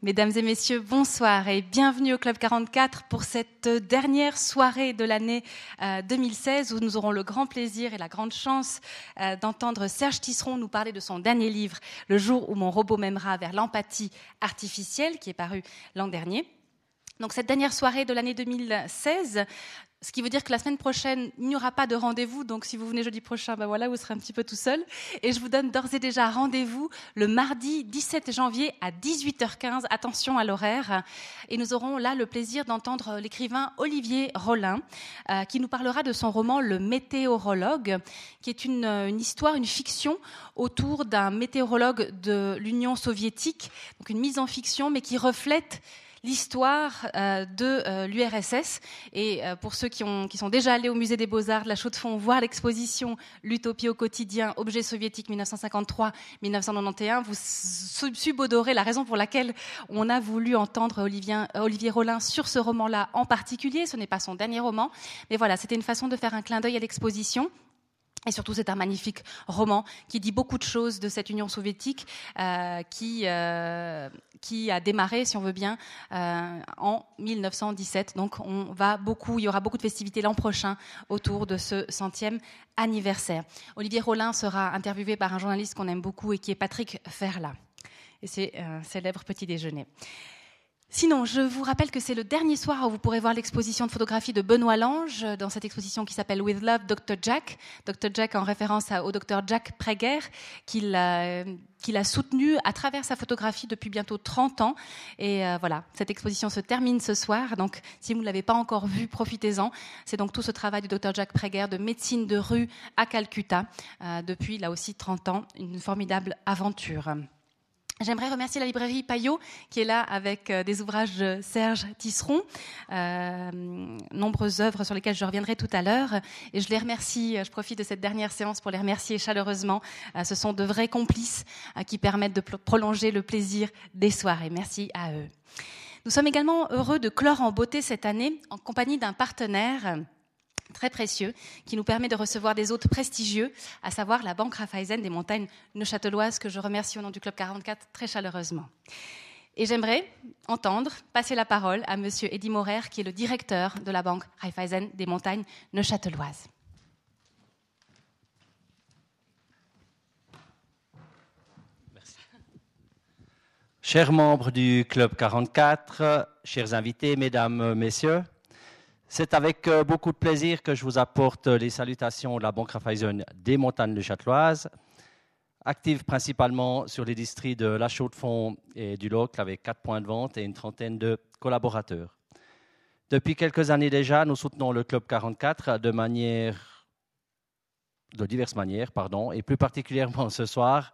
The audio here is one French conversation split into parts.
Mesdames et messieurs, bonsoir et bienvenue au Club 44 pour cette dernière soirée de l'année 2016 euh, où nous aurons le grand plaisir et la grande chance euh, d'entendre Serge Tisseron nous parler de son dernier livre, Le jour où mon robot m'aimera vers l'empathie artificielle, qui est paru l'an dernier. Donc cette dernière soirée de l'année 2016 ce qui veut dire que la semaine prochaine, il n'y aura pas de rendez-vous. Donc, si vous venez jeudi prochain, ben voilà, vous serez un petit peu tout seul. Et je vous donne d'ores et déjà rendez-vous le mardi 17 janvier à 18h15. Attention à l'horaire. Et nous aurons là le plaisir d'entendre l'écrivain Olivier Rollin, euh, qui nous parlera de son roman Le météorologue, qui est une, une histoire, une fiction autour d'un météorologue de l'Union soviétique. Donc, une mise en fiction, mais qui reflète l'histoire euh, de euh, l'URSS. Et euh, pour ceux qui, ont, qui, sont déjà allés au musée des Beaux-Arts de la Chaux-de-Fonds voir l'exposition L'Utopie au quotidien, objets soviétiques 1953-1991, vous subodorez la raison pour laquelle on a voulu entendre Olivier, Olivier Rollin sur ce roman-là en particulier. Ce n'est pas son dernier roman, mais voilà, c'était une façon de faire un clin d'œil à l'exposition. Et surtout, c'est un magnifique roman qui dit beaucoup de choses de cette Union soviétique euh, qui, euh, qui a démarré, si on veut bien, euh, en 1917. Donc, on va beaucoup, il y aura beaucoup de festivités l'an prochain autour de ce centième anniversaire. Olivier Rollin sera interviewé par un journaliste qu'on aime beaucoup et qui est Patrick Ferla. Et c'est un célèbre petit déjeuner. Sinon, je vous rappelle que c'est le dernier soir où vous pourrez voir l'exposition de photographie de Benoît Lange dans cette exposition qui s'appelle With Love Dr. Jack. Dr. Jack en référence au Dr. Jack Prager qu'il a, soutenu à travers sa photographie depuis bientôt 30 ans. Et euh, voilà, cette exposition se termine ce soir. Donc, si vous ne l'avez pas encore vue, profitez-en. C'est donc tout ce travail du Dr. Jack Prager de médecine de rue à Calcutta euh, depuis là aussi 30 ans. Une formidable aventure. J'aimerais remercier la librairie Payot qui est là avec euh, des ouvrages de Serge Tisseron, euh, nombreuses œuvres sur lesquelles je reviendrai tout à l'heure. Et je les remercie, euh, je profite de cette dernière séance pour les remercier chaleureusement. Euh, ce sont de vrais complices qui permettent de prolonger le plaisir des soirées. Merci à eux. Nous sommes également heureux de clore en beauté cette année en compagnie d'un partenaire très précieux qui nous permet de recevoir des hôtes prestigieux, à savoir la Banque Raiffeisen des montagnes neuchâteloises, que je remercie au nom du Club 44 très chaleureusement. Et j'aimerais entendre passer la parole à Monsieur Eddy Morer, qui est le directeur de la Banque Raiffeisen des montagnes neuchâteloises. Merci. Chers membres du Club 44, chers invités, mesdames, messieurs, c'est avec euh, beaucoup de plaisir que je vous apporte les salutations de la Banque Raiffeisen des montagnes de Châteloise, active principalement sur les districts de La Chaux-de-Fonds et du Locle avec quatre points de vente et une trentaine de collaborateurs. Depuis quelques années déjà, nous soutenons le Club 44 de manière de diverses manières, pardon, et plus particulièrement ce soir,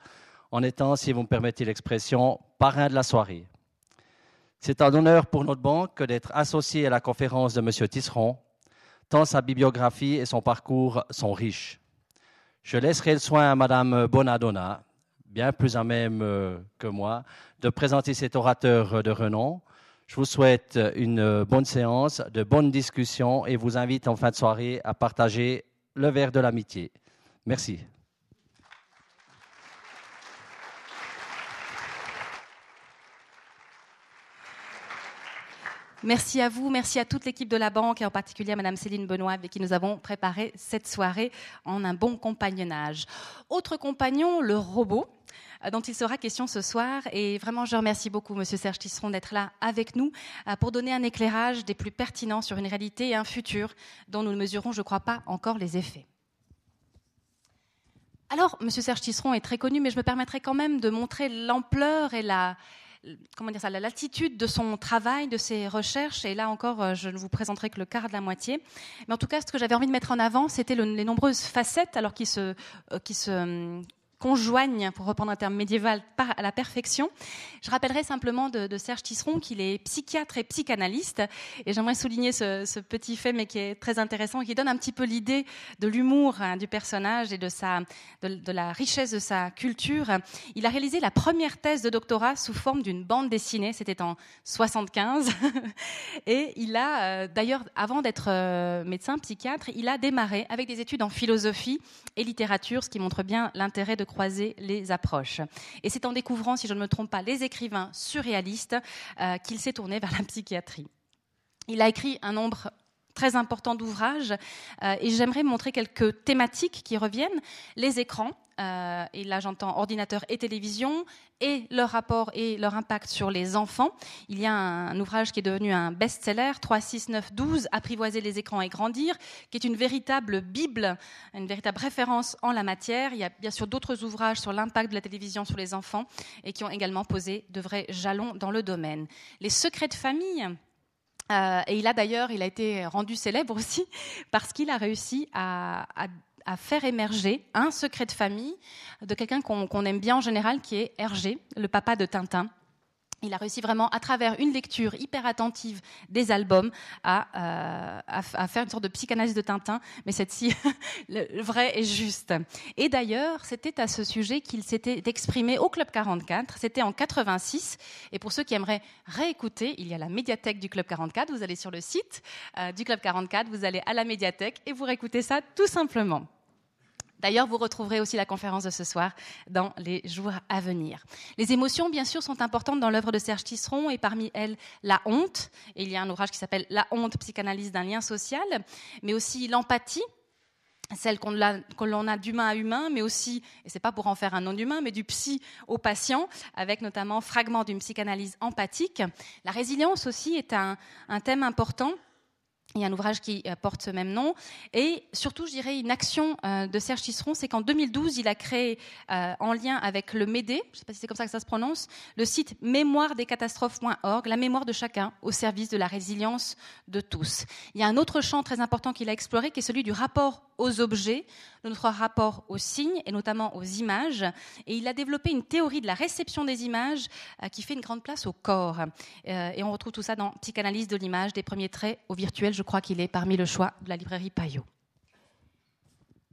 en étant, si vous me permettez l'expression, parrain de la soirée. C'est un honneur pour notre banque d'être associé à la conférence de M. Tisseron, tant sa bibliographie et son parcours sont riches. Je laisserai le soin à Mme Bonadonna, bien plus à même euh, que moi, de présenter cet orateur de renom. Je vous souhaite une bonne séance, de bonnes discussions et vous invite en fin de soirée à partager le verre de l'amitié. Merci. Merci à vous, merci à toute l'équipe de la banque et en particulier à Madame Céline Benoît avec qui nous avons préparé cette soirée en un bon compagnonnage. Autre compagnon, le robot euh, dont il sera question ce soir. Et vraiment, je remercie beaucoup Monsieur Serge Tisseron d'être là avec nous euh, pour donner un éclairage des plus pertinents sur une réalité et un futur dont nous ne mesurons, je crois pas, encore les effets. Alors, Monsieur Serge Tisseron est très connu, mais je me permettrai quand même de montrer l'ampleur et la, comment dire ça, la latitude de son travail, de ses recherches. Et là encore, euh, je ne vous présenterai que le quart de la moitié. Mais en tout cas, ce que j'avais envie de mettre en avant, c'était les nombreuses facettes, alors qui se, euh, qui se hum, conjoignent, pour reprendre un terme médiéval, à la perfection. Je rappellerai simplement de, Serge Tisseron qu'il est psychiatre et psychanalyste. Et j'aimerais souligner ce, petit fait, mais qui est très intéressant, qui donne un petit peu l'idée de l'humour hein, du personnage et de, sa, de, la richesse de sa culture. Il a réalisé la première thèse de doctorat sous forme d'une bande dessinée. C'était en 75. et il a, euh, d'ailleurs, avant d'être euh, médecin psychiatre, il a démarré avec des études en philosophie et littérature, ce qui montre bien l'intérêt de croiser les approches. Et c'est en découvrant, si je ne me trompe pas, les écrivains surréalistes euh, qu'il s'est tourné vers la psychiatrie. Il a écrit un nombre très important d'ouvrages euh, et j'aimerais montrer quelques thématiques qui reviennent. Les écrans, euh, et là j'entends ordinateur et télévision, et leur rapport et leur impact sur les enfants. Il y a un, ouvrage qui est devenu un best-seller, 3, 6, 9, 12, Apprivoiser les écrans et grandir, qui est une véritable bible, une véritable référence en la matière. Il y a bien sûr d'autres ouvrages sur l'impact de la télévision sur les enfants et qui ont également posé de vrais jalons dans le domaine. Les secrets de famille, euh, et il a d'ailleurs, il été rendu célèbre aussi parce qu'il a réussi à, faire émerger un secret de famille de quelqu'un qu'on aime bien en général, qui est Hergé, le papa de Tintin il a réussi vraiment, à travers une lecture hyper attentive des albums, à, euh, faire une sorte de psychanalyse de Tintin, mais cette-ci, vraie et juste. Et d'ailleurs, c'était à ce sujet qu'il s'était exprimé au Club 44. C'était en 86. Et pour ceux qui aimeraient réécouter, il y a la médiathèque du Club 44. Vous allez sur le site euh, du Club 44, vous allez à la médiathèque et vous réécoutez ça tout simplement. D'ailleurs, vous retrouverez aussi la conférence de ce soir dans les jours à venir. Les émotions, bien sûr, sont importantes dans l'œuvre de Serge Tisseron et parmi elles, la honte. il y a un ouvrage qui s'appelle La honte, psychanalyse d'un lien social, mais aussi l'empathie, celle qu'on a, a d'humain à humain, mais aussi, et c'est pas pour en faire un non-humain, mais du psy au patient, avec notamment fragments d'une psychanalyse empathique. La résilience aussi est un thème important il y a un ouvrage qui euh, porte ce même nom. Et surtout, je dirais, une action euh, de Serge Tisseron, c'est qu'en 2012, il a créé, euh, en lien avec le MEDE, je ne sais pas si c'est comme ça que ça se prononce, le site mémoiredescatastrophes.org, la mémoire de chacun au service de la résilience de tous. Il y a un autre champ très important qu'il a exploré, qui est celui du rapport aux objets, notre rapport aux signes et notamment aux images. Et il a développé une théorie de la réception des images qui fait une grande place au corps. et on retrouve tout ça dans Psychanalyse de l'image, des premiers traits au virtuel. Je crois qu'il est parmi le choix de la librairie Payot.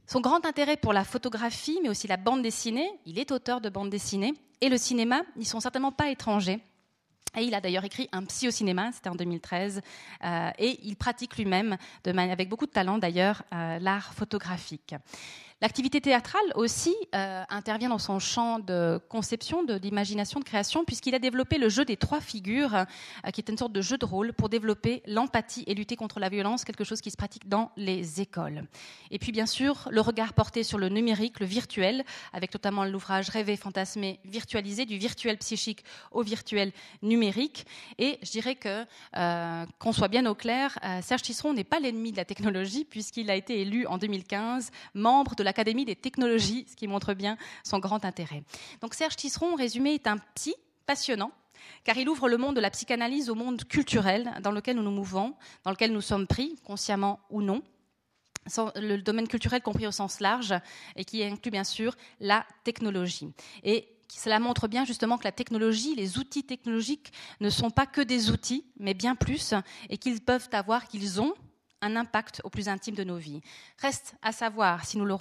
Son grand intérêt pour la photographie, mais aussi la bande dessinée, il est auteur de bande dessinée, et le cinéma n'y sont certainement pas étrangers. Et il a d'ailleurs écrit un psy au cinéma, c'était en 2013, euh, et il pratique lui-même, avec beaucoup de talent d'ailleurs, euh, l'art photographique. L'activité théâtrale aussi euh, intervient dans son champ de conception, d'imagination, de, création, puisqu'il a développé le jeu des trois figures, euh, qui est une sorte de jeu de rôle pour développer l'empathie et lutter contre la violence, quelque chose qui se pratique dans les écoles. Et puis bien sûr, le regard porté sur le numérique, le virtuel, avec notamment l'ouvrage Rêver, fantasmer, virtualisé, du virtuel psychique au virtuel numérique. Et je dirais que, euh, qu'on soit bien au clair, Serge Tisseron n'est pas l'ennemi de la technologie, puisqu'il a été élu en 2015 membre de la l'Académie des technologies, ce qui montre bien son grand intérêt. Donc Serge Tisseron, en résumé, est un psy passionnant, car il ouvre le monde de la psychanalyse au monde culturel dans lequel nous nous mouvons, dans lequel nous sommes pris, consciemment ou non le domaine culturel compris au sens large et qui inclut bien sûr la technologie. Et cela montre bien justement que la technologie, les outils technologiques ne sont pas que des outils, mais bien plus, et qu'ils peuvent avoir, qu'ils ont un impact au plus intime de nos vies. Reste à savoir si euh,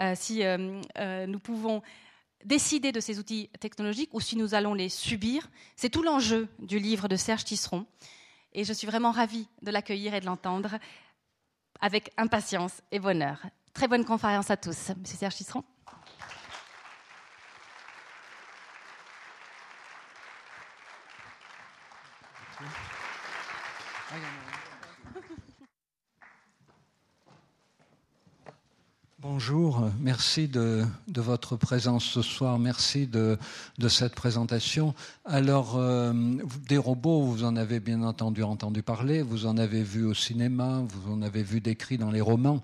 euh, euh, nous pouvons décider de ces outils technologiques ou si nous allons les subir. C'est tout l'enjeu du livre de Serge Tisseron. Et je suis vraiment ravie de l'accueillir et de l'entendre avec impatience et bonheur. Très bonne conférence à tous. Monsieur Serge Tisseron. Bonjour, merci de, votre présence ce soir, merci de, cette présentation. Alors, euh, des robots, vous en avez bien entendu entendu parler, vous en avez vu au cinéma, vous en avez vu décrit dans les romans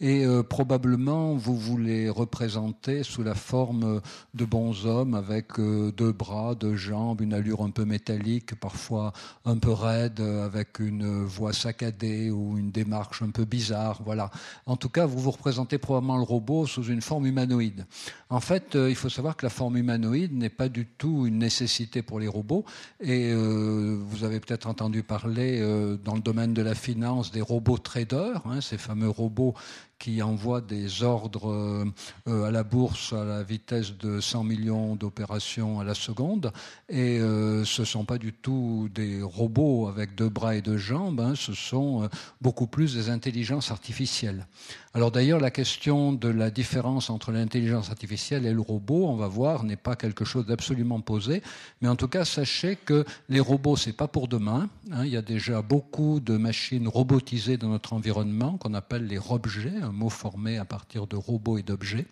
et euh, probablement vous voulez représenter sous la forme de bons hommes avec euh, deux bras, deux jambes, une allure un peu métallique, parfois un peu raide, avec une voix saccadée ou une démarche un peu bizarre. Voilà. En tout cas, vous vous représentez probablement le robot sous une forme humanoïde. En fait, euh, il faut savoir que la forme humanoïde n'est pas du tout une nécessité pour les robots. Et vous avez peut-être entendu parler dans le domaine de la finance des robots traders, hein, ces fameux robots qui envoie des ordres euh, euh, à la bourse à la vitesse de 100 millions d'opérations à la seconde. Et euh, ce ne sont pas du tout des robots avec deux bras et deux jambes, hein, ce sont beaucoup plus des intelligences artificielles. Alors d'ailleurs, la question de la différence entre l'intelligence artificielle et le robot, on va voir, n'est pas quelque chose d'absolument posé. Mais en tout cas, sachez que les robots, c'est pas pour demain. Hein. Il y a déjà beaucoup de machines robotisées dans notre environnement qu'on appelle les robjets, un mot formé à partir de robots et d'objets.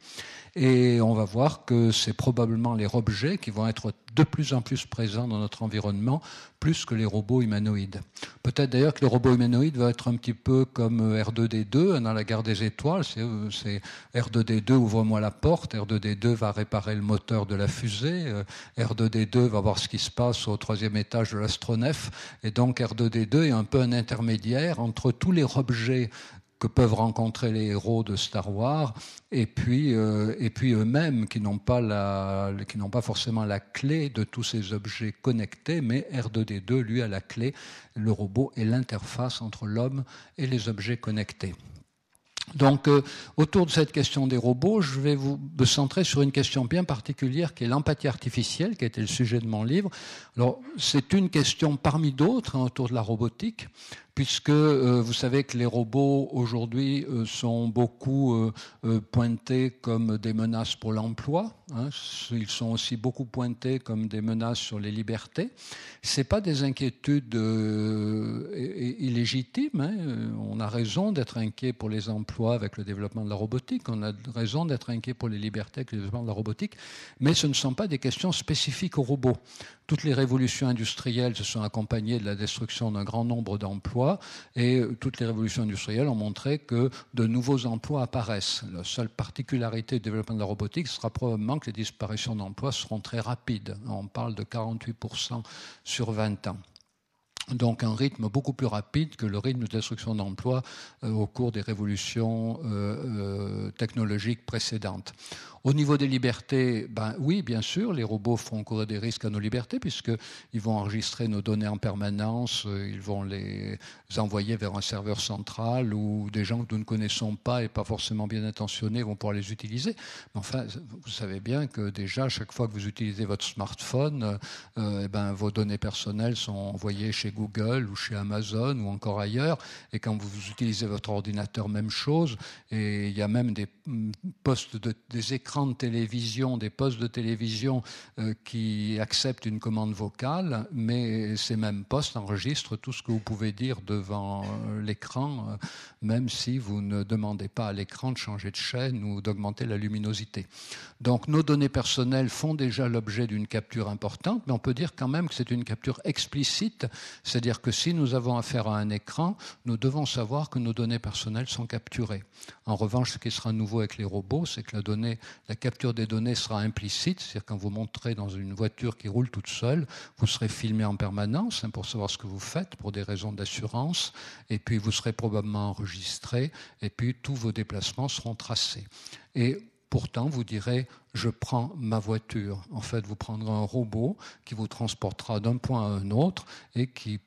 Et on va voir que c'est probablement les objets qui vont être de plus en plus présents dans notre environnement, plus que les robots humanoïdes. Peut-être d'ailleurs que les robots humanoïdes vont être un petit peu comme R2D2 dans la guerre des étoiles. C'est R2D2 ouvre-moi la porte, R2D2 va réparer le moteur de la fusée, euh, R2D2 va voir ce qui se passe au troisième étage de l'astronef, et donc R2D2 est un peu un intermédiaire entre tous les objets que peuvent rencontrer les héros de Star Wars, et puis, euh, eux-mêmes qui n'ont pas, la, qui n'ont pas forcément la clé de tous ces objets connectés, mais R2D2, lui, a la clé. Le robot est l'interface entre l'homme et les objets connectés. Donc, euh, autour de cette question des robots, je vais vous me centrer sur une question bien particulière qui est l'empathie artificielle, qui a été le sujet de mon livre. Alors, c'est une question parmi d'autres hein, autour de la robotique puisque euh, vous savez que les robots aujourd'hui euh, sont beaucoup euh, pointés comme des menaces pour l'emploi. Hein. Ils sont aussi beaucoup pointés comme des menaces sur les libertés. C'est pas des inquiétudes illégitimes. Hein. On a raison d'être inquiet pour les emplois avec le développement de la robotique. On a raison d'être inquiet pour les libertés avec le développement de la robotique. Mais ce ne sont pas des questions spécifiques aux robots. Toutes les révolutions industrielles se sont accompagnées de la destruction d'un grand nombre d'emplois et toutes les révolutions industrielles ont montré que de nouveaux emplois apparaissent. La seule particularité du développement de la robotique sera probablement que les disparitions d'emplois seront très rapides. On parle de 48% sur 20 ans donc un rythme beaucoup plus rapide que le rythme de destruction d'emplois euh, au cours des révolutions euh, euh, technologiques précédentes. Au niveau des libertés, ben oui, bien sûr, les robots font courir des risques à nos libertés puisqu'ils vont enregistrer nos données en permanence, euh, ils vont les envoyer vers un serveur central où des gens que nous ne connaissons pas et pas forcément bien intentionnés vont pouvoir les utiliser. Mais enfin, vous savez bien que déjà, chaque fois que vous utilisez votre smartphone, euh, eh ben, vos données personnelles sont envoyées chez Google ou chez Amazon ou encore ailleurs. Et quand vous utilisez votre ordinateur, même chose. Et il y a même des mm, postes de, des écrans de télévision, des postes de télévision euh, qui acceptent une commande vocale, mais ces mêmes postes enregistrent tout ce que vous pouvez dire devant euh, l'écran, euh, même si vous ne demandez pas à l'écran de changer de chaîne ou d'augmenter la luminosité. Donc nos données personnelles font déjà l'objet d'une capture importante, mais on peut dire quand même que c'est une capture explicite, c'est-à-dire que si nous avons affaire à un écran, nous devons savoir que nos données personnelles sont capturées. En revanche, ce qui sera nouveau avec les robots, c'est que la donnée la capture des données sera implicite, c'est-à-dire quand vous montrez dans une voiture qui roule toute seule, vous serez filmé en permanence hein, pour savoir ce que vous faites pour des raisons d'assurance, et puis vous serez probablement enregistré, et puis tous vos déplacements seront tracés. Et Pourtant, vous direz, je prends ma voiture. En fait, vous prendrez un robot qui vous transportera d'un point à un autre et qui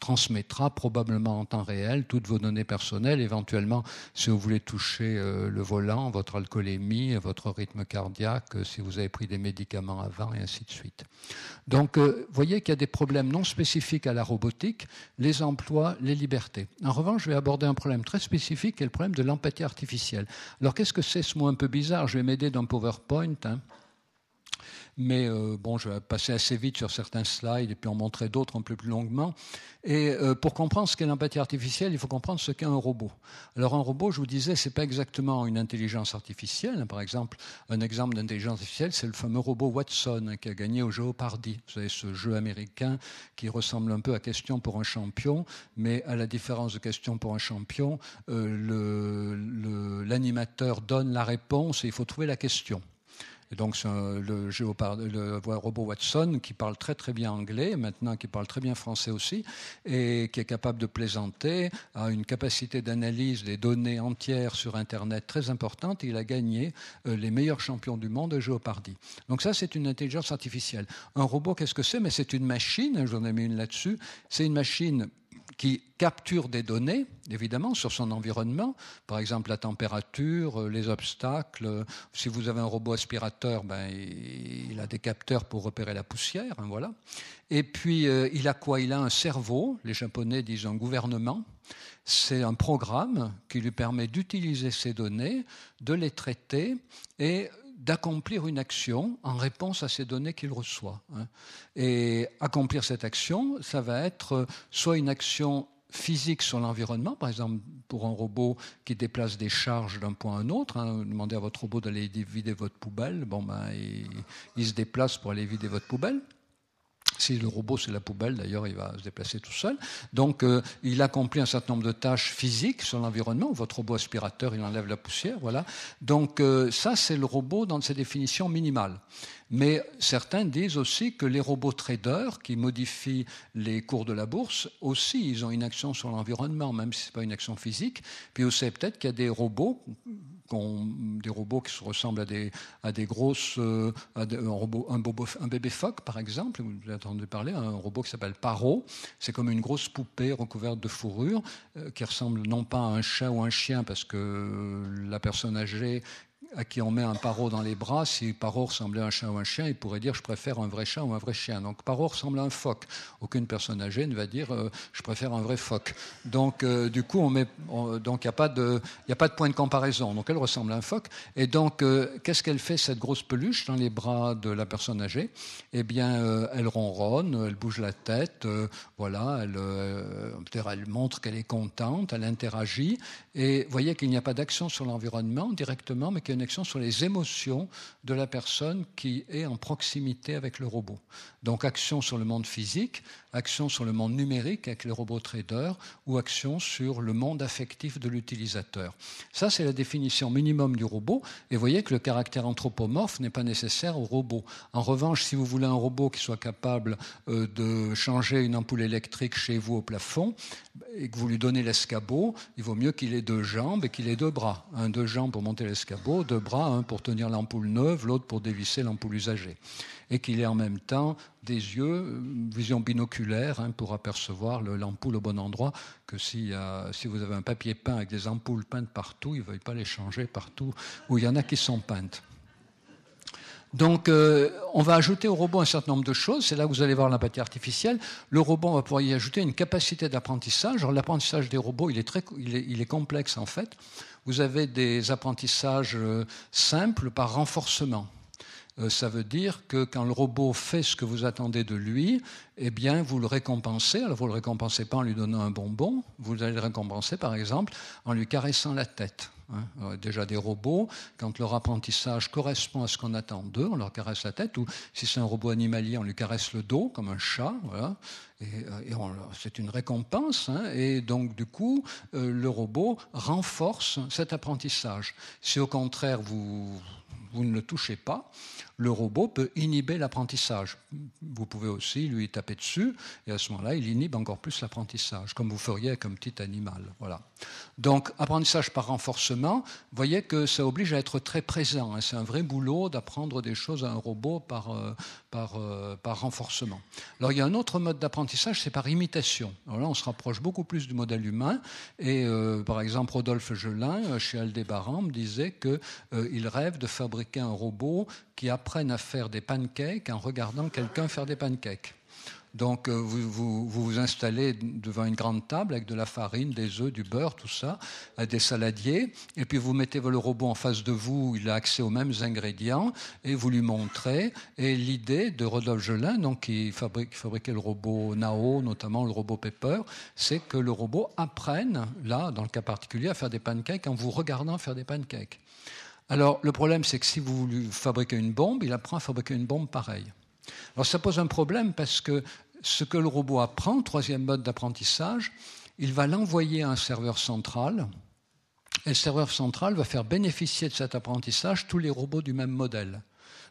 transmettra probablement en temps réel toutes vos données personnelles. Éventuellement, si vous voulez toucher euh, le volant, votre alcoolémie, votre rythme cardiaque, euh, si vous avez pris des médicaments avant, et ainsi de suite. Donc, euh, vous voyez qu'il y a des problèmes non spécifiques à la robotique, les emplois, les libertés. En revanche, je vais aborder un problème très spécifique, qui est le problème de l'empathie artificielle. Alors, qu'est-ce que c'est ce mot un peu bizarre? Je vais m'aider d'un PowerPoint. Hein. Mais euh, bon, je vais passer assez vite sur certains slides et puis en montrer d'autres un peu plus longuement. Et euh, pour comprendre ce qu'est l'empathie artificielle, il faut comprendre ce qu'est un robot. Alors un robot, je vous disais, c'est pas exactement une intelligence artificielle. Par exemple, un exemple d'intelligence artificielle, c'est le fameux robot Watson hein, qui a gagné au Jeopardy. Vous savez, ce jeu américain qui ressemble un peu à Question pour un champion, mais à la différence de Question pour un champion, euh, l'animateur donne la réponse et il faut trouver la question. Donc le, le, robot Watson qui parle très très bien anglais, maintenant qui parle très bien français aussi, et qui est capable de plaisanter, a une capacité d'analyse des données entières sur Internet très importante. Il a gagné euh, les meilleurs champions du monde de Jeopardy. Donc ça, c'est une intelligence artificielle. Un robot, qu'est-ce que c'est? Mais c'est une machine, j'en ai mis une là-dessus, c'est une machine qui capture des données, évidemment, sur son environnement, par exemple la température, euh, les obstacles. Si vous avez un robot aspirateur, ben, il a des capteurs pour repérer la poussière, hein, voilà. Et puis, euh, il a quoi? Il a un cerveau, les Japonais disent un gouvernement, c'est un programme qui lui permet d'utiliser ces données, de les traiter et d'accomplir une action en réponse à ces données qu'il reçoit. Hein. Et accomplir cette action, ça va être soit une action physique sur l'environnement, par exemple pour un robot qui déplace des charges d'un point à un autre. Hein, demandez à votre robot d'aller vider votre poubelle, bon ben, il, se déplace pour aller vider votre poubelle. Si le robot c'est la poubelle, d'ailleurs, il va se déplacer tout seul. Donc, euh, il accomplit un certain nombre de tâches physiques sur l'environnement. Votre robot aspirateur, il enlève la poussière, voilà. Donc, euh, ça, c'est le robot dans ses définitions minimales. Mais certains disent aussi que les robots traders qui modifient les cours de la bourse, aussi, ils ont une action sur l'environnement, même si ce n'est pas une action physique. Puis aussi, peut-être qu'il y a des robots des robots qui ressemblent à des, à des grosses. Euh, un, bébé phoque, par exemple, vous avez entendu parler, un robot qui s'appelle Paro. C'est comme une grosse poupée recouverte de fourrure euh, qui ressemble non pas à un chat ou un chien, parce que la personne âgée à qui on met un paro dans les bras, si paro ressemblait à un chat ou un chien, il pourrait dire je préfère un vrai chat ou un vrai chien. Donc paro ressemble à un phoque. Aucune personne âgée ne va dire euh, je préfère un vrai phoque. Donc euh, du coup, on met, donc il n'y a pas de, il a pas de point de comparaison. Donc elle ressemble à un phoque. Et donc euh, qu'est-ce qu'elle fait cette grosse peluche dans les bras de la personne âgée? Eh bien, elle ronronne, elle bouge la tête, voilà, elle montre qu'elle est contente, elle interagit. Et vous voyez qu'il n'y a pas d'action sur l'environnement directement, mais qu'il y a une action sur les émotions de la personne qui est en proximité avec le robot. Donc action sur le monde physique, action sur le monde numérique avec les robots traders ou action sur le monde affectif de l'utilisateur. Ça, c'est la définition minimum du robot. Et vous voyez que le caractère anthropomorphe n'est pas nécessaire au robot. En revanche, si vous voulez un robot qui soit capable euh, de changer une ampoule électrique chez vous au plafond et que vous lui donnez l'escabeau, il vaut mieux qu'il ait deux jambes et qu'il ait deux bras. Un deux jambes pour monter l'escabeau, deux bras, un pour tenir l'ampoule neuve, l'autre pour dévisser l'ampoule usagée et qu'il ait en même temps des yeux, vision binoculaire, hein, pour apercevoir l'ampoule au bon endroit, que si, si, vous avez un papier peint avec des ampoules peintes partout, il ne veuille pas les changer partout où il y en a qui sont peintes. Donc, euh, on va ajouter au robot un certain nombre de choses. C'est là que vous allez voir l'empathie artificielle. Le robot, on va pouvoir y ajouter une capacité d'apprentissage. L'apprentissage des robots, il est, très, complexe en fait. Vous avez des apprentissages euh, simples par renforcement. Euh, ça veut dire que quand le robot fait ce que vous attendez de lui, eh bien, vous le récompensez. Alors, vous ne le récompensez pas en lui donnant un bonbon, vous allez le récompenser, par exemple, en lui caressant la tête. Hein. Euh, déjà des robots, quand leur apprentissage correspond à ce qu'on attend d'eux, on leur caresse la tête, ou si c'est un robot animalier, on lui caresse le dos, comme un chat. Et, euh, c'est une récompense, hein. et donc du coup, le robot renforce cet apprentissage. Si au contraire vous, vous ne le touchez pas, le robot peut inhiber l'apprentissage. Vous pouvez aussi lui taper dessus, et à ce moment-là, il inhibe encore plus l'apprentissage, comme vous feriez avec un petit animal. Voilà. Donc, apprentissage par renforcement, vous voyez que ça oblige à être très présent. Hein. C'est un vrai boulot d'apprendre des choses à un robot par, euh, par, euh, par renforcement. Alors, il y a un autre mode d'apprentissage, c'est par imitation. Alors là, on se rapproche beaucoup plus du modèle humain. Et euh, par exemple, Rodolphe Gelin, chez Aldébaran, me disait qu'il rêve de fabriquer un robot qui apprennent à faire des pancakes en regardant quelqu'un faire des pancakes. Donc euh, vous, vous, installez devant une grande table avec de la farine, des œufs, du beurre, tout ça, euh, des saladiers, et puis vous mettez le robot en face de vous, il a accès aux mêmes ingrédients, et vous lui montrez. Et l'idée de Rodolphe Gelin, donc qui, fabriquait le robot Nao, notamment le robot Pepper, c'est que le robot apprenne, là, dans le cas particulier, à faire des pancakes en vous regardant faire des pancakes. Alors, le problème, c'est que si vous lui fabriquez une bombe, il apprend à fabriquer une bombe pareille. Alors, ça pose un problème parce que ce que le robot apprend, troisième mode d'apprentissage, il va l'envoyer à un serveur central. Et le serveur central va faire bénéficier de cet apprentissage tous les robots du même modèle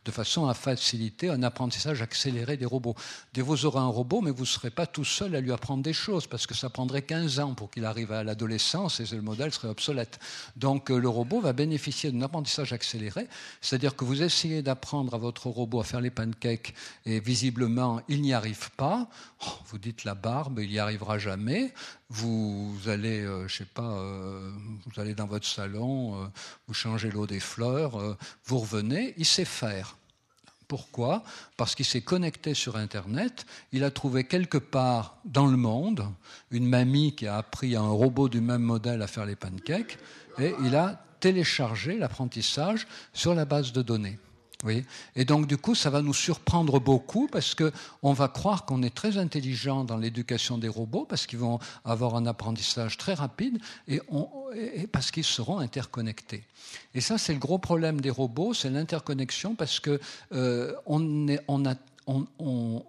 de façon à faciliter un apprentissage accéléré des robots. Vous aurez un robot, mais vous ne serez pas tout seul à lui apprendre des choses, parce que ça prendrait 15 ans pour qu'il arrive à l'adolescence et le modèle serait obsolète. Donc euh, le robot va bénéficier d'un apprentissage accéléré, c'est-à-dire que vous essayez d'apprendre à votre robot à faire les pancakes et visiblement il n'y arrive pas. Oh, vous dites la barbe, il n'y arrivera jamais vous allez, euh, pas, euh, vous allez dans votre salon, euh, vous changez l'eau des fleurs, vous revenez, il sait faire. Pourquoi? Parce qu'il s'est connecté sur Internet, il a trouvé quelque part dans le monde une mamie qui a appris à un robot du même modèle à faire les pancakes, et il a téléchargé l'apprentissage sur la base de données. Oui. Et donc, du coup, ça va nous surprendre beaucoup parce qu'on va croire qu'on est très intelligent dans l'éducation des robots parce qu'ils vont avoir un apprentissage très rapide et, parce qu'ils seront interconnectés. Et ça, c'est le gros problème des robots, c'est l'interconnexion parce qu'on euh, on a, on, on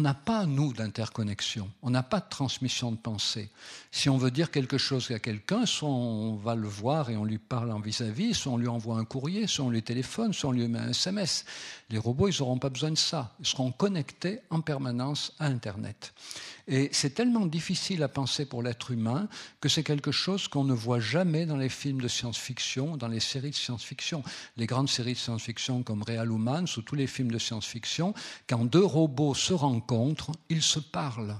n'a pas, nous, d'interconnexion, on n'a pas de transmission de pensée. Si on veut dire quelque chose à quelqu'un, soit on va le voir et on lui parle en vis-à-vis, soit on lui envoie un courrier, soit on lui téléphone, soit on lui met un SMS. Les robots, ils n'auront pas besoin de ça. Ils seront connectés en permanence à Internet. Et c'est tellement difficile à penser pour l'être humain que c'est quelque chose qu'on ne voit jamais dans les films de science-fiction, dans les séries de science-fiction. Les grandes séries de science-fiction comme Real Humans ou tous les films de science-fiction, quand deux robots se rencontrent, ils se parlent.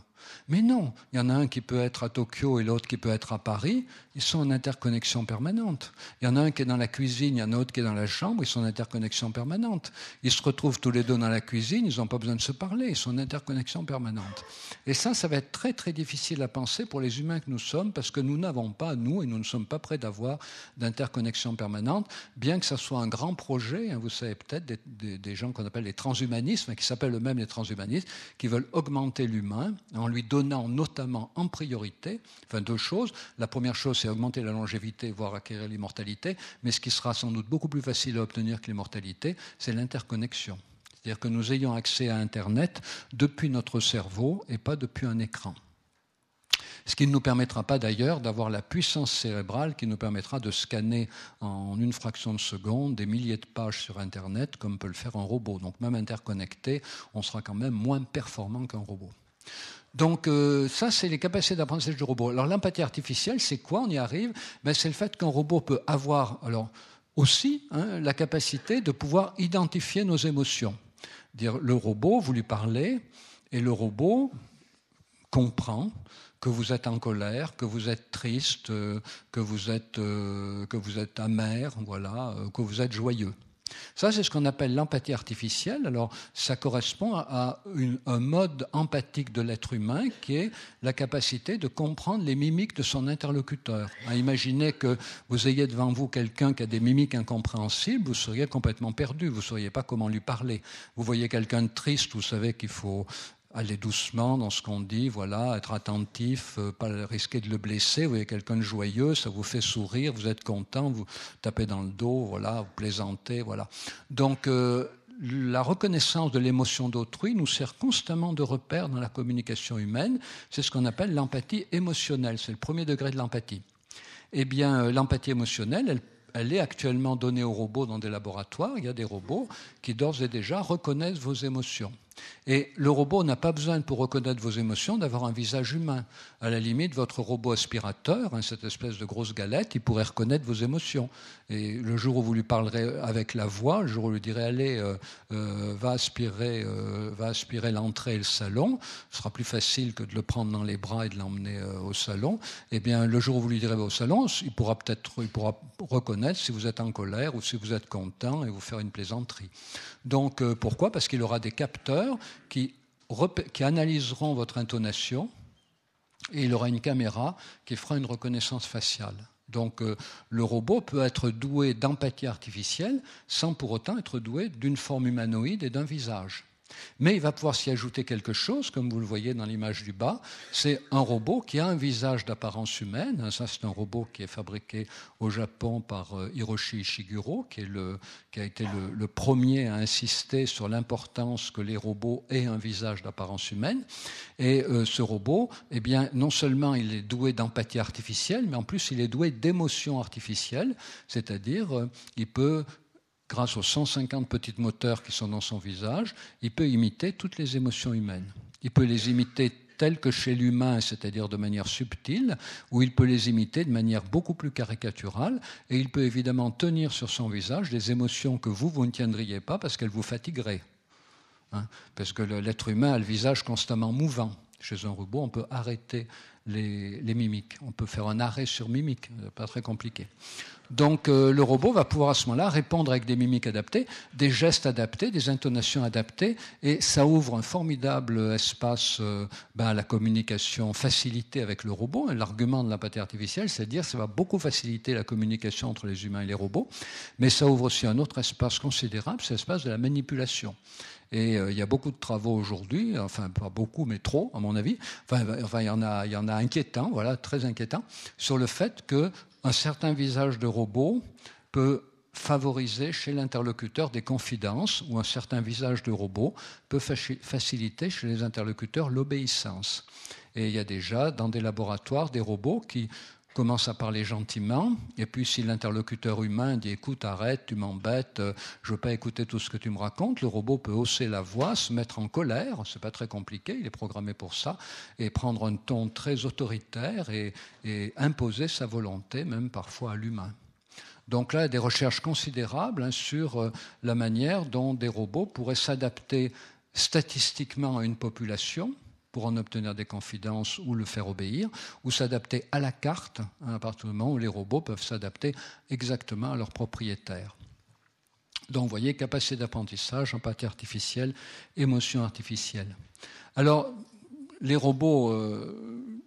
Mais non, il y en a un qui peut être à Tokyo et l'autre qui peut être à Paris, ils sont en interconnexion permanente. Il y en a un qui est dans la cuisine, il y en a un autre qui est dans la chambre, ils sont en interconnexion permanente. Ils se retrouvent tous les deux dans la cuisine, ils n'ont pas besoin de se parler, ils sont en interconnexion permanente. Et ça, ça va être très très difficile à penser pour les humains que nous sommes, parce que nous n'avons pas, nous, et nous ne sommes pas prêts d'avoir d'interconnexion permanente, bien que ça soit un grand projet, hein, vous savez peut-être, des, gens qu'on appelle les transhumanistes, qui s'appellent eux-mêmes les transhumanistes, qui veulent augmenter l'humain en lui donnant notamment en priorité, deux choses. La première chose, c'est augmenter la longévité, voire acquérir l'immortalité, mais ce qui sera sans doute beaucoup plus facile à obtenir que l'immortalité, c'est l'interconnexion. C'est-à-dire que nous ayons accès à Internet depuis notre cerveau et pas depuis un écran. Ce qui ne nous permettra pas d'ailleurs d'avoir la puissance cérébrale qui nous permettra de scanner en une fraction de seconde des milliers de pages sur Internet comme peut le faire un robot. Donc même interconnecté, on sera quand même moins performant qu'un robot. Donc euh, ça, c'est les capacités d'apprentissage du robot. Alors l'empathie artificielle, c'est quoi? On y arrive. Ben, c'est le fait qu'un robot peut avoir, alors aussi, hein, la capacité de pouvoir identifier nos émotions. Dire le robot, vous lui parlez, et le robot comprend que vous êtes en colère, que vous êtes triste, euh, que vous êtes, euh, que vous êtes amer, voilà, que vous êtes joyeux. Ça, c'est ce qu'on appelle l'empathie artificielle. Alors, ça correspond à un mode empathique de l'être humain qui est la capacité de comprendre les mimiques de son interlocuteur. imaginez que vous ayez devant vous quelqu'un qui a des mimiques incompréhensibles, vous seriez complètement perdu, vous ne sauriez pas comment lui parler. Vous voyez quelqu'un de triste, vous savez qu'il faut aller doucement dans ce qu'on dit, voilà, être attentif, euh, pas risquer de le blesser. Vous voyez quelqu'un de joyeux, ça vous fait sourire, vous êtes content, vous tapez dans le dos, voilà, vous plaisantez, voilà. Donc euh, la reconnaissance de l'émotion d'autrui nous sert constamment de repère dans la communication humaine. C'est ce qu'on appelle l'empathie émotionnelle. C'est le premier degré de l'empathie. Eh bien, euh, l'empathie émotionnelle, elle elle est actuellement donnée aux robots dans des laboratoires. Il y a des robots qui d'ores et déjà reconnaissent vos émotions. Et le robot n'a pas besoin, pour reconnaître vos émotions, d'avoir un visage humain. À la limite, votre robot aspirateur, hein, cette espèce de grosse galette, il pourrait reconnaître vos émotions. Et le jour où vous lui parlerez avec la voix, le jour où vous lui direz Allez, euh, euh, va aspirer, euh, va aspirer l'entrée et le salon, ce sera plus facile que de le prendre dans les bras et de l'emmener au salon. Eh bien, le jour où vous lui direz au salon, il pourra peut-être il pourra reconnaître si vous êtes en colère ou si vous êtes content et vous faire une plaisanterie. Donc, pourquoi? Parce qu'il aura des capteurs qui, qui analyseront votre intonation et il aura une caméra qui fera une reconnaissance faciale. Donc euh, le robot peut être doué d'empathie artificielle sans pour autant être doué d'une forme humanoïde et d'un visage. Mais il va pouvoir s'y ajouter quelque chose, comme vous le voyez dans l'image du bas. C'est un robot qui a un visage d'apparence humaine. Ça, c'est un robot qui est fabriqué au Japon par euh, Hiroshi Ishiguro, qui a été le, premier à insister sur l'importance que les robots aient un visage d'apparence humaine. Et euh, ce robot, eh bien, non seulement il est doué d'empathie artificielle, mais en plus il est doué d'émotion artificielle, c'est-à-dire euh, il peut grâce aux 150 petites moteurs qui sont dans son visage, il peut imiter toutes les émotions humaines. Il peut les imiter telles que chez l'humain, c'est-à-dire de manière subtile, ou il peut les imiter de manière beaucoup plus caricaturale, et il peut évidemment tenir sur son visage des émotions que vous, vous ne tiendriez pas parce qu'elles vous fatigueraient. Hein. parce que l'être humain a le visage constamment mouvant. Chez un robot, on peut arrêter les, mimiques. On peut faire un arrêt sur mimique, pas très compliqué. Donc euh, le robot va pouvoir à ce moment-là répondre avec des mimiques adaptées, des gestes adaptés, des intonations adaptées, et ça ouvre un formidable espace euh, ben, à la communication facilitée avec le robot. L'argument de l'empathie artificielle, c'est de dire que ça va beaucoup faciliter la communication entre les humains et les robots, mais ça ouvre aussi un autre espace considérable, c'est l'espace de la manipulation. Et euh, il y a beaucoup de travaux aujourd'hui, enfin pas beaucoup, mais trop, à mon avis. Enfin, il y en a, il y en a inquiétants, voilà, très inquiétants, sur le fait que un certain visage de robot peut favoriser chez l'interlocuteur des confidences ou un certain visage de robot peut faciliter chez les interlocuteurs l'obéissance. Et il y a déjà dans des laboratoires des robots qui commence à parler gentiment, et puis si l'interlocuteur humain dit écoute, arrête, tu m'embêtes, euh, je veux pas écouter tout ce que tu me racontes, le robot peut hausser la voix, se mettre en colère, c'est pas très compliqué, il est programmé pour ça, et prendre un ton très autoritaire et, imposer sa volonté, même parfois à l'humain. Donc là, il y a des recherches considérables hein, sur euh, la manière dont des robots pourraient s'adapter statistiquement à une population, pour en obtenir des confidences ou le faire obéir, ou s'adapter à la carte, à partir du moment où les robots peuvent s'adapter exactement à leur propriétaire. Donc, vous voyez, capacité d'apprentissage, empathie artificielle, émotion artificielle. Alors, les robots euh,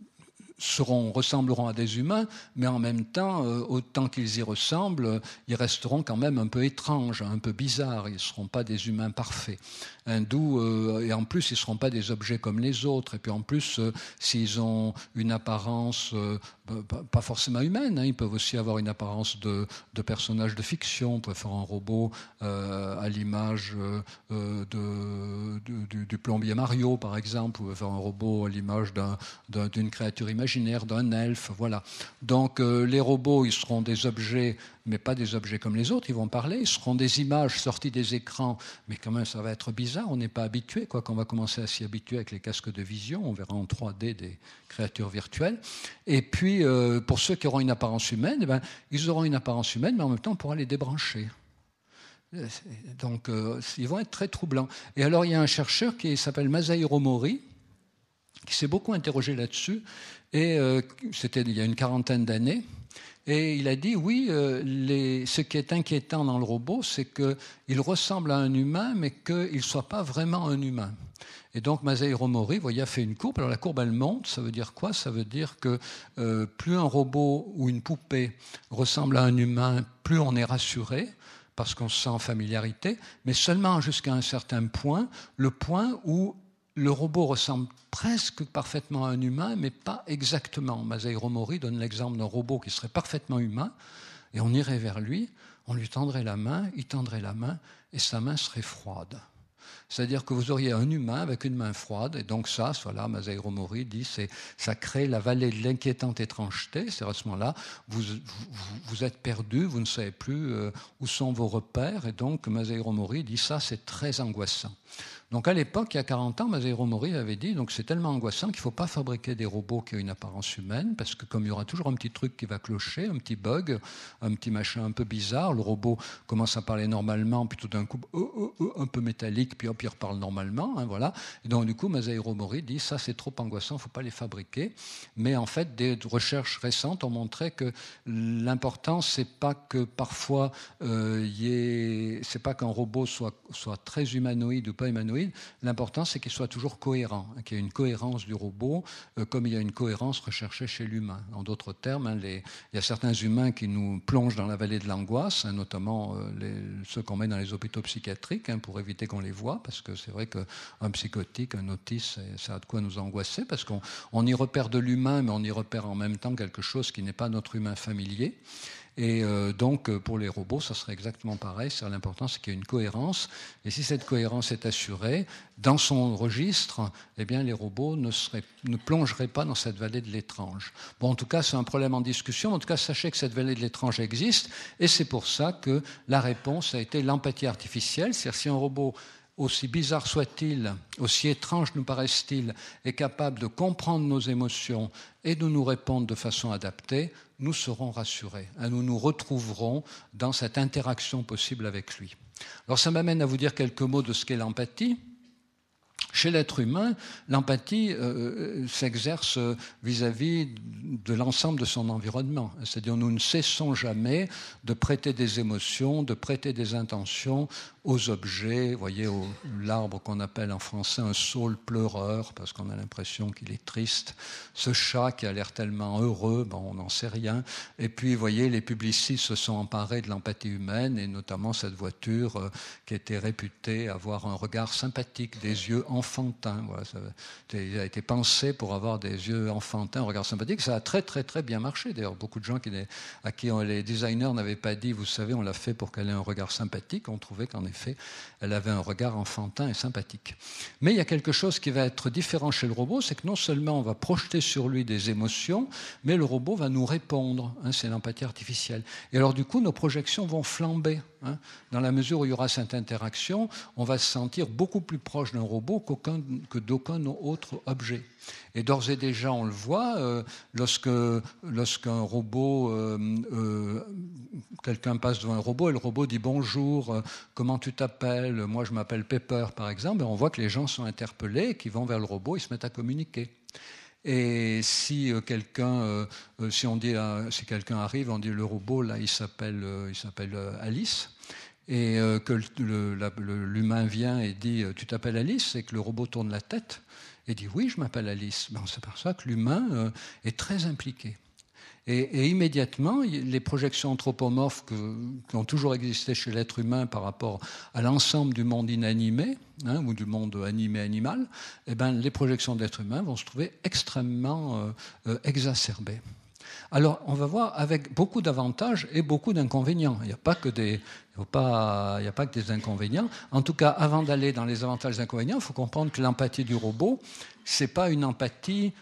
seront, ressembleront à des humains, mais en même temps, euh, autant qu'ils y ressemblent, ils resteront quand même un peu étranges, un peu bizarres. Ils ne seront pas des humains parfaits. D'où, euh, et en plus, ils ne seront pas des objets comme les autres. Et puis en plus, euh, s'ils ont une apparence pas forcément humaine, hein, ils peuvent aussi avoir une apparence de, de personnage de fiction. On peut faire un robot à l'image de, du, plombier Mario, par exemple. On peut faire un robot à l'image d'une créature imaginaire d'un elfe, voilà. Donc euh, les robots, ils seront des objets, mais pas des objets comme les autres, ils vont parler, ils seront des images sorties des écrans, mais quand même ça va être bizarre, on n'est pas habitué, quoi qu'on va commencer à s'y habituer avec les casques de vision, on verra en 3D des créatures virtuelles. Et puis euh, pour ceux qui auront une apparence humaine, eh ben, ils auront une apparence humaine, mais en même temps on pourra les débrancher. Donc, euh, ils vont être très troublants. Et alors, il y a un chercheur qui s'appelle Masahiro Mori, qui s'est beaucoup interrogé là-dessus, et euh, c'était il y a une quarantaine d'années. Et il a dit, oui, euh, ce qui est inquiétant dans le robot, c'est qu'il ressemble à un humain, mais qu'il ne soit pas vraiment un humain. Et donc Masahiro Mori, voyez, a fait une courbe. Alors la courbe, elle monte. Ça veut dire quoi? Ça veut dire que euh, plus un robot ou une poupée ressemble à un humain, plus on est rassuré parce qu'on se sent en familiarité, mais seulement jusqu'à un certain point, le point où le robot ressemble presque parfaitement à un humain, mais pas exactement. Masahiro Mori donne l'exemple d'un robot qui serait parfaitement humain, et on irait vers lui, on lui tendrait la main, il tendrait la main, et sa main serait froide. C'est-à-dire que vous auriez un humain avec une main froide, et donc ça, voilà, Masahiro Mori dit, c'est, ça crée la vallée de l'inquiétante étrangeté. C'est à ce moment-là, vous, vous, êtes perdu, vous ne savez plus euh, où sont vos repères, et donc Masahiro Mori dit ça, c'est très angoissant. Donc à l'époque, il y a 40 ans, Masahiro Mori avait dit donc c'est tellement angoissant qu'il ne faut pas fabriquer des robots qui ont une apparence humaine, parce que comme il y aura toujours un petit truc qui va clocher, un petit bug, un petit machin un peu bizarre, le robot commence à parler normalement, puis tout d'un coup oh, oh, oh, un peu métallique, puis hop, il reparle normalement, hein, voilà. Et donc du coup, Masahiro Mori dit ça c'est trop angoissant, il ne faut pas les fabriquer. Mais en fait, des recherches récentes ont montré que l'important c'est pas que parfois euh, c'est pas qu'un robot soit, soit très humanoïde ou pas humanoïde L'important, c'est qu'il soit toujours cohérent, hein, qu'il y ait une cohérence du robot, euh, comme il y a une cohérence recherchée chez l'humain. En d'autres termes, hein, il y a certains humains qui nous plongent dans la vallée de l'angoisse, hein, notamment euh, ceux qu'on met dans les hôpitaux psychiatriques, pour éviter qu'on les voit, parce que c'est vrai qu'un psychotique, un autiste, ça a de quoi nous angoisser, parce qu'on y repère de l'humain, mais on y repère en même temps quelque chose qui n'est pas notre humain familier. Et euh, donc, euh, pour les robots, ça serait exactement pareil. C'est l'important, c'est qu'il y ait une cohérence. Et si cette cohérence est assurée, dans son registre, eh bien, les robots ne, ne plongeraient pas dans cette vallée de l'étrange. Bon, en tout cas, c'est un problème en discussion. En tout cas, sachez que cette vallée de l'étrange existe. Et c'est pour ça que la réponse a été l'empathie artificielle. C'est-à-dire, si un robot aussi bizarre soit-il, aussi étrange nous paraisse-t-il, est capable de comprendre nos émotions et de nous répondre de façon adaptée, nous serons rassurés. Hein, nous nous retrouverons dans cette interaction possible avec lui. Alors ça m'amène à vous dire quelques mots de ce qu'est l'empathie. Chez l'être humain, l'empathie euh, euh, s'exerce vis-à-vis de l'ensemble de son environnement. C'est-à-dire nous ne cessons jamais de prêter des émotions, de prêter des intentions aux objets. Vous voyez l'arbre qu'on appelle en français un saule pleureur, parce qu'on a l'impression qu'il est triste. Ce chat qui a l'air tellement heureux, bon, on n'en sait rien. Et puis, vous voyez, les publicistes se sont emparés de l'empathie humaine, et notamment cette voiture euh, qui était réputée avoir un regard sympathique, des yeux enfantins. Voilà, ça, il a été pensé pour avoir des yeux enfantins, un regard sympathique. Ça a très, très, très bien marché. D'ailleurs, beaucoup de gens à qui les designers n'avaient pas dit, vous savez, on l'a fait pour qu'elle ait un regard sympathique, on trouvait qu'en effet, elle avait un regard enfantin et sympathique. Mais il y a quelque chose qui va être différent chez le robot, c'est que non seulement on va projeter sur lui des émotions, mais le robot va nous répondre. Hein, c'est l'empathie artificielle. Et alors du coup, nos projections vont flamber. Hein. Dans la mesure où il y aura cette interaction, on va se sentir beaucoup plus proche d'un robot que d'aucun autre objet. Et d'ores et déjà, on le voit, euh, lorsque lorsqu'un robot, euh, euh, quelqu'un passe devant un robot et le robot dit bonjour, comment tu t'appelles? Moi, je m'appelle Pepper, par exemple. Et on voit que les gens sont interpellés, qui vont vers le robot, ils se mettent à communiquer. Et si quelqu'un, si on dit, si quelqu'un arrive, on dit le robot là, il s'appelle, il s'appelle Alice et que l'humain vient et dit Tu t'appelles Alice? et que le robot tourne la tête, et dit oui, je m'appelle Alice. Ben, on s'aperçoit que l'humain euh, est très impliqué. Et, immédiatement, les projections anthropomorphes qui ont toujours existé chez l'être humain par rapport à l'ensemble du monde inanimé, hein, ou du monde animé-animal, eh ben, les projections de l'être humain vont se trouver extrêmement euh, euh, exacerbées. Alors, on va voir avec beaucoup d'avantages et beaucoup d'inconvénients. Il n'y a pas que des, il n'y a pas que des inconvénients. En tout cas, avant d'aller dans les avantages et inconvénients, il faut comprendre que l'empathie du robot, ce n'est pas une empathie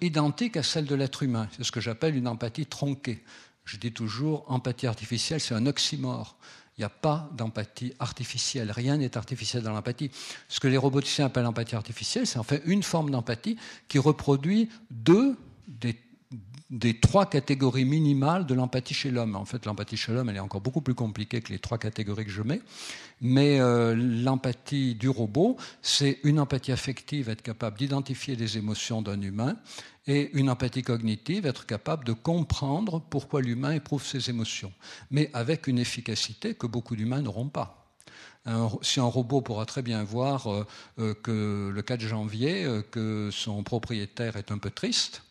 identique à celle de l'être humain. C'est ce que j'appelle une empathie tronquée. Je dis toujours, empathie artificielle, c'est un oxymore. Il n'y a pas d'empathie artificielle. Rien n'est artificiel dans l'empathie. Ce que les roboticiens appellent empathie artificielle, c'est en fait une forme d'empathie qui reproduit deux des des trois catégories minimales de l'empathie chez l'homme. En fait, l'empathie chez l'homme, elle est encore beaucoup plus compliquée que les trois catégories que je mets. Mais euh, l'empathie du robot, c'est une empathie affective, être capable d'identifier les émotions d'un humain, et une empathie cognitive, être capable de comprendre pourquoi l'humain éprouve ses émotions, mais avec une efficacité que beaucoup d'humains n'auront pas. si un robot pourra très bien voir euh, euh, que le 4 janvier, que son propriétaire est un peu triste,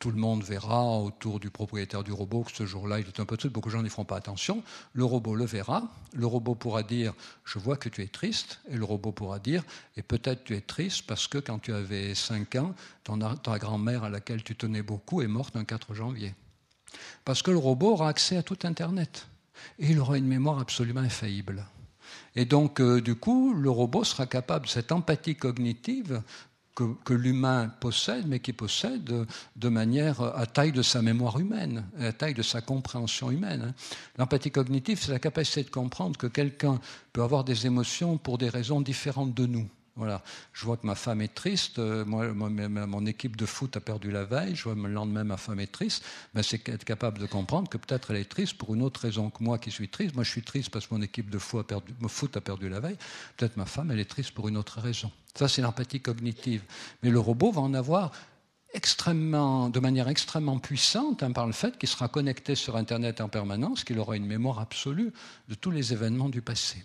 tout le monde verra autour du propriétaire du robot que ce jour-là, il est un peu triste, beaucoup de gens n'y feront pas attention. Le robot le verra, le robot pourra dire Je vois que tu es triste, et le robot pourra dire Et peut-être tu es triste parce que quand tu avais 5 ans, ta grand-mère à laquelle tu tenais beaucoup est morte un 4 janvier. Parce que le robot aura accès à tout Internet, et il aura une mémoire absolument infaillible. Et donc, euh, du coup, le robot sera capable, cette empathie cognitive que, l'humain possède, mais qui possède de manière à taille de sa mémoire humaine, à taille de sa compréhension humaine. Hein. L'empathie cognitive, c'est la capacité de comprendre que quelqu'un peut avoir des émotions pour des raisons différentes de nous. Voilà. Je vois que ma femme est triste. Euh, moi, mon équipe de foot a perdu la veille. Je vois le lendemain ma femme est triste. Ben, c'est être capable de comprendre que peut-être elle est triste pour une autre raison que moi qui suis triste. Moi, je suis triste parce que mon équipe de foot a perdu, foot a perdu la veille. Peut-être ma femme, elle est triste pour une autre raison. Ça, c'est l'empathie cognitive. Mais le robot va en avoir extrêmement, de manière extrêmement puissante hein, par le fait qu'il sera connecté sur Internet en permanence, qu'il aura une mémoire absolue de tous les événements du passé.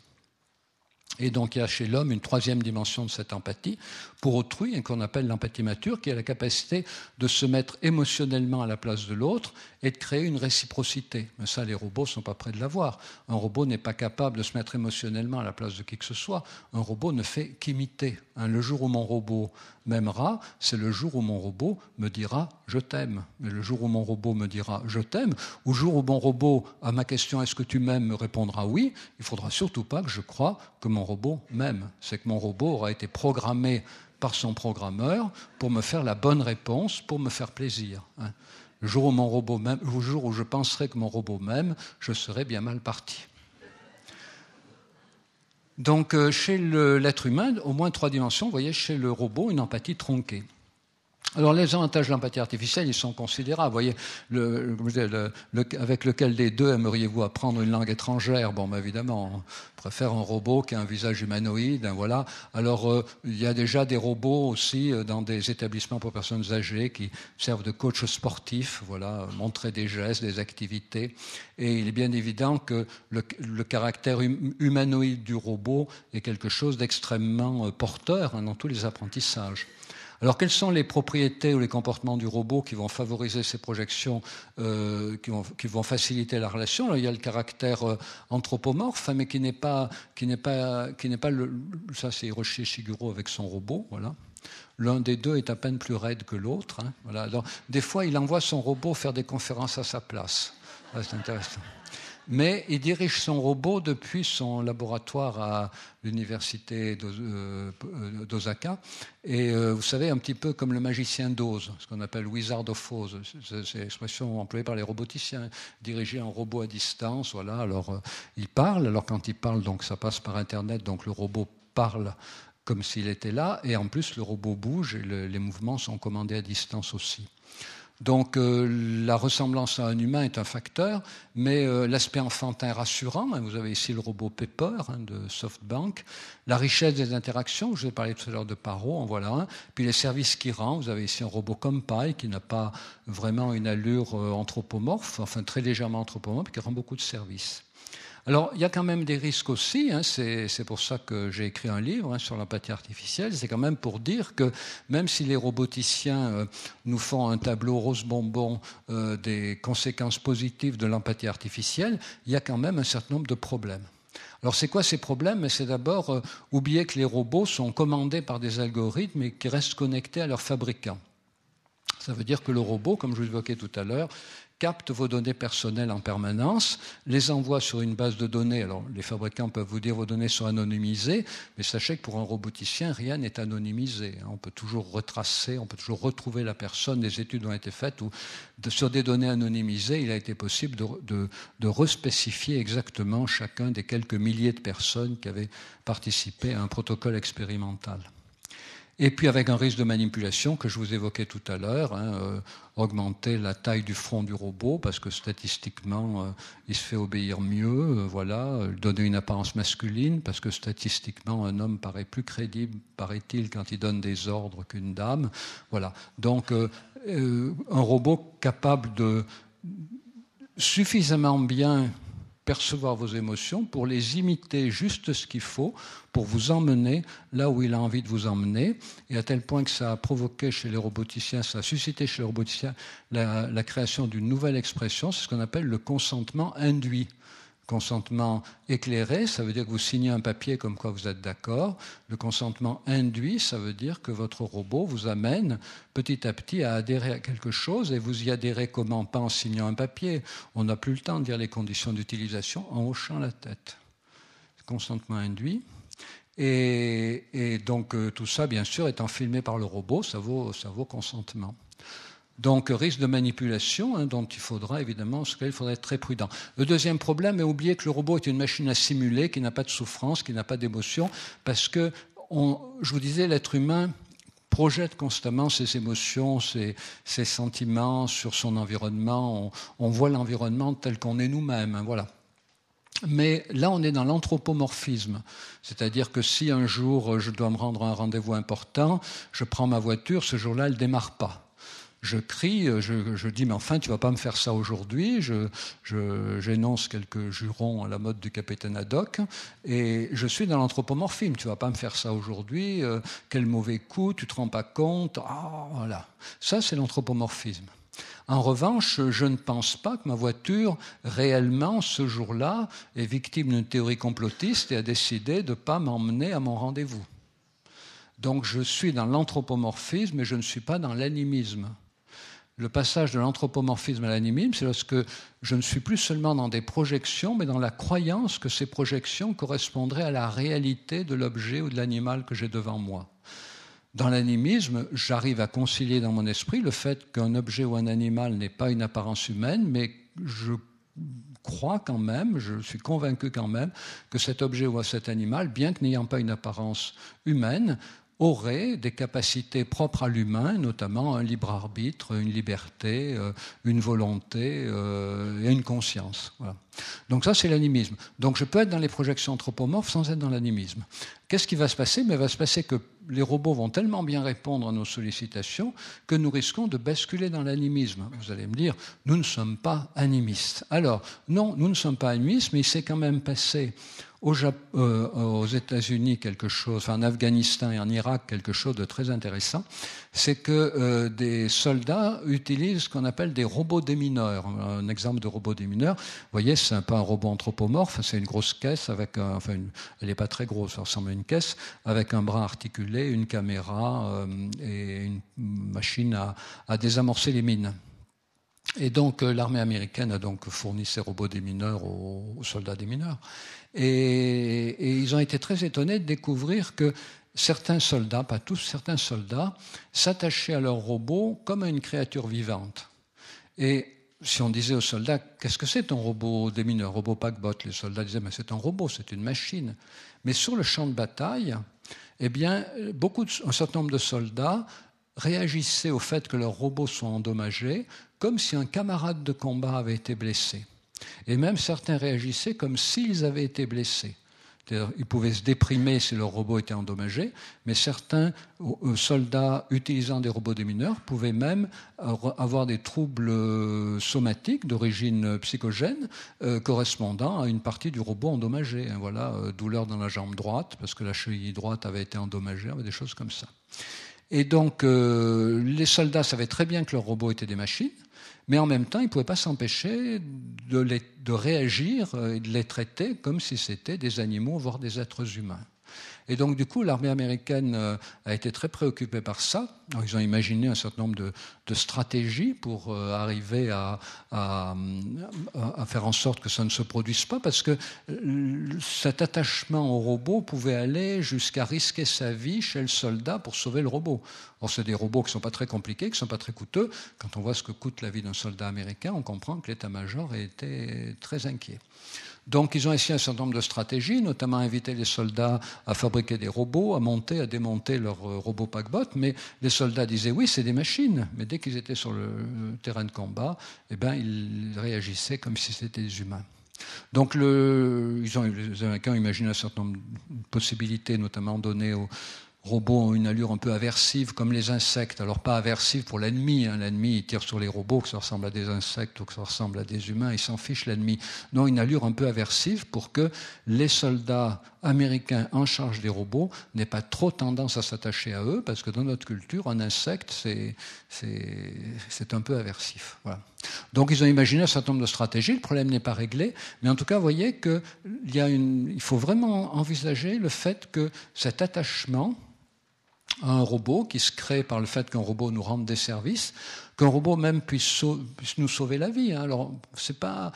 Et donc il y a chez l'homme une troisième dimension de cette empathie pour autrui, qu'on appelle l'empathie mature, qui est la capacité de se mettre émotionnellement à la place de l'autre et de créer une réciprocité. Mais ça, les robots ne sont pas prêts de l'avoir. Un robot n'est pas capable de se mettre émotionnellement à la place de qui que ce soit. Un robot ne fait qu'imiter. Hein, le jour où mon robot m'aimera, c'est le jour où mon robot me dira je t'aime. Mais le jour où mon robot me dira je t'aime, ou le jour où mon robot, à ma question est-ce que tu m'aimes, me répondra oui, il faudra surtout pas que je croie que mon robot m'aime. C'est que mon robot aura été programmé par son programmeur pour me faire la bonne réponse, pour me faire plaisir. Hein. Le jour où mon robot m'aime, le jour où je penserai que mon robot m'aime, je serai bien mal parti. Donc, euh, chez l'être humain, au moins trois dimensions, vous voyez, chez le robot, une empathie tronquée. Alors les avantages de l'empathie artificielle, ils sont considérables. Vous voyez, le, avec lequel des deux aimeriez-vous apprendre une langue étrangère? Bon, ben, évidemment, on préfère un robot qui a un visage humanoïde. Hein, voilà. Alors euh, il y a déjà des robots aussi euh, dans des établissements pour personnes âgées qui servent de coach sportif, voilà, montrer des gestes, des activités. Et il est bien évident que le, caractère hum, humanoïde du robot est quelque chose d'extrêmement euh, porteur hein, dans tous les apprentissages. Alors, quelles sont les propriétés ou les comportements du robot qui vont favoriser ces projections, euh, qui, vont, faciliter la relation? Il y a le caractère euh, anthropomorphe, hein, mais qui n'est pas, qui n'est pas, qui n'est pas le. Ça, c'est Hiroshi Shiguro avec son robot, voilà. L'un des deux est à peine plus raide que l'autre. Hein, voilà. des fois, il envoie son robot faire des conférences à sa place. c'est intéressant mais il dirige son robot depuis son laboratoire à l'université euh, d'Osaka. Et euh, vous savez, un petit peu comme le magicien d'Oz, ce qu'on appelle Wizard of Oz, c'est l'expression employée par les roboticiens, diriger un robot à distance. Voilà, alors euh, il parle, alors quand il parle, donc ça passe par Internet, donc le robot parle comme s'il était là, et en plus le robot bouge et les mouvements sont commandés à distance aussi. Donc euh, la ressemblance à un humain est un facteur, mais euh, l'aspect enfantin rassurant, hein, vous avez ici le robot Pepper hein, de SoftBank, la richesse des interactions, je vous ai parlé tout à l'heure de Paro, en voilà un, puis les services qui rend, vous avez ici un robot Compy qui n'a pas vraiment une allure euh, anthropomorphe, enfin très légèrement anthropomorphe, qui rend beaucoup de services. Alors, il y a quand même des risques aussi, hein, c'est pour ça que j'ai écrit un livre hein, sur l'empathie artificielle, c'est quand même pour dire que même si les roboticiens euh, nous font un tableau rose bonbon euh, des conséquences positives de l'empathie artificielle, il y a quand même un certain nombre de problèmes. Alors c'est quoi ces problèmes? C'est d'abord euh, oublier que les robots sont commandés par des algorithmes et qui restent connectés à leurs fabricants. Ça veut dire que le robot, comme je vous l'évoquais tout à l'heure, capte vos données personnelles en permanence, les envoie sur une base de données. Alors, les fabricants peuvent vous dire vos données sont anonymisées, mais sachez que pour un roboticien, rien n'est anonymisé. On peut toujours retracer, on peut toujours retrouver la personne. Des études ont été faites où, sur des données anonymisées, il a été possible de, de, de respécifier exactement chacun des quelques milliers de personnes qui avaient participé à un protocole expérimental. Et puis avec un risque de manipulation que je vous évoquais tout à l'heure, hein, euh, augmenter la taille du front du robot parce que statistiquement euh, il se fait obéir mieux, euh, voilà, donner une apparence masculine parce que statistiquement un homme paraît plus crédible, paraît-il, quand il donne des ordres qu'une dame, voilà. Donc un robot capable de suffisamment bien percevoir vos émotions, pour les imiter juste ce qu'il faut, pour vous emmener là où il a envie de vous emmener, et à tel point que ça a provoqué chez les roboticiens, ça a suscité chez les roboticiens la, la création d'une nouvelle expression, c'est ce qu'on appelle le consentement induit. Consentement éclairé, ça veut dire que vous signez un papier comme quoi vous êtes d'accord. Le consentement induit, ça veut dire que votre robot vous amène petit à petit à adhérer à quelque chose et vous y adhérez comment? Pas en signant un papier. On n'a plus le temps de dire les conditions d'utilisation en hochant la tête. Consentement induit. Et, donc euh, tout ça, bien sûr, étant filmé par le robot, ça vaut, ça vaut consentement. Donc risque de manipulation hein, dont il faudra évidemment, être très prudent. Le deuxième problème est oublier que le robot est une machine à simuler, qui n'a pas de souffrance, qui n'a pas d'émotion, parce que, je vous disais, l'être humain projette constamment ses émotions, ses, sentiments sur son environnement. On, voit l'environnement tel qu'on est nous-mêmes. Hein, voilà. Mais là, on est dans l'anthropomorphisme. C'est-à-dire que si un jour je dois me rendre à un rendez-vous important, je prends ma voiture, ce jour-là, elle ne démarre pas je crie, je, dis, mais enfin, tu vas pas me faire ça aujourd'hui. J'énonce quelques jurons à la mode du capitaine Haddock. Et je suis dans l'anthropomorphisme. Tu vas pas me faire ça aujourd'hui. Euh, quel mauvais coup, tu te rends pas compte. Ah. Ça, c'est l'anthropomorphisme. En revanche, je ne pense pas que ma voiture, réellement, ce jour-là, est victime d'une théorie complotiste et a décidé de ne pas m'emmener à mon rendez-vous. Donc je suis dans l'anthropomorphisme et je ne suis pas dans l'animisme le passage de l'anthropomorphisme à l'animisme, c'est lorsque je ne suis plus seulement dans des projections, mais dans la croyance que ces projections correspondraient à la réalité de l'objet ou de l'animal que j'ai devant moi. Dans l'animisme, j'arrive à concilier dans mon esprit le fait qu'un objet ou un animal n'est pas une apparence humaine, mais je crois quand même, je suis convaincu quand même, que cet objet ou cet animal, bien que n'ayant pas une apparence humaine, aurait des capacités propres à l'humain, notamment un libre arbitre, une liberté, euh, une volonté euh, et une conscience. Donc ça, c'est l'animisme. Donc je peux être dans les projections anthropomorphes sans être dans l'animisme. Qu'est-ce qui va se passer? Mais Il va se passer que les robots vont tellement bien répondre à nos sollicitations que nous risquons de basculer dans l'animisme. Vous allez me dire, nous ne sommes pas animistes. Alors, non, nous ne sommes pas animistes, mais il s'est quand même passé euh, aux États-Unis quelque chose, en Afghanistan et en Irak quelque chose de très intéressant, c'est que euh, des soldats utilisent ce qu'on appelle des robots démineurs. Un exemple de robot démineur, vous voyez, c'est peu un robot anthropomorphe, c'est une grosse caisse avec, enfin, elle n'est pas très grosse, ça ressemble à une caisse avec un bras articulé, une caméra euh, et une machine à, désamorcer les mines. Et donc l'armée américaine a donc fourni ces robots démineurs aux, aux soldats démineurs. Et, ils ont été très étonnés de découvrir que certains soldats, pas tous, certains soldats, s'attachaient à leur robot comme à une créature vivante. Et si on disait aux soldats, qu'est-ce que c'est ton robot démineur, robot paquebot Les soldats disaient, mais c'est un robot, c'est une machine. Mais sur le champ de bataille, eh bien, beaucoup un certain nombre de soldats réagissaient au fait que leurs robots sont endommagés comme si un camarade de combat avait été blessé. Et même certains réagissaient comme s'ils avaient été blessés. Ils pouvaient se déprimer si leur robot était endommagé, mais certains euh, soldats utilisant des robots démineurs pouvaient même avoir des troubles euh, somatiques d'origine psychogène euh, correspondant à une partie du robot endommagé. Hein, voilà, douleur dans la jambe droite parce que la cheville droite avait été endommagée, des choses comme ça. Et donc, les soldats savaient très bien que leurs robots étaient des machines, mais en même temps, ils ne pouvaient pas s'empêcher de, de, réagir et de les traiter comme si c'était des animaux, voire des êtres humains. Et donc, du coup, l'armée américaine euh, a été très préoccupée par ça. ils ont imaginé un certain nombre de, stratégies pour euh, arriver à, à, faire en sorte que ça ne se produise pas, parce que euh, cet attachement au robot pouvait aller jusqu'à risquer sa vie chez le soldat pour sauver le robot. Or, c'est des robots qui ne sont pas très compliqués, qui ne sont pas très coûteux. Quand on voit ce que coûte la vie d'un soldat américain, on comprend que l'état-major était très inquiet. Donc ils ont essayé un certain nombre de stratégies, notamment inviter les soldats à fabriquer des robots, à monter, à démonter leurs euh, robots paquebots, mais les soldats disaient oui, c'est des machines, mais dès qu'ils étaient sur le terrain de combat, eh ben, ils réagissaient comme si c'était des humains. Donc ils ont, les Américains ont imaginé un certain nombre de possibilités, notamment données aux, robots ont une allure un peu aversive, comme les insectes. Alors pas aversive pour l'ennemi, hein. l'ennemi il tire sur les robots, que ça ressemble à des insectes ou que ça ressemble à des humains, il s'en fiche l'ennemi. Non, une allure un peu aversive pour que les soldats américains en charge des robots n'aient pas trop tendance à s'attacher à eux, parce que dans notre culture, un insecte, c'est, un peu aversif. Voilà. Donc ils ont imaginé un certain nombre de stratégies, le problème n'est pas réglé, mais en tout cas, vous voyez qu'il faut vraiment envisager le fait que cet attachement, un robot qui se crée par le fait qu'un robot nous rende des services, qu'un robot même puisse, nous sauver la vie. Hein. Alors, c'est pas,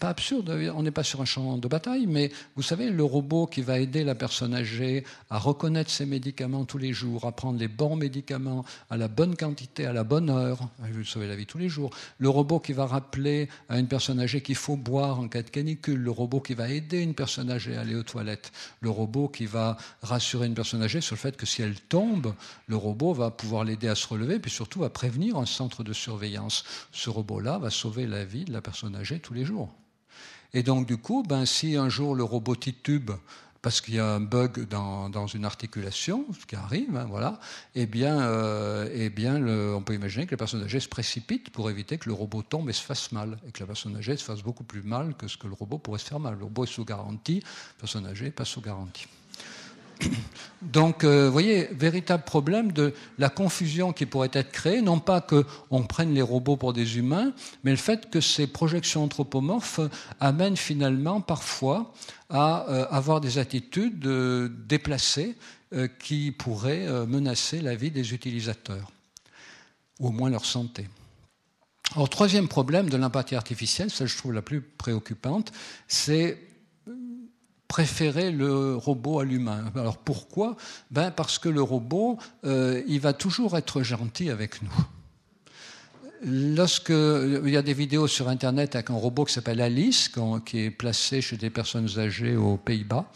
pas absurde. On n'est pas sur un champ de bataille, mais vous savez, le robot qui va aider la personne âgée à reconnaître ses médicaments tous les jours, à prendre les bons médicaments à la bonne quantité, à la bonne heure, il va lui sauver la vie tous les jours. Le robot qui va rappeler à une personne âgée qu'il faut boire en cas de canicule. Le robot qui va aider une personne âgée à aller aux toilettes. Le robot qui va rassurer une personne âgée sur le fait que si elle tombe, le robot va pouvoir l'aider à se relever, puis surtout à prévenir un centre de surveillance. Ce robot-là va sauver la vie de la personne âgée tous les jours. Et donc, du coup, ben, si un jour le robot titube parce qu'il y a un bug dans, une articulation, ce qui arrive, hein, voilà, eh bien, euh, eh bien on peut imaginer que la personne âgée se précipite pour éviter que le robot tombe et se fasse mal, et que la personne âgée se fasse beaucoup plus mal que ce que le robot pourrait se faire mal. Le robot est sous garantie, la personne âgée n'est pas sous garantie. Donc, euh, vous voyez, véritable problème de la confusion qui pourrait être créée, non pas qu'on prenne les robots pour des humains, mais le fait que ces projections anthropomorphes amènent finalement parfois à euh, avoir des attitudes euh, déplacées qui pourraient menacer la vie des utilisateurs, ou au moins leur santé. Alors, troisième problème de l'empathie artificielle, celle je trouve la plus préoccupante, c'est préférer le robot à l'humain. Alors pourquoi? Ben Parce que le robot, euh, il va toujours être gentil avec nous. Lorsque il y a des vidéos sur Internet avec un robot qui s'appelle Alice, qui est placé chez des personnes âgées aux Pays-Bas,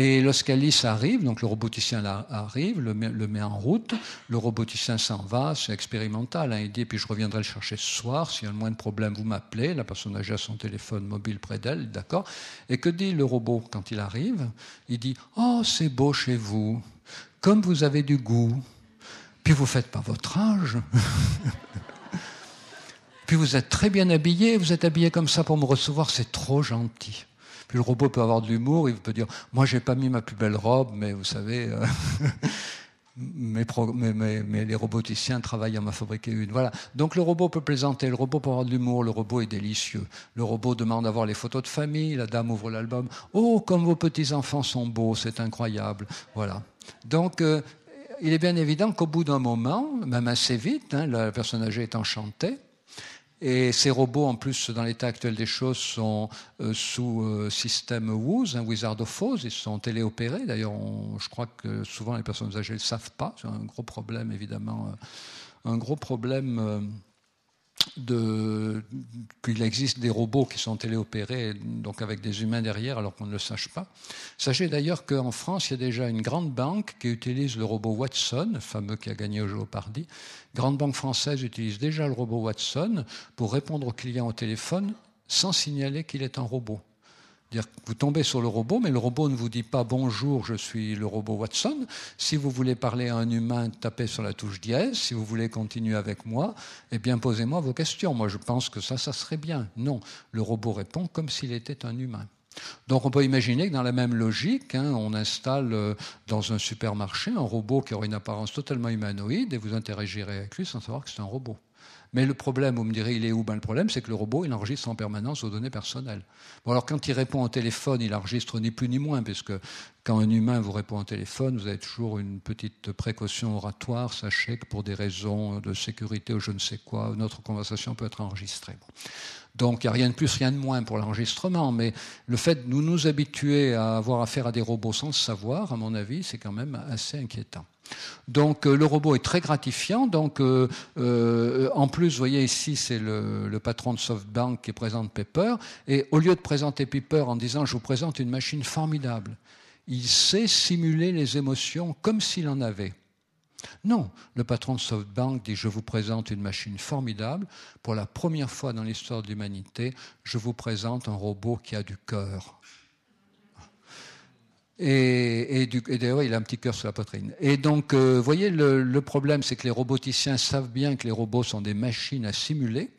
Et lorsqu'Alice arrive, donc le roboticien arrive, le met, en route, le roboticien s'en va, c'est expérimental. Hein, il dit, puis je reviendrai le chercher ce soir, s'il y a le moins de problème, vous m'appelez. La personne âgée a son téléphone mobile près d'elle, d'accord. Et que dit le robot quand il arrive? Il dit, oh, c'est beau chez vous, comme vous avez du goût, puis vous faites pas votre âge. puis vous êtes très bien habillé, vous êtes habillé comme ça pour me recevoir, c'est trop gentil. Le robot peut avoir de l'humour, il peut dire Moi, j'ai pas mis ma plus belle robe, mais vous savez. Euh, les roboticiens travaillent à m'en fabriquer une. Voilà. Donc le robot peut plaisanter, le robot peut avoir de l'humour, le robot est délicieux. Le robot demande d'avoir les photos de famille, la dame ouvre l'album. Oh, comme vos petits-enfants sont beaux, c'est incroyable. Voilà. Donc euh, il est bien évident qu'au bout d'un moment, même assez vite, hein, la personne âgée est enchantée, et ces robots, en plus, dans l'état actuel des choses, sont euh, sous euh, système WOOS, un Wizard of Oz, ils sont téléopérés. D'ailleurs, je crois que souvent les personnes âgées ne le savent pas. C'est un gros problème, évidemment. Euh, un gros problème qu'il existe des robots qui sont téléopérés, donc avec des humains derrière, alors qu'on ne le sache pas. Sachez d'ailleurs qu'en France, il y a déjà une grande banque qui utilise le robot Watson, fameux qui a gagné au Jeopardy. Grande banque française utilise déjà le robot Watson pour répondre aux clients au téléphone sans signaler qu'il est un robot vous tombez sur le robot, mais le robot ne vous dit pas bonjour, je suis le robot Watson. Si vous voulez parler à un humain, tapez sur la touche dièse. Si vous voulez continuer avec moi, eh bien posez-moi vos questions. Moi, je pense que ça, ça serait bien. Non, le robot répond comme s'il était un humain. Donc on peut imaginer que dans la même logique, hein, on installe euh, dans un supermarché un robot qui aurait une apparence totalement humanoïde et vous interagirez avec lui sans savoir que c'est un robot. Mais le problème, vous me direz, il est où? Ben, Le problème, c'est que le robot, il enregistre en permanence aux données personnelles. Bon, alors quand il répond au téléphone, il enregistre ni plus ni moins, puisque quand un humain vous répond au téléphone, vous avez toujours une petite précaution oratoire. Sachez que pour des raisons de sécurité ou je ne sais quoi, notre conversation peut être enregistrée. Donc il n'y a rien de plus, rien de moins pour l'enregistrement, mais le fait de nous nous habituer à avoir affaire à des robots sans le savoir, à mon avis, c'est quand même assez inquiétant. Donc euh, le robot est très gratifiant. Donc euh, euh, en plus, vous voyez ici, c'est le, le, patron de SoftBank qui présente Pepper. Et au lieu de présenter Pepper en disant je vous présente une machine formidable, il sait simuler les émotions comme s'il en avait. Non, le patron de SoftBank dit je vous présente une machine formidable. Pour la première fois dans l'histoire de l'humanité, je vous présente un robot qui a du cœur. Et, d'ailleurs, il a un petit cœur sur la poitrine. Et donc, vous euh, voyez, le problème, c'est que les roboticiens savent bien que les robots sont des machines à simuler.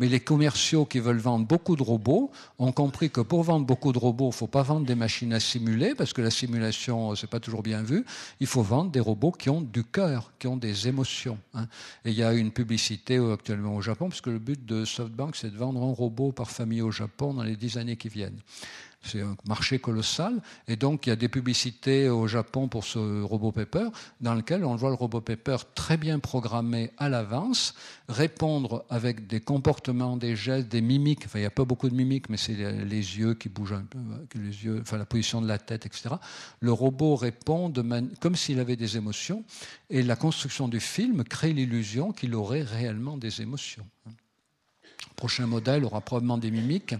Mais les commerciaux qui veulent vendre beaucoup de robots ont compris que pour vendre beaucoup de robots, il ne faut pas vendre des machines à simuler, parce que la simulation, c'est pas toujours bien vu. Il faut vendre des robots qui ont du cœur, qui ont des émotions. Hein. Et il y a une publicité actuellement au Japon, parce que le but de SoftBank, c'est de vendre un robot par famille au Japon dans les dix années qui viennent. C'est un marché colossal. Et donc, il y a des publicités au Japon pour ce robot Pepper, dans lequel on voit le robot Pepper très bien programmé à l'avance, répondre avec des comportements, des gestes, des mimiques. Enfin, il n'y a pas beaucoup de mimiques, mais c'est les yeux qui bougent les yeux, enfin, la position de la tête, etc. Le robot répond comme s'il avait des émotions. Et la construction du film crée l'illusion qu'il aurait réellement des émotions. Le prochain modèle aura probablement des mimiques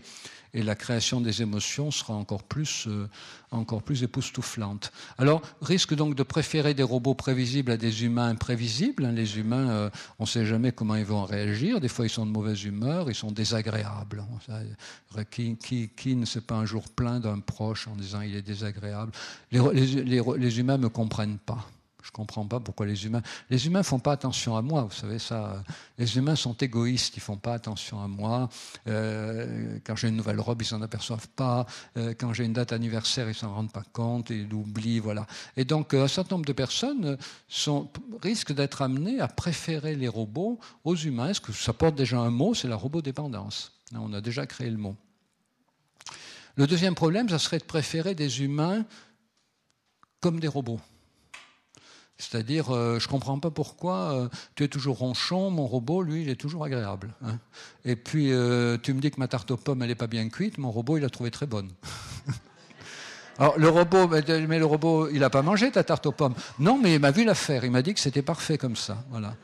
et la création des émotions sera encore plus, euh, encore plus époustouflante. Alors, risque donc de préférer des robots prévisibles à des humains imprévisibles. Hein. Les humains, euh, on ne sait jamais comment ils vont réagir. Des fois, ils sont de mauvaise humeur, ils sont désagréables. Qui, ne s'est pas un jour plaint d'un proche en disant il est désagréable? Les, les, les humains ne me comprennent pas. Je ne comprends pas pourquoi les humains. Les humains font pas attention à moi, vous savez ça. Les humains sont égoïstes, ils font pas attention à moi. Euh, quand j'ai une nouvelle robe, ils s'en aperçoivent pas. Euh, quand j'ai une date anniversaire, ils s'en rendent pas compte, ils l'oublient, voilà. Et donc, euh, un certain nombre de personnes risquent d'être amenées à préférer les robots aux humains. Est-ce que ça porte déjà un mot? C'est la robodépendance. On a déjà créé le mot. Le deuxième problème, ça serait de préférer des humains comme des robots. C'est-à-dire, euh, je ne comprends pas pourquoi euh, tu es toujours ronchon, mon robot, lui, il est toujours agréable. Hein. Et puis, euh, tu me dis que ma tarte aux pommes, elle n'est pas bien cuite, mon robot, il l'a trouvée très bonne. Alors, le robot, mais le robot, il n'a pas mangé ta tarte aux pommes. Non, mais il m'a vu la faire, il m'a dit que c'était parfait comme ça. Voilà.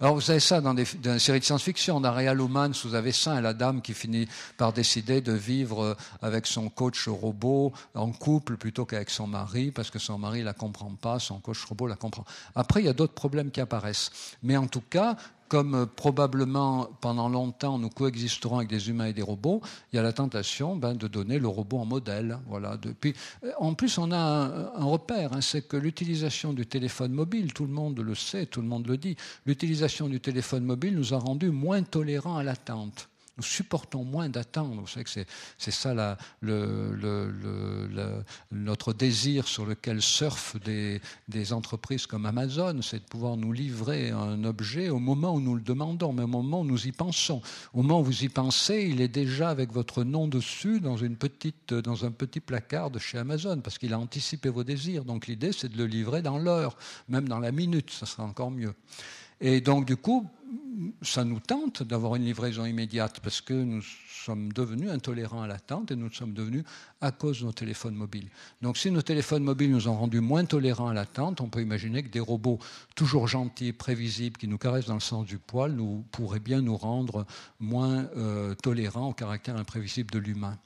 Alors vous avez ça dans des, séries de science-fiction. Dans Real Humans, vous avez ça, la dame qui finit par décider de vivre euh, avec son coach robot en couple plutôt qu'avec son mari, parce que son mari la comprend pas, son coach robot la comprend. Après, il y a d'autres problèmes qui apparaissent. Mais en tout cas, comme euh, probablement pendant longtemps nous coexisterons avec des humains et des robots, il y a la tentation ben, de donner le robot en modèle. Voilà. Euh, en plus, on a un, repère, hein, c'est que l'utilisation du téléphone mobile, tout le monde le sait, tout le monde le dit, l'utilisation du téléphone mobile nous a rendus moins tolérants à l'attente nous supportons moins d'attendre. Vous savez que c'est ça notre désir sur lequel surfent des, entreprises comme Amazon, c'est de pouvoir nous livrer un objet au moment où nous le demandons, mais au moment où nous y pensons. Au moment où vous y pensez, il est déjà avec votre nom dessus dans un petit placard de chez Amazon, parce qu'il a anticipé vos désirs. Donc l'idée, c'est de le livrer dans l'heure, même dans la minute, ça sera encore mieux. Et donc, du coup, ça nous tente d'avoir une livraison immédiate parce que nous sommes devenus intolérants à l'attente et nous sommes devenus à cause de nos téléphones mobiles. Donc si nos téléphones mobiles nous ont rendus moins tolérants à l'attente, on peut imaginer que des robots toujours gentils, prévisibles, qui nous caressent dans le sens du poil, nous, pourraient bien nous rendre moins euh, tolérants au caractère imprévisible de l'humain.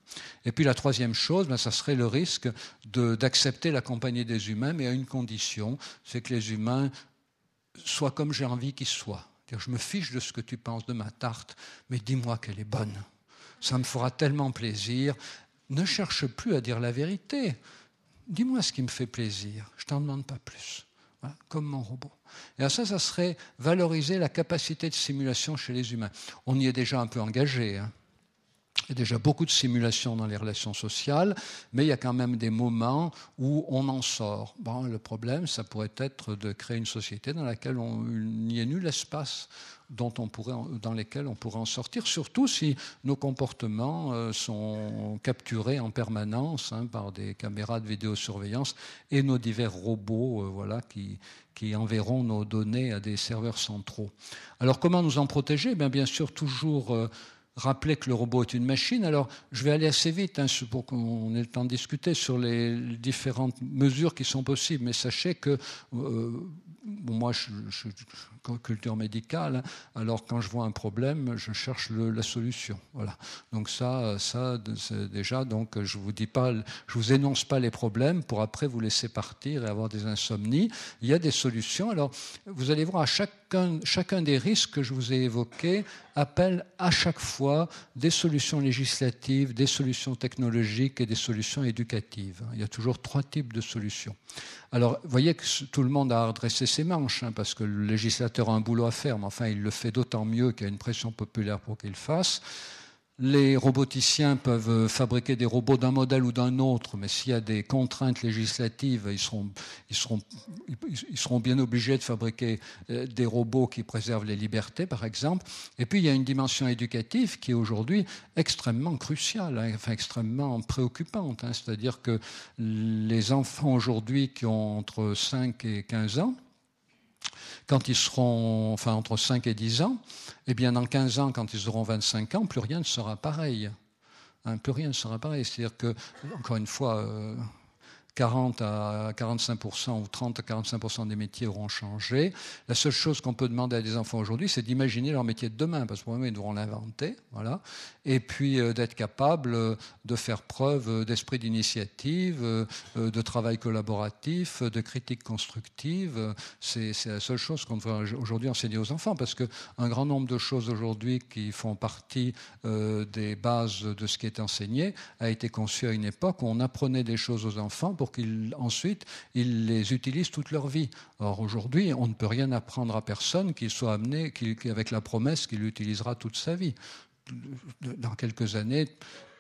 Et puis la troisième chose, ben, ça serait le risque d'accepter la compagnie des humains, mais à une condition, c'est que les humains soient comme j'ai envie qu'ils soient. Je me fiche de ce que tu penses de ma tarte, mais dis-moi qu'elle est bonne. Ça me fera tellement plaisir. Ne cherche plus à dire la vérité. Dis-moi ce qui me fait plaisir. Je t'en demande pas plus. comme mon robot. Et ça, ça serait valoriser la capacité de simulation chez les humains. On y est déjà un peu engagé. Hein. Il y a déjà beaucoup de simulations dans les relations sociales, mais il y a quand même des moments où on en sort. Bon, le problème, ça pourrait être de créer une société dans laquelle il n'y ait nul espace dans lesquels on pourrait en sortir, surtout si nos comportements euh, sont capturés en permanence hein, par des caméras de vidéosurveillance et nos divers robots euh, voilà, qui, enverront nos données à des serveurs centraux. Alors comment nous en protéger? Bien, bien sûr, toujours... Euh, rappeler que le robot est une machine. Alors, je vais aller assez vite hein, pour qu'on ait le temps de discuter sur les différentes mesures qui sont possibles. Mais sachez que euh, moi, je, suis culture médicale, hein. alors quand je vois un problème, je cherche la solution. Voilà. Donc ça, ça déjà, donc je vous dis pas, je vous énonce pas les problèmes pour après vous laisser partir et avoir des insomnies. Il y a des solutions. Alors, vous allez voir à chacun, des risques que je vous ai évoqués appelle à chaque fois des solutions législatives, des solutions technologiques et des solutions éducatives. Il y a toujours trois types de solutions. Alors, vous voyez que tout le monde a redressé ses manches, hein, parce que le législateur a un boulot à faire, mais enfin, il le fait d'autant mieux qu'il y a une pression populaire pour qu'il le fasse. Les roboticiens peuvent fabriquer des robots d'un modèle ou d'un autre, mais s'il y a des contraintes législatives, ils seront, bien obligés de fabriquer euh, des robots qui préservent les libertés, par exemple. Et puis, il y a une dimension éducative qui est aujourd'hui extrêmement cruciale, hein, enfin extrêmement préoccupante. Hein. C'est-à-dire que les enfants aujourd'hui qui ont entre 5 et 15 ans, quand ils seront, enfin, entre 5 et 10 ans, eh bien, dans 15 ans, quand ils auront 25 ans, plus rien ne sera pareil. Hein, plus rien ne sera pareil. C'est-à-dire que, encore une fois, euh, 40 à 45% ou 30 à 45% des métiers auront changé. La seule chose qu'on peut demander à des enfants aujourd'hui, c'est d'imaginer leur métier de demain, parce que ils devront l'inventer, voilà. Et puis euh, d'être capable euh, de faire preuve euh, d'esprit d'initiative, de travail collaboratif, de critique constructive. C'est la seule chose qu'on devrait aujourd'hui enseigner aux enfants, parce qu'un grand nombre de choses aujourd'hui qui font partie des bases de ce qui est enseigné a été conçu à une époque où on apprenait des choses aux enfants pour qu'ensuite ils les utilisent toute leur vie. Or aujourd'hui, on ne peut rien apprendre à personne qui soit amené avec la promesse qu'il l'utilisera toute sa vie. Dans quelques années,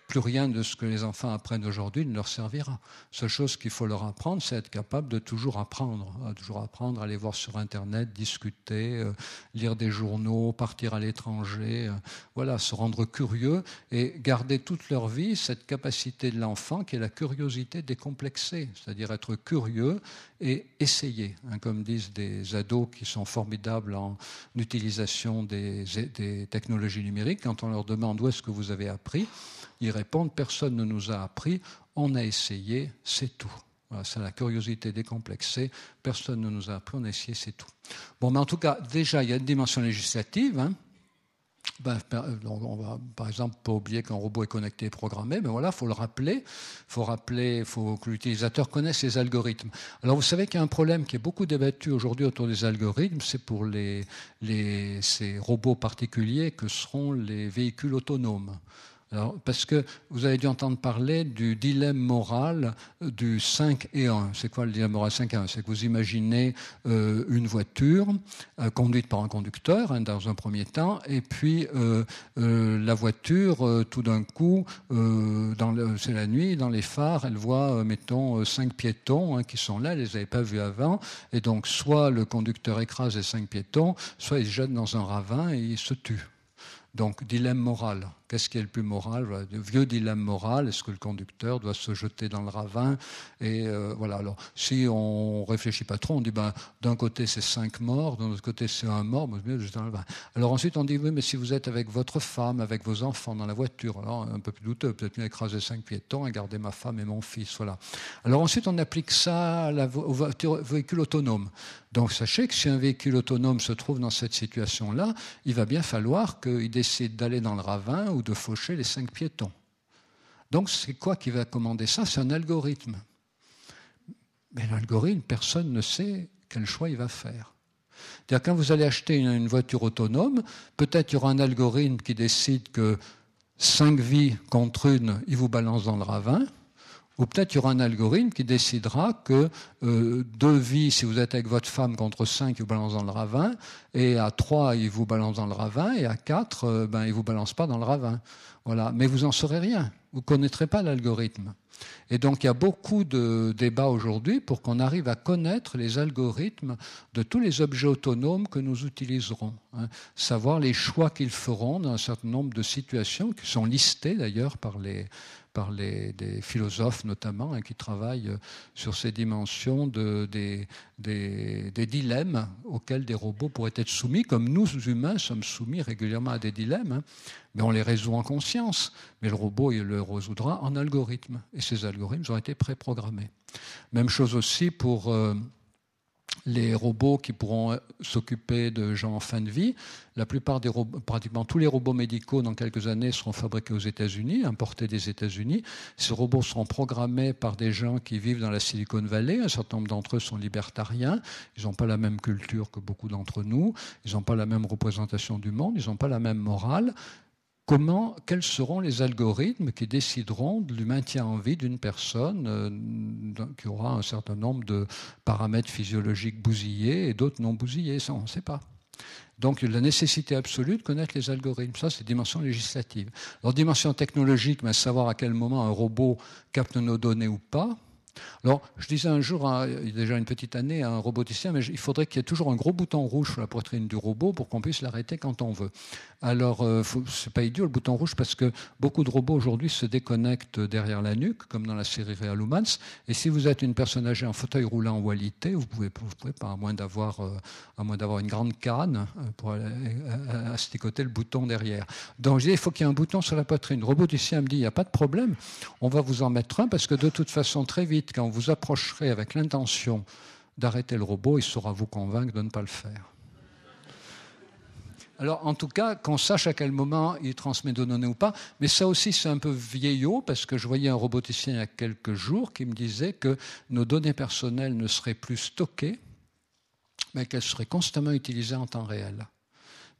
plus rien de ce que les enfants apprennent aujourd'hui ne leur servira. Seule chose qu'il faut leur apprendre, c'est être capable de toujours apprendre, toujours apprendre, aller voir sur Internet, discuter, euh, lire des journaux, partir à l'étranger, euh, voilà, se rendre curieux et garder toute leur vie cette capacité de l'enfant qui est la curiosité décomplexée, c'est-à-dire être curieux et essayer, hein, comme disent des ados qui sont formidables en utilisation des, des technologies numériques, quand on leur demande où est-ce que vous avez appris, ils répondent personne ne nous a appris, on a essayé, c'est tout. C'est la curiosité décomplexée. Personne ne nous a appris, on a essayé, c'est tout. Bon, mais en tout cas, déjà, il y a une dimension législative. Hein. Ben, on va, par exemple, pas oublier qu'un robot est connecté et programmé, mais voilà, faut le rappeler. Faut rappeler, faut que l'utilisateur connaisse les algorithmes. Alors, vous savez qu'il y a un problème qui est beaucoup débattu aujourd'hui autour des algorithmes, c'est pour ces robots particuliers que seront les véhicules autonomes. Alors, parce que vous avez dû entendre parler du dilemme moral du 5 et 1. C'est quoi le dilemme moral 5 et 1 C'est que vous imaginez euh, une voiture euh, conduite par un conducteur hein, dans un premier temps, et puis euh, la voiture, tout d'un coup, c'est la nuit, dans les phares, elle voit, mettons, cinq piétons hein, qui sont là, elle les avait pas vus avant, et donc soit le conducteur écrase les cinq piétons, soit il se jette dans un ravin et il se tue. Donc, dilemme moral. Qu'est-ce qui est le plus moral vieux dilemme moral, est-ce que le conducteur doit se jeter dans le ravin Et euh, voilà. Alors, si on réfléchit pas trop, on dit ben, d'un côté c'est cinq morts, d'un autre côté c'est un mort, mais mieux jeter dans le ravin. Alors ensuite on dit oui, mais si vous êtes avec votre femme, avec vos enfants dans la voiture, alors un peu plus douteux, peut-être mieux écraser cinq piétons et garder ma femme et mon fils, voilà. Alors ensuite on applique ça au véhicule autonome. Donc sachez que si un véhicule autonome se trouve dans cette situation-là, il va bien falloir qu'il décide d'aller dans le ravin de faucher les cinq piétons. Donc c'est quoi qui va commander ça? C'est un algorithme. Mais l'algorithme, personne ne sait quel choix il va faire. -dire quand vous allez acheter une, voiture autonome, peut-être il y aura un algorithme qui décide que cinq vies contre une, il vous balance dans le ravin. Ou peut-être il y aura un algorithme qui décidera que euh, deux vies, si vous êtes avec votre femme, contre cinq, il vous balance dans le ravin, et à trois, il vous balance dans le ravin, et à quatre, euh, ben, il vous balance pas dans le ravin. Voilà. Mais vous n'en saurez rien. Vous ne connaîtrez pas l'algorithme. Et donc il y a beaucoup de débats aujourd'hui pour qu'on arrive à connaître les algorithmes de tous les objets autonomes que nous utiliserons. Hein. Savoir les choix qu'ils feront dans un certain nombre de situations qui sont listées d'ailleurs par les, par les, des philosophes notamment, hein, qui travaillent sur ces dimensions de, des, des, dilemmes auxquels des robots pourraient être soumis, comme nous humains sommes soumis régulièrement à des dilemmes, hein. mais on les résout en conscience. Mais le robot, il le résoudra en algorithme, et ces algorithmes ont été préprogrammés. Même chose aussi pour... Euh, les robots qui pourront euh, s'occuper de gens en fin de vie. La plupart des robots, pratiquement tous les robots médicaux dans quelques années seront fabriqués aux États-Unis, importés des États-Unis. Ces robots seront programmés par des gens qui vivent dans la Silicon Valley. Un certain nombre d'entre eux sont libertariens. Ils n'ont pas la même culture que beaucoup d'entre nous. Ils n'ont pas la même représentation du monde. Ils n'ont pas la même morale comment, quels seront les algorithmes qui décideront du maintien en vie d'une personne euh, qui aura un certain nombre de paramètres physiologiques bousillés et d'autres non bousillés Ça, on ne sait pas. Donc la nécessité absolue de connaître les algorithmes, ça c'est dimension législative. Alors dimension technologique, mais savoir à quel moment un robot capte nos données ou pas, alors, je disais un jour, il y a déjà une petite année, à un roboticien, mais il faudrait qu'il y ait toujours un gros bouton rouge sur la poitrine du robot pour qu'on puisse l'arrêter quand on veut. Alors, euh, c'est pas idiot le bouton rouge parce que beaucoup de robots aujourd'hui se déconnectent derrière la nuque, comme dans la série Real Humans. Et si vous êtes une personne âgée en fauteuil roulant ou alité, vous pouvez, pouvez pas, à moins d'avoir, euh, à moins d'avoir une grande canne euh, pour asticoter le bouton derrière. Donc, je dis, il faut qu'il y ait un bouton sur la poitrine. Le roboticien me dit, il n'y a pas de problème, on va vous en mettre un parce que de toute façon, très vite, quand vous approcherez avec l'intention d'arrêter le robot, il saura vous convaincre de ne pas le faire. Alors, en tout cas, qu'on sache à quel moment il transmet des données ou pas. Mais ça aussi, c'est un peu vieillot, parce que je voyais un roboticien il y a quelques jours qui me disait que nos données personnelles ne seraient plus stockées, mais qu'elles seraient constamment utilisées en temps réel.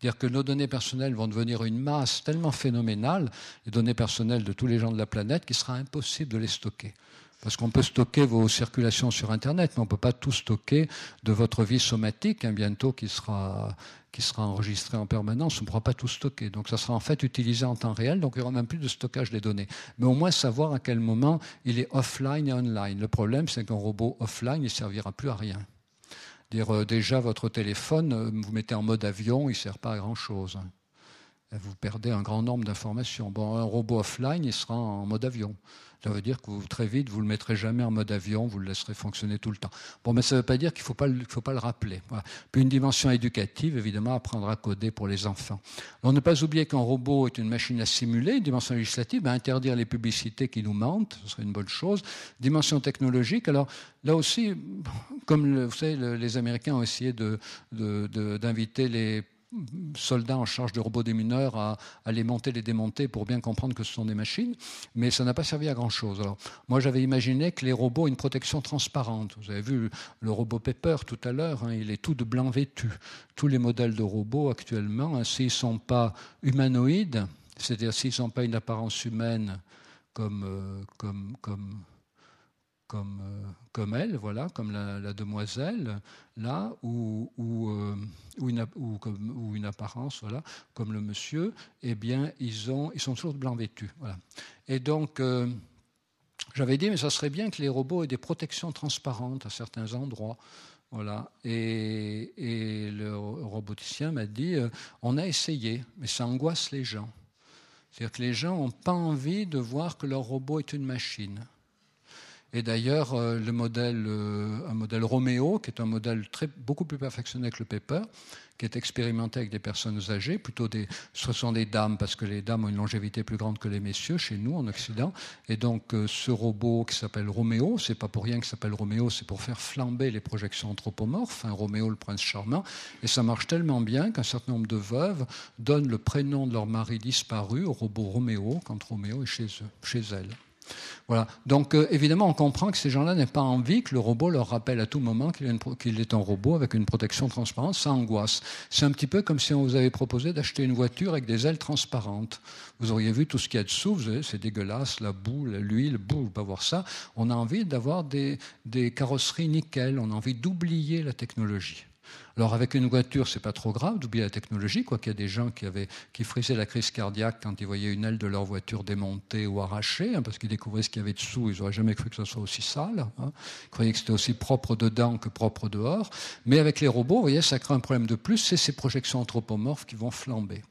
Dire que nos données personnelles vont devenir une masse tellement phénoménale, les données personnelles de tous les gens de la planète, qu'il sera impossible de les stocker. Parce qu'on peut stocker vos circulations sur Internet, mais on ne peut pas tout stocker de votre vie somatique, hein, bientôt qui sera, qui sera enregistré en permanence. On ne pourra pas tout stocker. Donc ça sera en fait utilisé en temps réel, donc il n'y aura même plus de stockage des données. Mais au moins savoir à quel moment il est offline et online. Le problème, c'est qu'un robot offline, il ne servira plus à rien. Dire, euh, déjà, votre téléphone, euh, vous mettez en mode avion, il ne sert pas à grand-chose. vous perdez un grand nombre d'informations. Bon, un robot offline, il sera en mode avion. Ça veut dire que très vite, vous ne le mettrez jamais en mode avion, vous le laisserez fonctionner tout le temps. Bon, mais ça ne veut pas dire qu'il ne faut, pas le, le rappeler. Puis une dimension éducative, évidemment, apprendre à coder pour les enfants. On ne pas oublier qu'un robot est une machine à simuler. Une dimension législative, interdire les publicités qui nous mentent, ce serait une bonne chose. Dimension technologique, alors là aussi, comme vous savez, les Américains ont essayé d'inviter les soldats en charge de robots démineurs à, à, les monter, les démonter pour bien comprendre que ce sont des machines, mais ça n'a pas servi à grand-chose. Moi, j'avais imaginé que les robots aient une protection transparente. Vous avez vu le robot Pepper tout à l'heure, hein, il est tout de blanc vêtu. Tous les modèles de robots actuellement, hein, s'ils ne sont pas humanoïdes, c'est-à-dire s'ils n'ont pas une apparence humaine comme, euh, comme comme, euh, comme elle, voilà, comme la, demoiselle, là, ou, ou, euh, une, ou, une, apparence, voilà, comme le monsieur, eh bien, ils, ont, ils sont toujours de blanc vêtus. Voilà. Et donc, euh, j'avais dit, mais ça serait bien que les robots aient des protections transparentes à certains endroits. Voilà. Et, et le roboticien m'a dit, on a essayé, mais ça angoisse les gens. C'est-à-dire que les gens n'ont pas envie de voir que leur robot est une machine. Et d'ailleurs, euh, le modèle, euh, un modèle Roméo, qui est un modèle beaucoup plus perfectionné que le Pepper, qui est expérimenté avec des personnes âgées, plutôt des, ce sont des dames, parce que les dames ont une longévité plus grande que les messieurs chez nous en Occident. Et donc, euh, ce robot qui s'appelle Roméo, c'est pas pour rien qu'il s'appelle Roméo, c'est pour faire flamber les projections anthropomorphes. Hein, Roméo, le prince charmant. Et ça marche tellement bien qu'un certain nombre de veuves donnent le prénom de leur mari disparu au robot Roméo quand Roméo est chez eux, chez elles. Voilà. Donc euh, évidemment, on comprend que ces gens-là n'ont pas envie que le robot leur rappelle à tout moment qu'il est un robot avec une protection transparente. Ça angoisse. C'est un petit peu comme si on vous avait proposé d'acheter une voiture avec des ailes transparentes. Vous auriez vu tout ce qu'il y a dessous, c'est dégueulasse, la boue, l'huile, vous pas voir ça. On a envie d'avoir des, des carrosseries nickel, on a envie d'oublier la technologie. Alors avec une voiture, c'est pas trop grave d'oublier la technologie, quoi qu'il y a des gens qui avaient frisaient la crise cardiaque quand ils voyaient une aile de leur voiture démontée ou arrachée, hein, parce qu'ils découvraient ce qu'il y avait dessous. Ils n'auraient jamais cru que ce soit aussi sale. Hein. Ils croyaient que c'était aussi propre dedans que propre dehors. Mais avec les robots, vous voyez, ça crée un problème de plus, c'est ces projections anthropomorphes qui vont flamber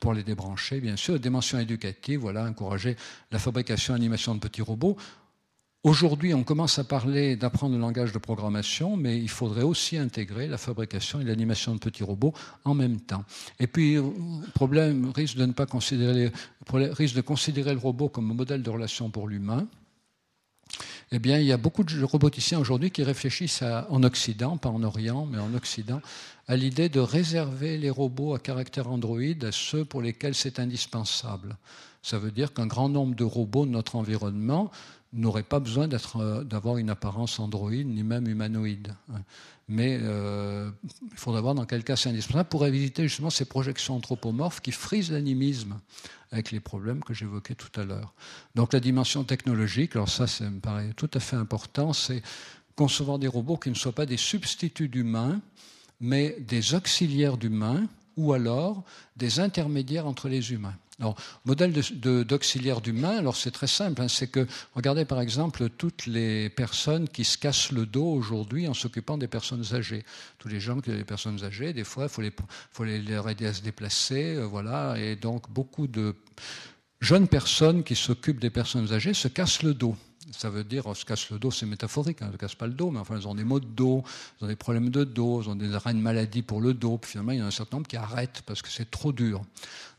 pour les débrancher, bien sûr. Dimension éducative, voilà, encourager la fabrication et l'animation de petits robots. Aujourd'hui, on commence à parler d'apprendre le langage de programmation, mais il faudrait aussi intégrer la fabrication et l'animation de petits robots en même temps. Et puis, problème risque de ne pas considérer, risque de considérer le robot comme modèle de relation pour l'humain. Eh bien, il y a beaucoup de roboticiens aujourd'hui qui réfléchissent en Occident, pas en Orient, mais en Occident, à l'idée de réserver les robots à caractère Android à ceux pour lesquels c'est indispensable. Ça veut dire qu'un grand nombre de robots de notre environnement n'aurait pas besoin euh, d'avoir une apparence androïde ni même humanoïde. Mais euh, il faudra voir dans quel cas c'est indispensable pour éviter justement ces projections anthropomorphes qui frisent l'animisme avec les problèmes que j'évoquais tout à l'heure. Donc la dimension technologique, alors ça, ça me paraît tout à fait important, c'est concevoir des robots qui ne soient pas des substituts d'humains, mais des auxiliaires d'humains ou alors des intermédiaires entre les humains. Alors, modèle d'auxiliaire d'humain, alors c'est très simple, hein, c'est que, regardez par exemple toutes les personnes qui se cassent le dos aujourd'hui en s'occupant des personnes âgées. Tous les gens qui ont des personnes âgées, des fois, il faut les, les aider à se déplacer, euh, voilà, et donc beaucoup de jeunes personnes qui s'occupent des personnes âgées se cassent le dos ça veut dire, on se casse le dos, c'est métaphorique, hein, on ne casse pas le dos, mais enfin, ils ont des maux de dos, ils ont des problèmes de dos, ils ont des arrêts de maladie pour le dos, puis finalement, il y a un certain nombre qui arrêtent parce que c'est trop dur.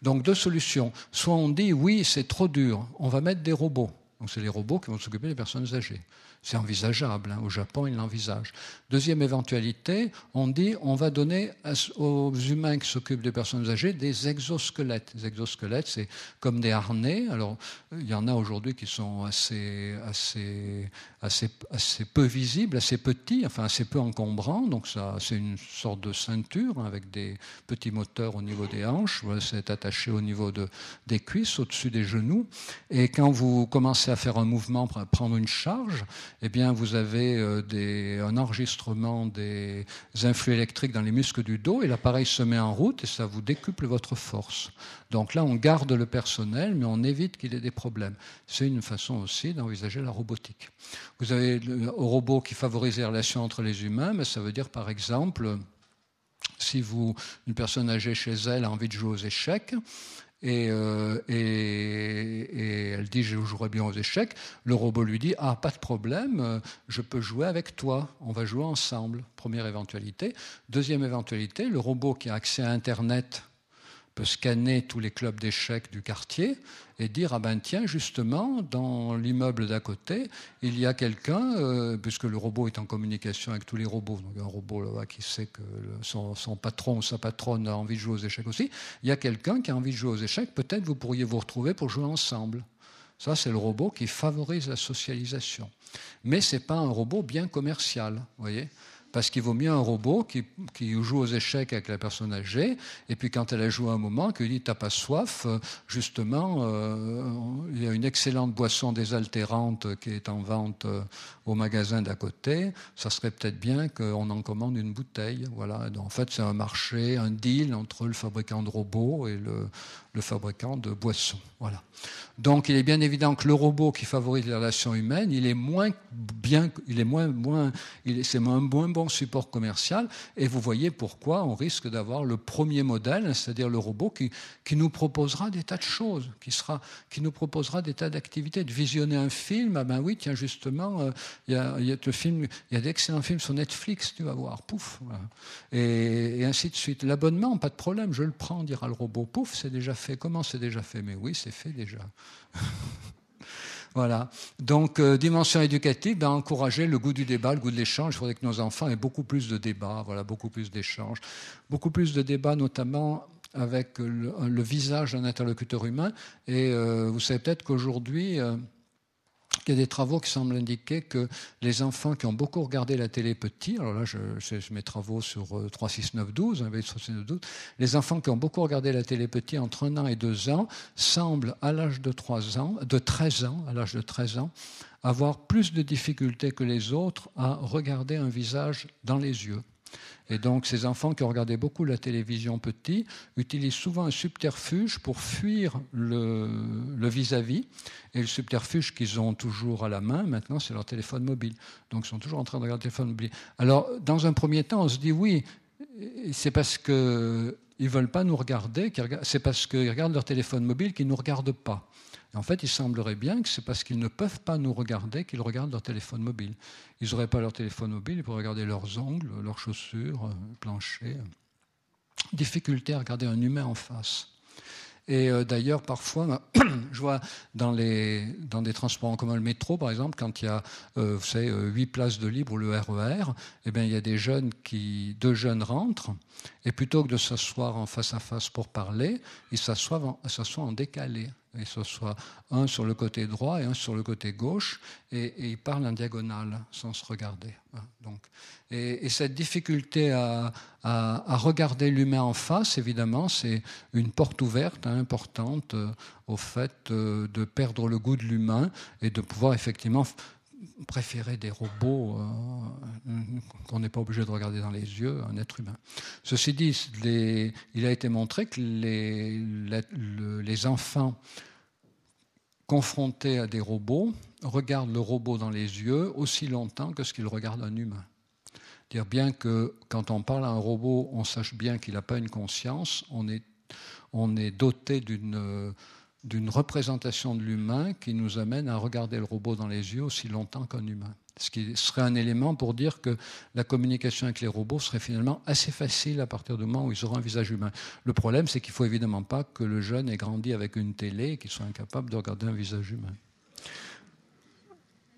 Donc, deux solutions. Soit on dit, oui, c'est trop dur, on va mettre des robots. Donc, c'est les robots qui vont s'occuper des personnes âgées. C'est envisageable. Hein. Au Japon, ils l'envisagent. Deuxième éventualité, on dit on va donner aux humains qui s'occupent des personnes âgées des exosquelettes. Les exosquelettes, c'est comme des harnais. Alors, il y en a aujourd'hui qui sont assez, assez, assez, assez peu visibles, assez petits, enfin assez peu encombrants. Donc, ça, c'est une sorte de ceinture hein, avec des petits moteurs au niveau des hanches. C'est attaché au niveau de, des cuisses, au-dessus des genoux. Et quand vous commencez à faire un mouvement, prendre une charge, eh bien, vous avez euh, des, un enregistrement des influx électriques dans les muscles du dos et l'appareil se met en route et ça vous décuple votre force. Donc là, on garde le personnel, mais on évite qu'il ait des problèmes. C'est une façon aussi d'envisager la robotique. Vous avez le robot qui favorise les relations entre les humains, mais ça veut dire, par exemple, si vous, une personne âgée chez elle a envie de jouer aux échecs, et, euh, et, elle dit je jouerai bien aux échecs. Le robot lui dit ah pas de problème, je peux jouer avec toi, on va jouer ensemble. Première éventualité. Deuxième éventualité, le robot qui a accès à Internet peut scanner tous les clubs d'échecs du quartier et dire ah ben tiens justement dans l'immeuble d'à côté il y a quelqu'un euh, puisque le robot est en communication avec tous les robots donc un robot là qui sait que son, son, patron ou sa patronne a envie de jouer aux échecs aussi il y a quelqu'un qui a envie de jouer aux échecs peut-être vous pourriez vous retrouver pour jouer ensemble. Ça c'est le robot qui favorise la socialisation. Mais c'est pas un robot bien commercial voyez parce qu'il vaut mieux un robot qui, joue aux échecs avec la personne âgée, et puis quand elle a joué un moment, qu'il dit T'as pas soif Justement, euh, il y a une excellente boisson désaltérante qui est en vente euh, au magasin d'à côté. Ça serait peut-être bien qu'on en commande une bouteille. Voilà. en fait, c'est un marché, un deal entre le fabricant de robots et le, le fabricant de boissons. Voilà. Donc, il est bien évident que le robot qui favorise les relations humaines, il est moins bien, il est moins, moins, c'est un moins bon support commercial. Et vous voyez pourquoi on risque d'avoir le premier modèle, c'est-à-dire le robot qui, qui nous proposera des tas de choses, qui sera, qui nous proposera des tas d'activités, de visionner un film. Ah ben oui, tiens justement, euh, il y a, film, il y a d'excellents films sur Netflix, tu vas voir, pouf, et ainsi de suite. L'abonnement, pas de problème, je le prends, dira le robot, pouf, c'est déjà fait Comment c'est déjà fait? Mais oui, c'est fait déjà. voilà. Donc, euh, dimension éducative, ben, encourager le goût du débat, le goût de l'échange. Il faudrait que nos enfants aient beaucoup plus de débats, voilà, beaucoup plus d'échanges, beaucoup plus de débats, notamment avec le, visage d'un interlocuteur humain. Et euh, vous savez peut-être qu'aujourd'hui, euh, il y a des travaux qui semblent indiquer que les enfants qui ont beaucoup regardé la télé petit, alors là, je, mes travaux sur 3, 6, 9, 12, les enfants qui ont beaucoup regardé la télé petit entre 1 an et 2 ans semblent, à l'âge de 3 ans, de 13 ans, à l'âge de 13 ans, avoir plus de difficultés que les autres à regarder un visage dans les yeux. Et donc, ces enfants qui ont regardé beaucoup la télévision petit utilisent souvent un subterfuge pour fuir le vis-à-vis. Et le subterfuge qu'ils ont toujours à la main, maintenant, c'est leur téléphone mobile. Donc, ils sont toujours en train de regarder le téléphone mobile. Alors, dans un premier temps, on se dit oui, c'est parce qu'ils ne veulent pas nous regarder, c'est parce qu'ils regardent leur téléphone mobile qu'ils ne nous regardent pas en fait, il semblerait bien que c'est parce qu'ils ne peuvent pas nous regarder qu'ils regardent leur téléphone mobile. Ils n'auraient pas leur téléphone mobile, ils pourraient regarder leurs ongles, leurs chaussures, le euh, plancher. Difficulté à regarder un humain en face. Et euh, d'ailleurs, parfois, je vois dans, les, dans des transports en commun, le métro par exemple, quand il y a, euh, vous savez, 8 places de libre ou le RER, e eh bien, il y a des jeunes qui, deux jeunes rentrent, et plutôt que de s'asseoir en face à face pour parler, ils s'assoient en décalé et ce soit un sur le côté droit et un sur le côté gauche, et, ils parlent en diagonale sans se regarder. Hein, donc, et, cette difficulté à, regarder l'humain en face, évidemment, c'est une porte ouverte hein, importante euh, au fait euh, de perdre le goût de l'humain et de pouvoir effectivement préférer des robots euh, qu'on n'est pas obligé de regarder dans les yeux, un être humain. Ceci dit, il a été montré que les, les, enfants confrontés à des robots regardent le robot dans les yeux aussi longtemps que ce qu'ils regardent un humain. Dire bien que quand on parle à un robot, on sache bien qu'il n'a pas une conscience, on est, on est doté d'une d'une représentation de l'humain qui nous amène à regarder le robot dans les yeux aussi longtemps qu'un humain. Ce qui serait un élément pour dire que la communication avec les robots serait finalement assez facile à partir du moment où ils auront un visage humain. Le problème, c'est qu'il ne faut évidemment pas que le jeune ait grandi avec une télé et qu'il soit incapable de regarder un visage humain.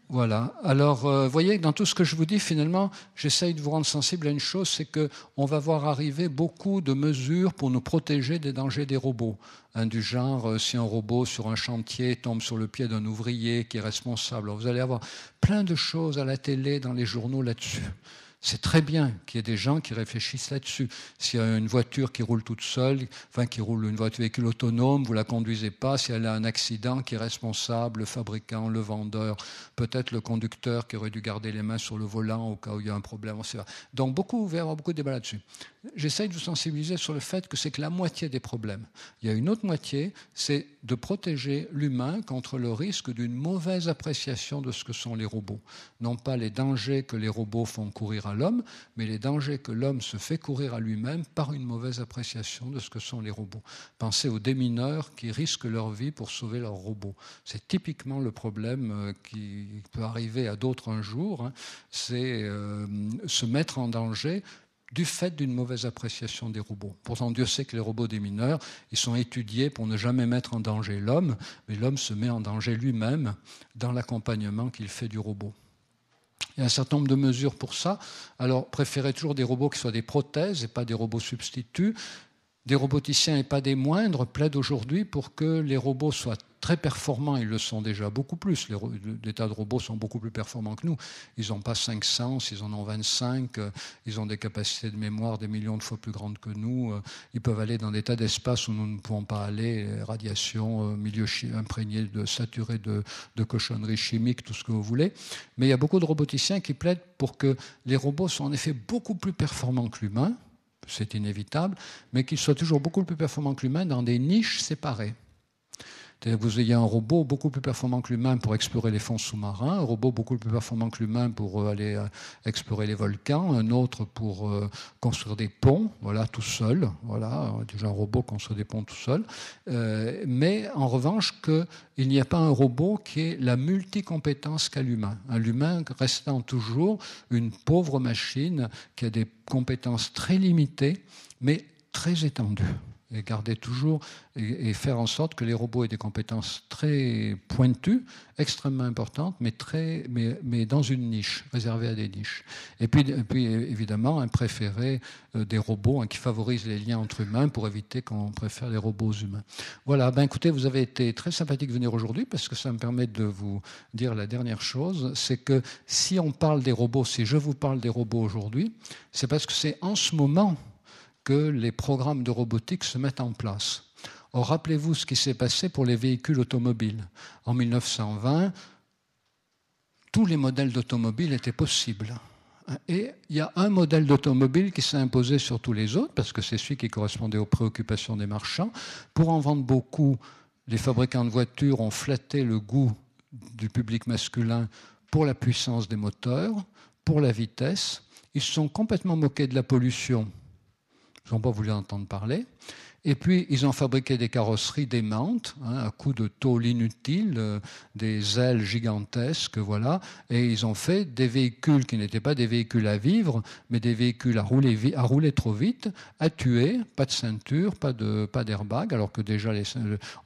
Voilà. Alors, vous euh, voyez, dans tout ce que je vous dis, finalement, j'essaye de vous rendre sensible à une chose, c'est qu'on va voir arriver beaucoup de mesures pour nous protéger des dangers des robots. Hein, du genre, euh, si un robot sur un chantier tombe sur le pied d'un ouvrier qui est responsable. vous allez avoir plein de choses à la télé, dans les journaux là-dessus. C'est très bien qu'il y ait des gens qui réfléchissent là-dessus. S'il y a une voiture qui roule toute seule, enfin qui roule une voiture véhicule autonome, vous la conduisez pas. Si elle a un accident, qui est responsable Le fabricant, le vendeur, peut-être le conducteur qui aurait dû garder les mains sur le volant au cas où il y a un problème. Donc beaucoup, avoir beaucoup de débats là-dessus. J'essaye de vous sensibiliser sur le fait que c'est que la moitié des problèmes. Il y a une autre moitié, c'est de protéger l'humain contre le risque d'une mauvaise appréciation de ce que sont les robots. Non pas les dangers que les robots font courir à l'homme, mais les dangers que l'homme se fait courir à lui-même par une mauvaise appréciation de ce que sont les robots. Pensez aux démineurs qui risquent leur vie pour sauver leurs robots. C'est typiquement le problème euh, qui peut arriver à d'autres un jour, hein. c'est euh, se mettre en danger du fait d'une mauvaise appréciation des robots. Pourtant, Dieu sait que les robots des mineurs, ils sont étudiés pour ne jamais mettre en danger l'homme, mais l'homme se met en danger lui-même dans l'accompagnement qu'il fait du robot. Il y a un certain nombre de mesures pour ça. Alors, préférez toujours des robots qui soient des prothèses et pas des robots substituts. Des roboticiens et pas des moindres plaident aujourd'hui pour que les robots soient très performants. Ils le sont déjà beaucoup plus. Les, tas de robots sont beaucoup plus performants que nous. Ils n'ont pas 5 sens, ils en ont 25. Euh, ils ont des capacités de mémoire des millions de fois plus grandes que nous. Euh, ils peuvent aller dans des tas d'espaces où nous ne pouvons pas aller. Radiation, euh, milieu imprégné de saturé de, de cochonneries chimiques, tout ce que vous voulez. Mais il y a beaucoup de roboticiens qui plaident pour que les robots soient en effet beaucoup plus performants que l'humain c'est inévitable, mais qu'il soit toujours beaucoup plus performant que l'humain dans des niches séparées. Vous ayez un robot beaucoup plus performant que l'humain pour explorer les fonds sous-marins, un robot beaucoup plus performant que l'humain pour euh, aller euh, explorer les volcans, un autre pour euh, construire des ponts, voilà, tout seul. Voilà, déjà un robot construit des ponts tout seul. mais en revanche, qu'il n'y a pas un robot qui ait la multicompétence qu'a l'humain. Un humain restant toujours une pauvre machine qui a des compétences très limitées, mais très étendues et garder toujours et, faire en sorte que les robots aient des compétences très pointues, extrêmement importantes, mais, très, mais, mais dans une niche, réservée à des niches. Et puis, puis évidemment, un préféré euh, des robots hein, qui favorise les liens entre humains pour éviter qu'on préfère les robots humains. Voilà, ben écoutez, vous avez été très sympathique de venir aujourd'hui parce que ça me permet de vous dire la dernière chose, c'est que si on parle des robots, si je vous parle des robots aujourd'hui, c'est parce que c'est en ce moment que les programmes de robotique se mettent en place. Or, rappelez-vous ce qui s'est passé pour les véhicules automobiles. En 1920, tous les modèles d'automobiles étaient possibles. Et il y a un modèle d'automobile qui s'est imposé sur tous les autres, parce que c'est celui qui correspondait aux préoccupations des marchands. Pour en vendre beaucoup, les fabricants de voitures ont flatté le goût du public masculin pour la puissance des moteurs, pour la vitesse. Ils se sont complètement moqués de la pollution ils n'ont pas voulu entendre parler. Et puis, ils ont fabriqué des carrosseries démentes, hein, à coups de tôle inutile, euh, des ailes gigantesques, voilà. Et ils ont fait des véhicules qui n'étaient pas des véhicules à vivre, mais des véhicules à rouler, trop vite, à tuer, pas de ceinture, pas d'airbag, alors que déjà les,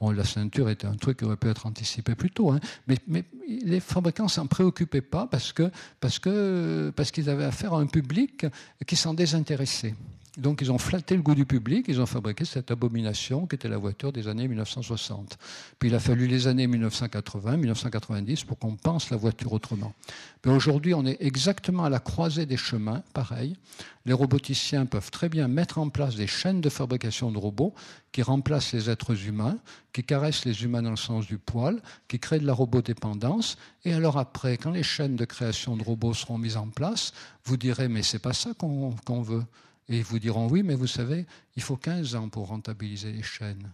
la ceinture était un truc qui aurait pu être anticipé plus tôt. Hein. Mais, les fabricants s'en préoccupaient pas parce qu'ils avaient affaire à un public qui s'en désintéressait. Donc ils ont flatté le goût du public, ils ont fabriqué cette abomination qui était la voiture des années 1960. Puis il a fallu les années 1980, 1990 pour qu'on pense la voiture autrement. Mais aujourd'hui, on est exactement à la croisée des chemins, pareil. Les roboticiens peuvent très bien mettre en place des chaînes de fabrication de robots qui remplacent les êtres humains, qui caressent les humains dans le sens du poil, qui créent de la robodépendance. Et alors après, quand les chaînes de création de robots seront mises en place, vous direz mais c'est pas ça qu'on veut. Et ils vous diront oui, mais vous savez, il faut 15 ans pour rentabiliser les chaînes.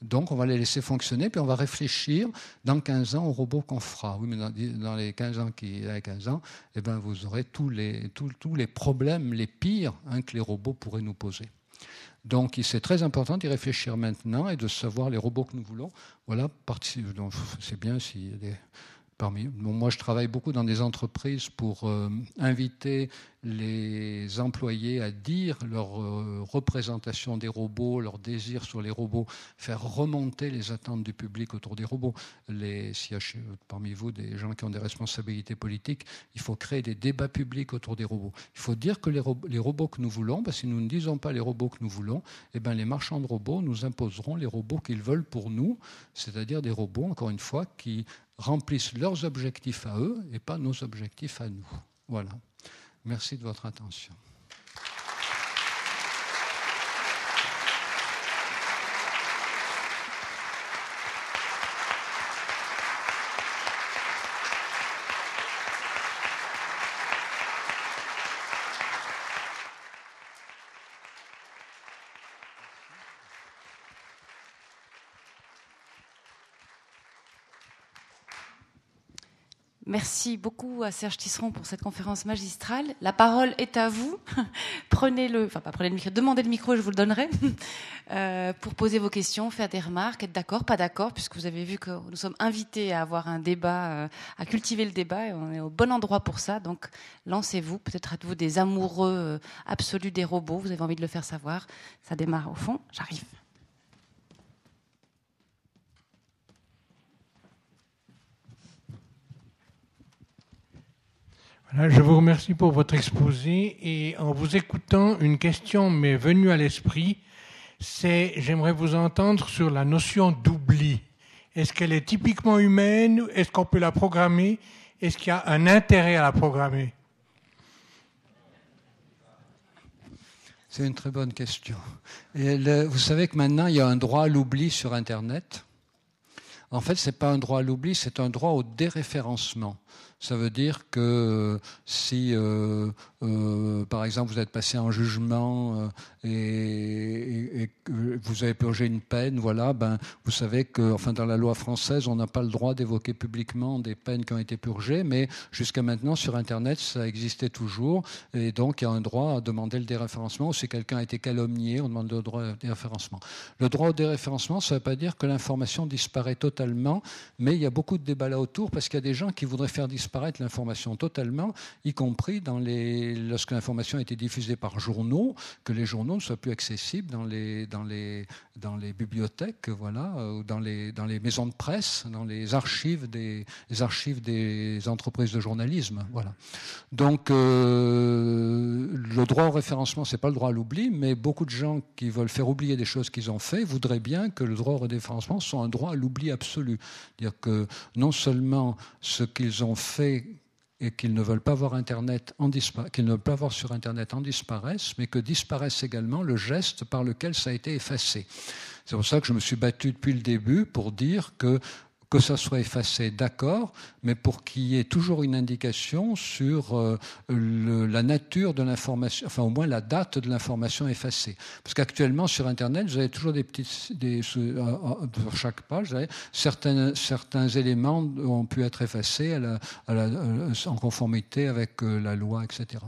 Donc on va les laisser fonctionner, puis on va réfléchir dans 15 ans aux robots qu'on fera. Oui, mais dans, les 15 ans qui 15 ans, eh ben, vous aurez tous les, tous, tous les problèmes les pires hein, que les robots pourraient nous poser. Donc c'est très important d'y réfléchir maintenant et de savoir les robots que nous voulons. Voilà, c'est bien s'il y a des Moi, je travaille beaucoup dans des entreprises pour euh, inviter les employés à dire leur euh, représentation des robots, leur désir sur les robots, faire remonter les attentes du public autour des robots. Les, y a parmi vous des gens qui ont des responsabilités politiques, il faut créer des débats publics autour des robots. Il faut dire que les, robots que nous voulons, que si nous ne disons pas les robots que nous voulons, eh ben les marchands de robots nous imposeront les robots qu'ils veulent pour nous, c'est-à-dire des robots, encore une fois, qui remplissent leurs objectifs à eux et pas nos objectifs à nous. Voilà. Merci de votre attention. Merci beaucoup à Serge Tisseron pour cette conférence magistrale. La parole est à vous. prenez le, enfin pas prenez le micro, demandez le micro, je vous le donnerai, euh, pour poser vos questions, faire des remarques, être d'accord, pas d'accord, puisque vous avez vu que nous sommes invités à avoir un débat, euh, à cultiver le débat, et on est au bon endroit pour ça. Donc lancez-vous. Peut-être êtes-vous des amoureux euh, absolus des robots. Vous avez envie de le faire savoir. Ça démarre au fond. J'arrive. Je vous remercie pour votre exposé et en vous écoutant, une question m'est venue à l'esprit, c'est j'aimerais vous entendre sur la notion d'oubli. Est-ce qu'elle est typiquement humaine Est-ce qu'on peut la programmer? Est-ce qu'il y a un intérêt à la programmer? C'est une très bonne question. Vous savez que maintenant, il y a un droit à l'oubli sur Internet. En fait, ce n'est pas un droit à l'oubli, c'est un droit au déréférencement. Ça veut dire que si, euh, euh, par exemple, vous êtes passé en jugement euh, et, que vous avez purgé une peine, voilà, ben, vous savez que, enfin, dans la loi française, on n'a pas le droit d'évoquer publiquement des peines qui ont été purgées, mais jusqu'à maintenant, sur Internet, ça existait toujours, et donc il y a un droit à demander le déréférencement. Ou si quelqu'un a été calomnié, on demande le droit au déréférencement. Le droit au déréférencement, ça ne veut pas dire que l'information disparaît totalement, mais il y a beaucoup de débats là autour parce qu'il y a des gens qui voudraient faire disparaître disparaître l'information totalement, y compris dans les, lorsque l'information a été diffusée par journaux, que les journaux ne soient plus accessibles dans les, dans les, dans les bibliothèques, voilà, ou dans les, dans les maisons de presse, dans les archives des, archives des entreprises de journalisme. Voilà. Donc, euh, le droit au référencement, c'est pas le droit à l'oubli, mais beaucoup de gens qui veulent faire oublier des choses qu'ils ont fait voudraient bien que le droit au référencement soit un droit à l'oubli absolu. C'est-à-dire que non seulement ce qu'ils ont fait et qu'ils ne veulent pas voir Internet en qu'ils ne veulent pas voir sur Internet en disparaissent, mais que disparaisse également le geste par lequel ça a été effacé. C'est pour ça que je me suis battu depuis le début pour dire que que ça soit effacé, d'accord, mais pour qu'il y ait toujours une indication sur euh, la nature de l'information, enfin au moins la date de l'information effacée. Parce qu'actuellement sur Internet, vous avez toujours des petites, des, sur chaque page, certains, éléments ont pu être effacés euh, en conformité avec euh, la loi, etc.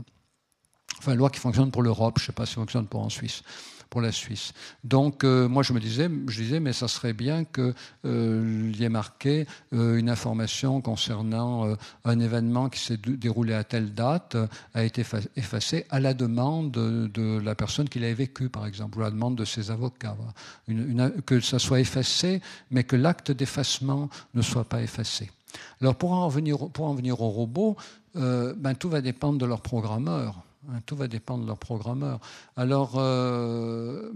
Enfin, loi qui fonctionne pour l'Europe, je ne sais pas si fonctionne pour en Suisse pour la Suisse. Donc euh, moi je me disais, je disais, mais ça serait bien qu'il euh, y ait marqué euh, une information concernant un événement qui s'est déroulé à telle date a été effacé à la demande de, la personne qui l'avait vécu, par exemple, ou à la demande de ses avocats. que ça soit effacé, mais que l'acte d'effacement ne soit pas effacé. Alors pour en venir, pour en robots, ben, tout va dépendre de leur programmeur. Hein, tout va dépendre de leur programmeur. Alors, euh,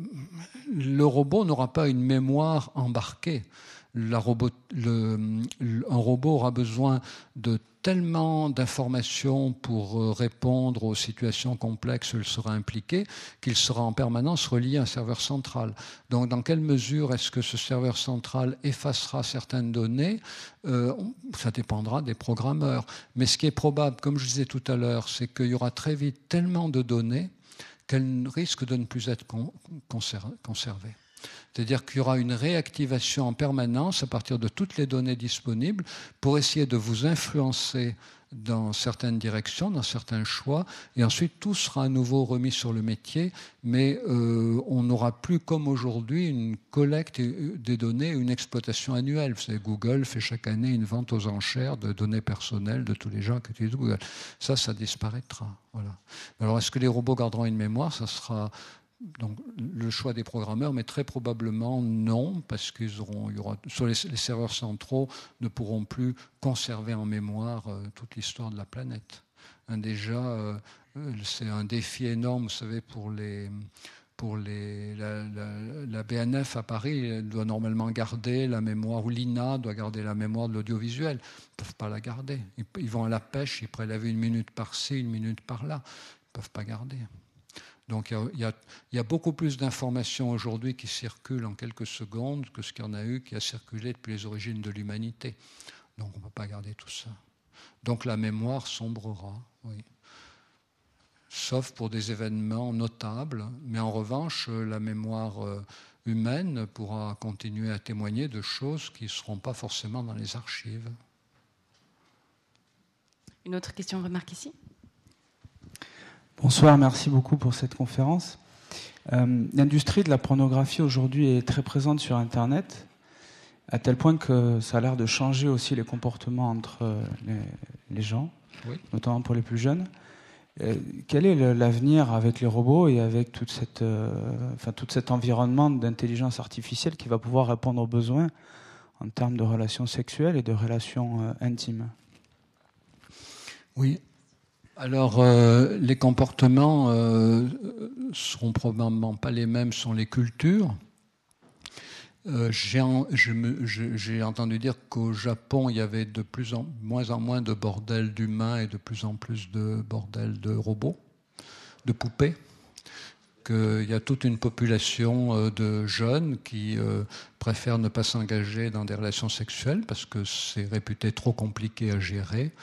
le robot n'aura pas une mémoire embarquée. Un robot aura besoin de tellement d'informations pour euh, répondre aux situations complexes où il sera impliqué qu'il sera en permanence relié à un serveur central. Donc dans quelle mesure est-ce que ce serveur central effacera certaines données? Euh, Ça dépendra des programmeurs. Mais ce qui est probable, comme je disais tout à l'heure, c'est qu'il y aura très vite tellement de données qu'elles risquent de ne plus être conservées. C'est-à-dire qu'il y aura une réactivation en permanence à partir de toutes les données disponibles pour essayer de vous influencer dans certaines directions, dans certains choix, et ensuite tout sera à nouveau remis sur le métier, mais euh, on n'aura plus comme aujourd'hui une collecte des données, une exploitation annuelle. Vous savez, Google fait chaque année une vente aux enchères de données personnelles de tous les gens qui utilisent Google. Ça, ça disparaîtra. Voilà. Alors, est-ce que les robots garderont une mémoire? Ça sera donc le choix des programmeurs, mais très probablement non, parce qu'ils les, serveurs centraux ne pourront plus conserver en mémoire euh, toute l'histoire de la planète. déjà, euh, c'est un défi énorme, vous savez, pour les pour les, la, BNF à Paris elle doit normalement garder la mémoire, ou l'INA doit garder la mémoire de l'audiovisuel. Ils ne peuvent pas la garder. Ils, ils, vont à la pêche, ils prélèvent une minute par-ci, une minute par-là. Ils ne peuvent pas garder. Donc il y, a, beaucoup plus d'informations aujourd'hui qui circulent en quelques secondes que ce qu'il y en a eu qui a circulé depuis les origines de l'humanité. Donc on ne peut pas garder tout ça. Donc la mémoire sombrera, oui. Sauf pour des événements notables, mais en revanche, la mémoire euh, humaine pourra continuer à témoigner de choses qui ne seront pas forcément dans les archives. Une autre question, remarque ici? Bonsoir, merci beaucoup pour cette conférence. Euh, l'industrie de la pornographie aujourd'hui est très présente sur Internet, à tel point que ça a l'air de changer aussi les comportements entre les, gens, notamment pour les plus jeunes. Euh, quel est l'avenir avec les robots et avec toute cette, euh, enfin, tout cet environnement d'intelligence artificielle qui va pouvoir répondre aux besoins en termes de relations sexuelles et de relations intimes? Oui, alors, euh, les comportements euh, seront probablement pas les mêmes sur les cultures. Euh, j'ai entendu dire qu'au Japon, il y avait de plus en moins en moins de bordels d'humains et de plus en plus de bordels de robots, de poupées. Qu'il y a toute une population euh, de jeunes qui préfèrent ne pas s'engager dans des relations sexuelles parce que c'est réputé trop compliqué à gérer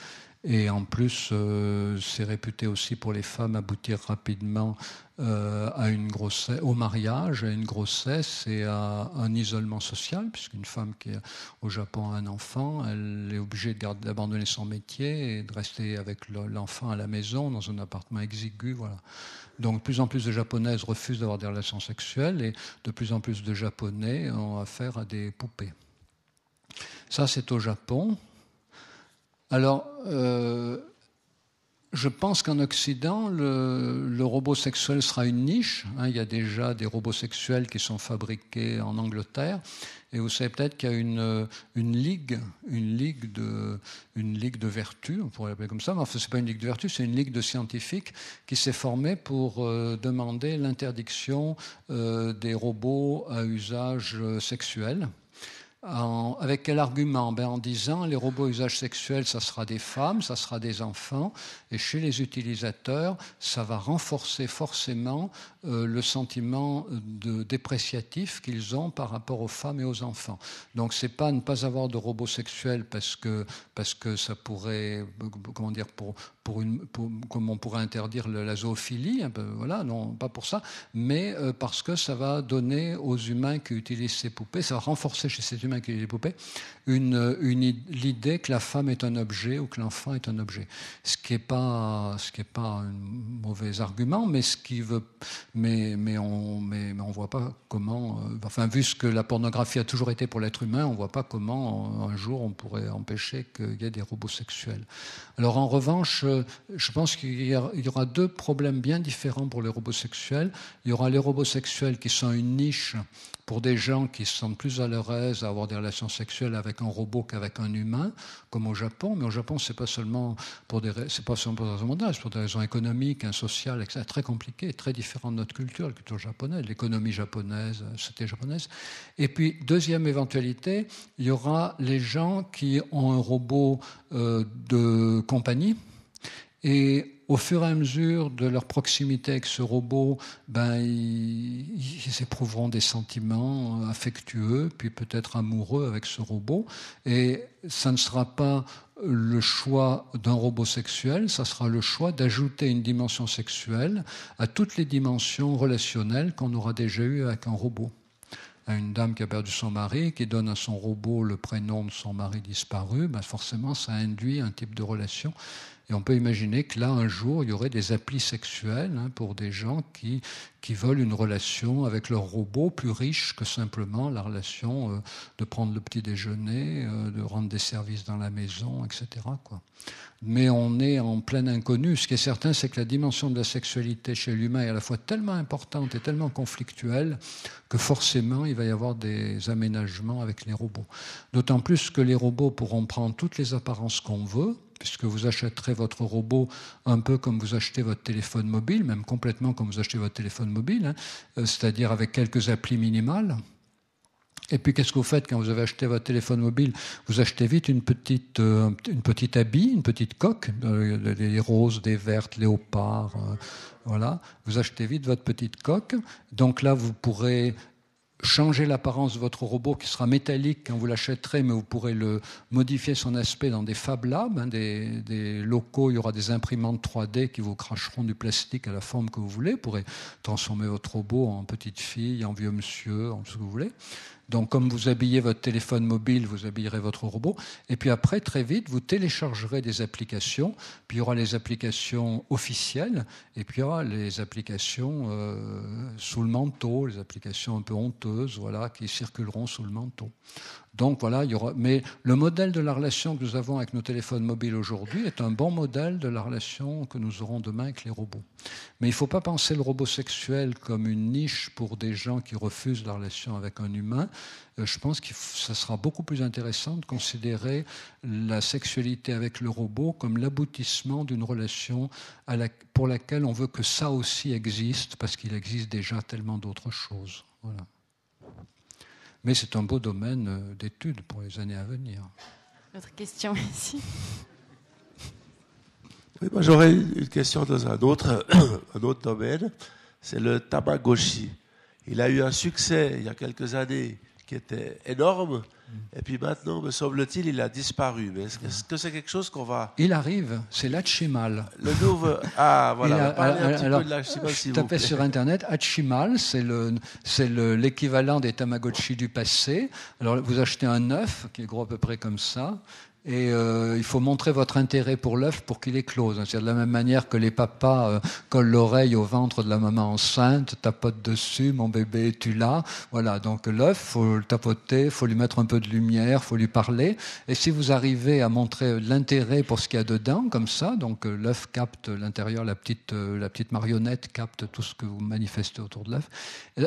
et en plus, euh, c'est réputé aussi pour les femmes aboutir rapidement euh, à une grossesse, au mariage, à une grossesse et à un isolement social, puisqu'une femme qui au Japon a un enfant, elle est obligée d'abandonner son métier et de rester avec l'enfant à la maison dans un appartement exigu. Voilà. Donc, de plus en plus de Japonaises refusent d'avoir des relations sexuelles et de plus en plus de Japonais ont affaire à des poupées. Ça, c'est au Japon. Alors, euh, je pense qu'en Occident, le, robot sexuel sera une niche. Hein. il y a déjà des robots sexuels qui sont fabriqués en Angleterre. Et vous savez peut-être qu'il y a une, ligue, une ligue de, une ligue de vertu, on pourrait l'appeler comme ça, mais enfin, ce n'est pas une ligue de vertu, c'est une ligue de scientifiques qui s'est formée pour euh, demander l'interdiction euh, des robots à usage sexuel avec quel argument? Ben En disant les robots usage sexuel, ça sera des femmes, ça sera des enfants, et chez les utilisateurs, ça va renforcer forcément euh, le sentiment de dépréciatif qu'ils ont par rapport aux femmes et aux enfants. Donc c'est pas ne pas avoir de robots sexuels parce que parce que ça pourrait comment dire pour pour une comme on pourrait interdire la zoophilie, voilà, non pas pour ça, mais euh, parce que ça va donner aux humains qui utilisent ces poupées, ça va renforcer chez ces humains qui les poupées, une, l'idée que la femme est un objet ou que l'enfant est un objet. Ce qui n'est pas, pas un mauvais argument, mais ce qui veut, mais, mais on, mais, on voit pas comment, euh, enfin, vu ce que la pornographie a toujours été pour l'être humain, on voit pas comment un jour on pourrait empêcher qu'il y ait des robots sexuels. Alors, en revanche, euh, je pense qu'il y aura deux problèmes bien différents pour les robots sexuels. Il y aura les robots sexuels qui sont une niche pour des gens qui se sentent plus à leur aise à avoir des relations sexuelles avec un robot qu'avec un humain, comme au Japon. Mais au Japon, c'est pas seulement pour des, pas seulement pour des raisons c'est pour des raisons économiques, sociales, etc. Très compliqué, très différent de notre culture, la culture japonaise, l'économie japonaise, la société japonaise. Et puis, deuxième éventualité, il y aura les gens qui ont un robot euh, de compagnie et au fur et à mesure de leur proximité avec ce robot, ben, ils, éprouveront des sentiments affectueux, puis peut-être amoureux avec ce robot. Et ça ne sera pas le choix d'un robot sexuel, ça sera le choix d'ajouter une dimension sexuelle à toutes les dimensions relationnelles qu'on aura déjà eues avec un robot à une dame qui a perdu son mari, qui donne à son robot le prénom de son mari disparu, ben forcément ça induit un type de relation et on peut imaginer que là, un jour, il y aurait des applis sexuels hein, pour des gens qui, veulent une relation avec leur robot plus riche que simplement la relation euh, de prendre le petit déjeuner, euh, de rendre des services dans la maison, etc. Mais on est en plein inconnu. Ce qui est certain, c'est que la dimension de la sexualité chez l'humain est à la fois tellement importante et tellement conflictuelle que forcément, il va y avoir des aménagements avec les robots. D'autant plus que les robots pourront prendre toutes les apparences qu'on veut puisque vous achèterez votre robot un peu comme vous achetez votre téléphone mobile, même complètement comme vous achetez votre téléphone mobile, hein, euh, c'est-à-dire avec quelques applis minimales. Et puis, qu'est-ce que vous faites quand vous avez acheté votre téléphone mobile? Vous achetez vite une petite, euh, une petite habit, une petite coque, euh, des roses, des vertes, léopards, voilà. Vous achetez vite votre petite coque. Donc là, vous pourrez changer l'apparence de votre robot qui sera métallique quand vous l'achèterez, mais vous pourrez le modifier son aspect dans des Fab Labs, hein, des, locaux, il y aura des imprimantes 3D qui vous cracheront du plastique à la forme que vous voulez, vous pourrez transformer votre robot en petite fille, en vieux monsieur, en ce que vous voulez. Donc, comme vous habillez votre téléphone mobile, vous habillerez votre robot. Et puis après, très vite, vous téléchargerez des applications. Puis il y aura les applications officielles, et puis il y aura les applications euh, sous le manteau, les applications un peu honteuses, voilà, qui circuleront sous le manteau. Donc voilà. Mais le modèle de la relation que nous avons avec nos téléphones mobiles aujourd'hui est un bon modèle de la relation que nous aurons demain avec les robots. Mais il ne faut pas penser le robot sexuel comme une niche pour des gens qui refusent la relation avec un humain. Euh, je pense que ça sera beaucoup plus intéressant de considérer la sexualité avec le robot comme l'aboutissement d'une relation pour laquelle on veut que ça aussi existe, parce qu'il existe déjà tellement d'autres choses. Voilà. Mais c'est un beau domaine euh, d'études pour les années à venir. Notre question ici. Oui, moi j'aurais une question dans un autre, un autre domaine, c'est le Tamagotchi. Il a eu un succès il y a quelques années qui était énorme. Mm. Et puis maintenant, me semble-t-il, il a disparu. Mais est-ce que c'est quelque chose qu'on va. Il arrive, c'est l'Achimal. Le nouveau. Ah, voilà. A... un petit peu de vous sur Internet, Achimal, c'est l'équivalent le, des Tamagotchi du passé. Alors, vous achetez un œuf qui est gros à peu près comme ça. Et euh, il faut montrer votre intérêt pour l'œuf pour qu'il éclose. C'est de la même manière que les papas euh, collent l'oreille au ventre de la maman enceinte, tapotent dessus, mon bébé, tu là. Voilà, donc l'œuf, faut le tapoter, faut lui mettre un peu de lumière, faut lui parler. Et si vous arrivez à montrer l'intérêt pour ce qu'il y a dedans, comme ça, donc euh, l'œuf capte l'intérieur, la petite, la petite marionnette capte tout ce que vous manifestez autour de l'œuf,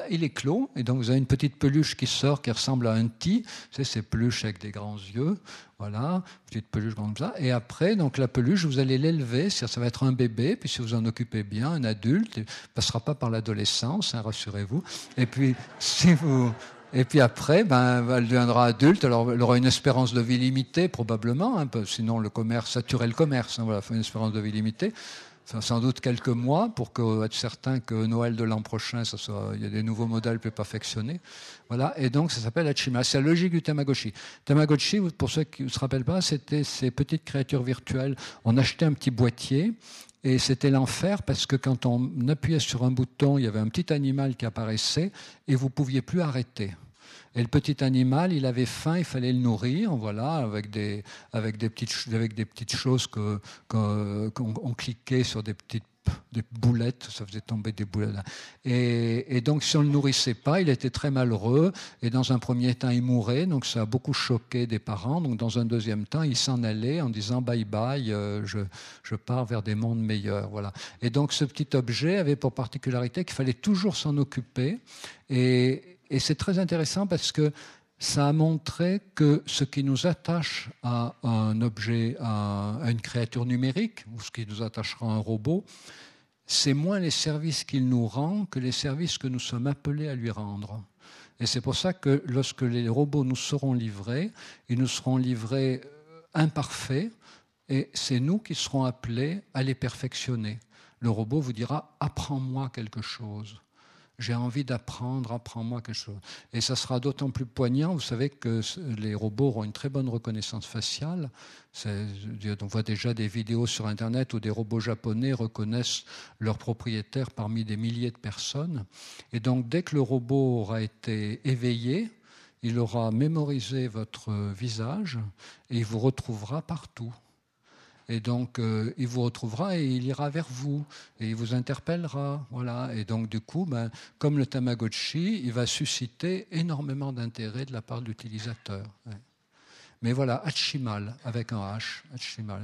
il éclot. Et donc vous avez une petite peluche qui sort, qui ressemble à un ti. C'est ces peluches avec des grands yeux. Voilà, petite peluche comme ça. Et après, donc la peluche, vous allez l'élever, ça va être un bébé, puis si vous en occupez bien, un adulte, il ne passera pas par l'adolescence, hein, rassurez-vous. Et puis, si vous, et puis après, ben, elle deviendra adulte. Alors, elle aura une espérance de vie limitée, probablement. Hein, sinon, le commerce, le commerce. Hein, voilà, une espérance de vie limitée sans doute quelques mois pour être certain que Noël de l'an prochain, il y a des nouveaux modèles plus perfectionnés. Voilà. Et donc, ça s'appelle Hachima. C'est la logique du Tamagotchi. Tamagotchi, pour ceux qui ne se rappellent pas, c'était ces petites créatures virtuelles. On achetait un petit boîtier et c'était l'enfer parce que quand on appuyait sur un bouton, il y avait un petit animal qui apparaissait et vous pouviez plus arrêter. Et le petit animal, il avait faim, il fallait le nourrir, voilà, avec des, avec des, petites, avec des petites choses qu'on cliquait sur des petites des boulettes, ça faisait tomber des boulettes. Et, et, donc, si on ne le nourrissait pas, il était très malheureux. Et dans un premier temps, il mourait. Donc, ça a beaucoup choqué des parents. Donc, dans un deuxième temps, il s'en allait en disant bye bye, euh, je, je, pars vers des mondes meilleurs. Voilà. Et donc, ce petit objet avait pour particularité qu'il fallait toujours s'en occuper. Et, et c'est très intéressant parce que ça a montré que ce qui nous attache à un objet, à une créature numérique, ou ce qui nous attachera à un robot, c'est moins les services qu'il nous rend que les services que nous sommes appelés à lui rendre. Et c'est pour ça que lorsque les robots nous seront livrés, ils nous seront livrés euh, imparfaits, et c'est nous qui serons appelés à les perfectionner. Le robot vous dira apprends-moi quelque chose j'ai envie d'apprendre, apprends-moi quelque chose. Et ça sera d'autant plus poignant, vous savez que les robots auront une très bonne reconnaissance faciale. On voit déjà des vidéos sur Internet où des robots japonais reconnaissent leurs propriétaires parmi des milliers de personnes. Et donc dès que le robot aura été éveillé, il aura mémorisé votre visage et il vous retrouvera partout. Et donc, euh, il vous retrouvera et il ira vers vous et il vous interpellera. Voilà. Et donc, du coup, ben, comme le Tamagotchi, il va susciter énormément d'intérêt de la part de l'utilisateur. Mais voilà, Hachimal, avec un H, Hachimal,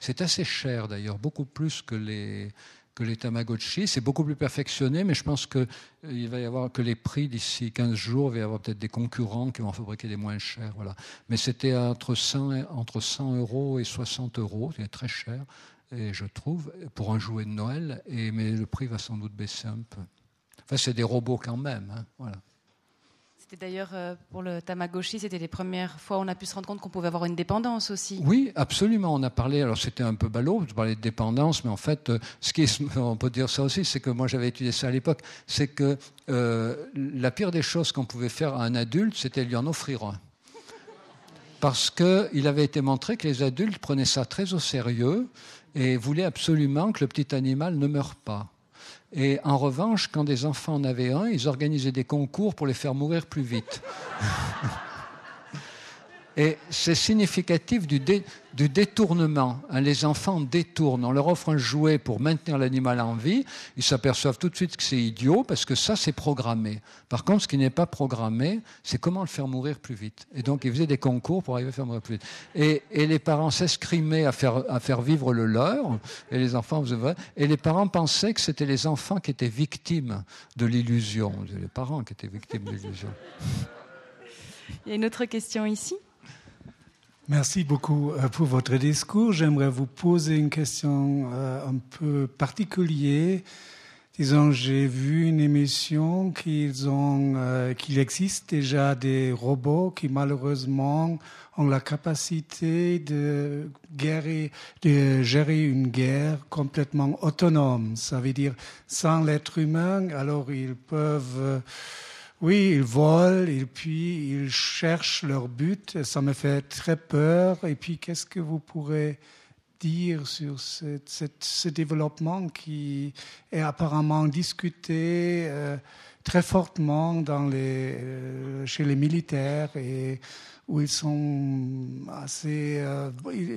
c'est assez cher d'ailleurs, beaucoup plus que les, que les Tamagotchi. C'est beaucoup plus perfectionné, mais je pense qu'il euh, va y avoir que les prix d'ici 15 jours, il va y avoir peut-être des concurrents qui vont fabriquer des moins chers. Voilà. Mais c'était entre 100, entre 100 euros et 60 euros, c'est très cher, et je trouve, pour un jouet de Noël, et, mais le prix va sans doute baisser un peu. Enfin, c'est des robots quand même. Hein, voilà. C'était d'ailleurs euh, pour le Tamagotchi, c'était les premières fois où on a pu se rendre compte qu'on pouvait avoir une dépendance aussi. Oui, absolument. On a parlé, alors c'était un peu ballot, je parlais de dépendance, mais en fait, euh, ce qui on peut dire ça aussi, c'est que moi j'avais étudié ça à l'époque, c'est que euh, la pire des choses qu'on pouvait faire à un adulte, c'était lui en offrir un. Parce qu'il avait été montré que les adultes prenaient ça très au sérieux et voulaient absolument que le petit animal ne meure pas. Et en revanche, quand des enfants en avaient un, ils organisaient des concours pour les faire mourir plus vite. Et c'est significatif du, détournement. Hein, les enfants détournent. On leur offre un jouet pour maintenir l'animal en vie. Ils s'aperçoivent tout de suite que c'est idiot parce que ça, c'est programmé. Par contre, ce qui n'est pas programmé, c'est comment le faire mourir plus vite. Et donc, ils faisaient des concours pour arriver à faire mourir plus vite. Et, les parents s'escrimaient à faire, à faire vivre le leur. Et les. Et les parents pensaient que c'était les enfants qui étaient victimes de l'illusion. Les parents qui étaient victimes de l'illusion. Il y a une autre question ici. Merci beaucoup euh, pour votre discours. J'aimerais vous poser une question euh, un peu particulière. Disons, j'ai vu une émission qu'ils ont, euh, qu'il existe déjà des robots qui malheureusement ont la capacité de, guérir, de gérer une guerre complètement autonome. Ça veut dire sans l'être humain. Alors ils peuvent oui, ils volent et puis ils cherchent leur but. Ça me fait très peur. Et puis, qu'est-ce que vous pourrez dire sur ce développement qui est apparemment discuté euh, très fortement dans euh, chez les militaires et où ils sont assez euh,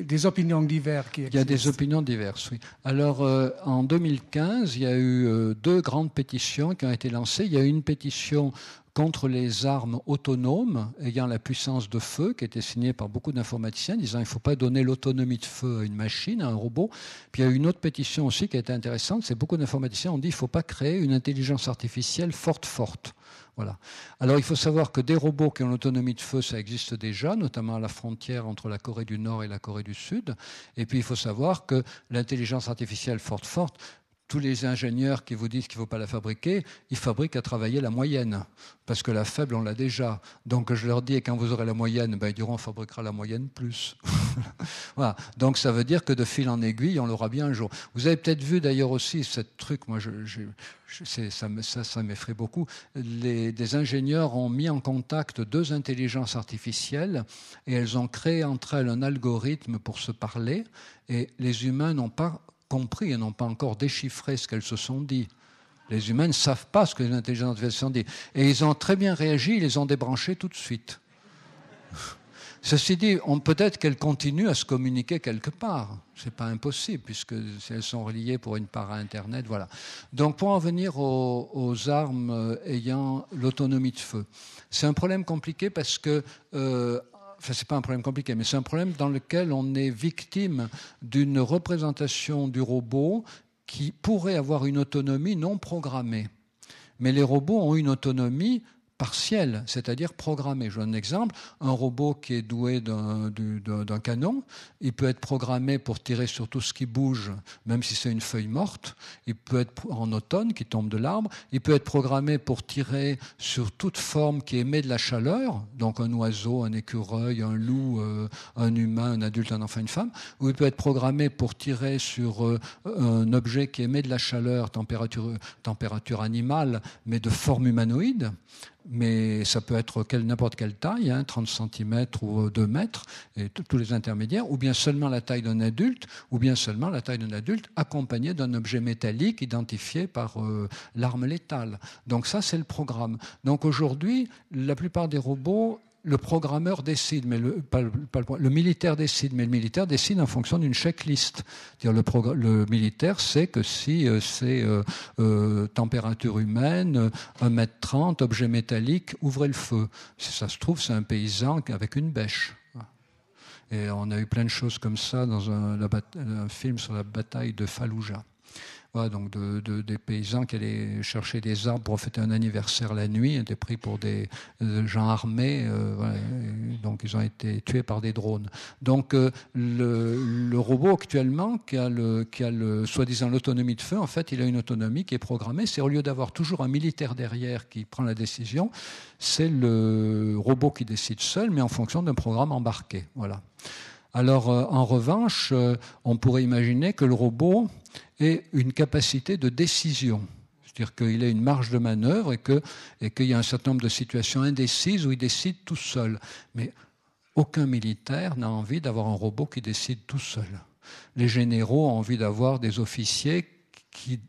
des opinions diverses. Qui il y a des opinions diverses, oui. Alors en 2015, il y a eu deux grandes pétitions qui ont été lancées. Il y a eu une pétition contre les armes autonomes ayant la puissance de feu, qui était signée par beaucoup d'informaticiens, disant qu'il ne faut pas donner l'autonomie de feu à une machine, à un robot. Puis il y a une autre pétition aussi qui a été intéressante, c'est beaucoup d'informaticiens ont dit qu'il ne faut pas créer une intelligence artificielle forte, forte. Alors il faut savoir que des robots qui ont l'autonomie de feu, ça existe déjà, notamment à la frontière entre la Corée du Nord et la Corée du Sud. Et puis il faut savoir que l'intelligence artificielle forte, forte, tous les ingénieurs qui vous disent qu'il ne faut pas la fabriquer, ils fabriquent à travailler la moyenne, parce que la faible, on l'a déjà. Donc je leur dis, et quand vous aurez la moyenne, ben, ils diront, on fabriquera la moyenne plus. voilà. Donc ça veut dire que de fil en aiguille, on l'aura bien un jour. Vous avez peut-être vu d'ailleurs aussi cette truc, moi ça, ça, m'effraie beaucoup, les, des ingénieurs ont mis en contact deux intelligences artificielles et elles ont créé entre elles un algorithme pour se parler, et les humains n'ont pas compris et n'ont pas encore déchiffré ce qu'elles se sont dit. Les humains ne savent pas ce que les intelligences artificielles dit. Et ils ont très bien réagi, ils les ont débranchés tout de suite. Ceci dit, peut-être qu'elles continuent à se communiquer quelque part. Ce n'est pas impossible, puisque elles sont reliées pour une part à Internet. Voilà. Donc, pour en venir aux, armes ayant l'autonomie de feu, c'est un problème compliqué parce que euh, enfin c'est pas un problème compliqué, mais c'est un problème dans lequel on est victime d'une représentation du robot qui pourrait avoir une autonomie non programmée. Mais les robots ont une autonomie partiel, c'est-à-dire programmé. Je donne un exemple. Un robot qui est doué d'un canon, il peut être programmé pour tirer sur tout ce qui bouge, même si c'est une feuille morte. Il peut être en automne, qui tombe de l'arbre. Il peut être programmé pour tirer sur toute forme qui émet de la chaleur, donc un oiseau, un écureuil, un loup, euh, un humain, un adulte, un enfant, une femme. Ou il peut être programmé pour tirer sur euh, un objet qui émet de la chaleur, température, température animale, mais de forme humanoïde mais ça peut être n'importe quelle taille, 30 hein, cm ou 2 mètres, et tous les intermédiaires, ou bien seulement la taille d'un adulte, ou bien seulement la taille d'un adulte accompagné d'un objet métallique identifié par euh, l'arme létale. Donc ça, c'est le programme. Donc aujourd'hui, la plupart des robots le programmeur décide, mais le, le, militaire décide, mais le militaire décide en fonction d'une checklist. Le, le, militaire sait que si euh, c'est euh, euh, température humaine, 1m30, objet métallique, ouvrez le feu. Si ça se trouve, c'est un paysan avec une bêche. Et on a eu plein de choses comme ça dans un, un film sur la bataille de Fallujah donc de, des paysans qui allaient chercher des arbres pour fêter un anniversaire la nuit, étaient pris pour des, gens armés, euh, donc ils ont été tués par des drones. Donc euh, le, robot actuellement qui a soi-disant l'autonomie de feu, en fait, il a une autonomie qui est programmée. C'est au lieu d'avoir toujours un militaire derrière qui prend la décision, c'est le robot qui décide seul, mais en fonction d'un programme embarqué. Voilà. Alors, euh, en revanche, on pourrait imaginer que le robot et une capacité de décision. C'est-à-dire qu'il a une marge de manœuvre et qu'il y a un certain nombre de situations indécises où il décide tout seul. Mais aucun militaire n'a envie d'avoir un robot qui décide tout seul. Les généraux ont envie d'avoir des officiers qui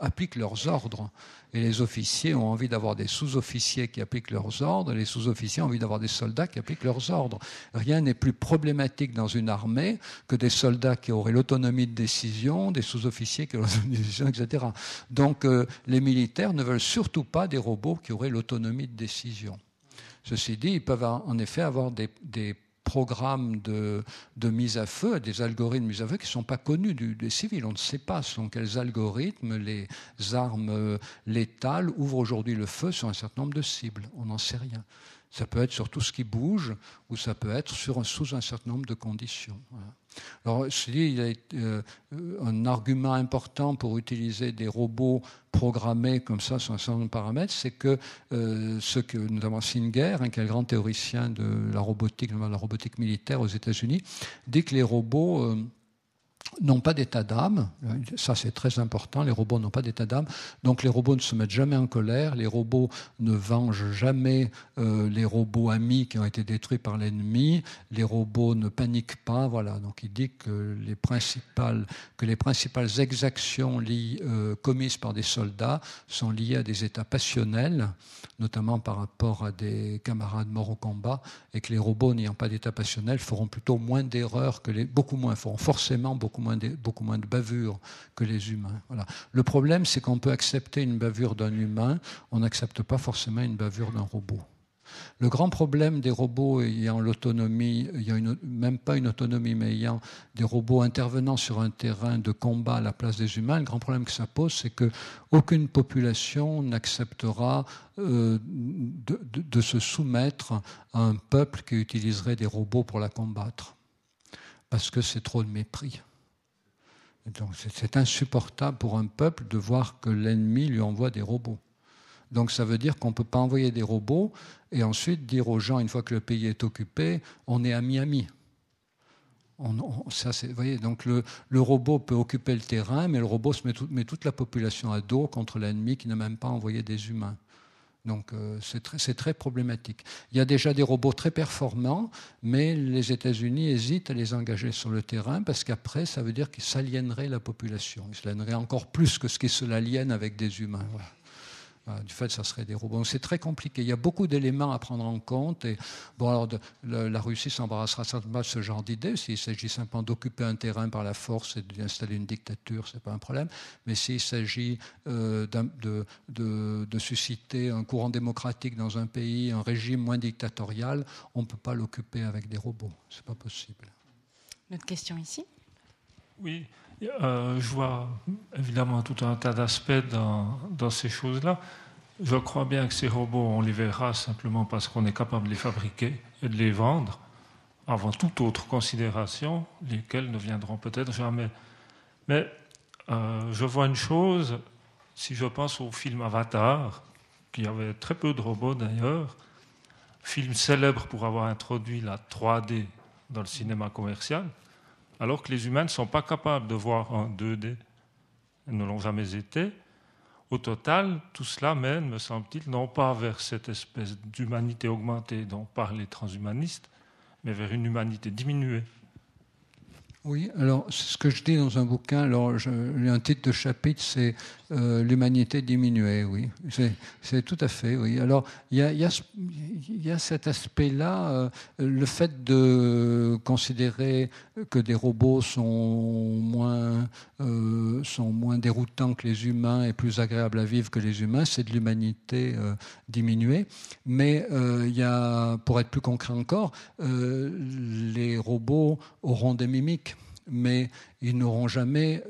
appliquent leurs ordres. Et les officiers ont envie d'avoir des sous-officiers qui appliquent leurs ordres, et les sous-officiers ont envie d'avoir des soldats qui appliquent leurs ordres. Rien n'est plus problématique dans une armée que des soldats qui auraient l'autonomie de décision, des sous-officiers qui auraient l'autonomie de décision, etc. Donc euh, les militaires ne veulent surtout pas des robots qui auraient l'autonomie de décision. Ceci dit, ils peuvent en effet avoir des, des programmes de, mise à feu, des algorithmes de mise à feu qui ne sont pas connus des civils. On ne sait pas selon quels algorithmes les armes euh, létales ouvrent aujourd'hui le feu sur un certain nombre de cibles. On n'en sait rien. Ça peut être sur tout ce qui bouge ou ça peut être sur, sous un certain nombre de conditions. Alors, dis, il a euh, un argument important pour utiliser des robots programmés comme ça sur un certain nombre de paramètres, c'est que euh, ce que notamment Singer, hein, qui est le grand théoricien de la robotique, de la robotique militaire aux États-Unis, dit que les robots euh, n'ont pas d'état d'âme. Ça, c'est très important. Les robots n'ont pas d'état d'âme. Donc, les robots ne se mettent jamais en colère. Les robots ne vengent jamais euh, les robots amis qui ont été détruits par l'ennemi. Les robots ne paniquent pas. Voilà. Donc, il dit que les principales, que les principales exactions euh, commises par des soldats sont liées à des états passionnels, notamment par rapport à des camarades morts au combat, et que les robots n'ayant pas d'état passionnel feront plutôt moins d'erreurs que les, beaucoup moins, feront forcément beaucoup beaucoup moins de, bavures que les humains. Le problème, c'est qu'on peut accepter une bavure d'un humain, on n'accepte pas forcément une bavure d'un robot. Le grand problème des robots ayant l'autonomie, même pas une autonomie, mais ayant des robots intervenant sur un terrain de combat à la place des humains, le grand problème que ça pose, c'est qu'aucune population n'acceptera euh, de se soumettre à un peuple qui utiliserait des robots pour la combattre, parce que c'est trop de mépris. Donc c'est insupportable pour un peuple de voir que l'ennemi lui envoie des robots. Donc ça veut dire qu'on ne peut pas envoyer des robots et ensuite dire aux gens, une fois que le pays est occupé, on est à Miami. ça, voyez, donc le, robot peut occuper le terrain, mais le robot met toute la population à dos contre l'ennemi qui n'a même pas envoyé des humains. Donc euh, c'est très, problématique. Il y a déjà des robots très performants, mais les États-Unis hésitent à les engager sur le terrain parce qu'après, ça veut dire qu'ils s'aliéneraient la population. Ils s'aliéneraient encore plus que ce qui se l'aliène avec des humains. Du fait, ça serait des robots. C'est très compliqué. Il y a beaucoup d'éléments à prendre en compte. Et bon, alors, la Russie s'embarrassera certainement de ce genre d'idée. S'il s'agit simplement d'occuper un terrain par la force et d'installer une dictature, c'est pas un problème. Mais s'il s'agit euh, de, de, susciter un courant démocratique dans un pays, un régime moins dictatorial, on ne peut pas l'occuper avec des robots. C'est pas possible. Notre question ici? Oui. Euh, je vois évidemment tout un tas d'aspects dans, ces choses-là. Je crois bien que ces robots, on les verra simplement parce qu'on est capable de les fabriquer et de les vendre, avant toute autre considération, lesquelles ne viendront peut-être jamais. Mais euh, je vois une chose, si je pense au film Avatar, qui avait très peu de robots d'ailleurs, film célèbre pour avoir introduit la 3D dans le cinéma commercial, alors que les humains ne sont pas capables de voir en 2D. Ils ne l'ont jamais été. Au total, tout cela mène, me semble-t-il, non pas vers cette espèce d'humanité augmentée dont parlent les transhumanistes, mais vers une humanité diminuée. Oui, alors ce que je dis dans un bouquin. Alors, je, un titre de chapitre, c'est euh, L'humanité diminuée. Oui, c'est tout à fait. Oui. Alors, il y a, cet aspect-là, euh, le fait de considérer que des robots sont moins, euh, sont moins déroutants que les humains et plus agréables à vivre que les humains, c'est de l'humanité diminuée. Mais il y a, pour être plus concret encore, les robots auront des mimiques mais ils n'auront jamais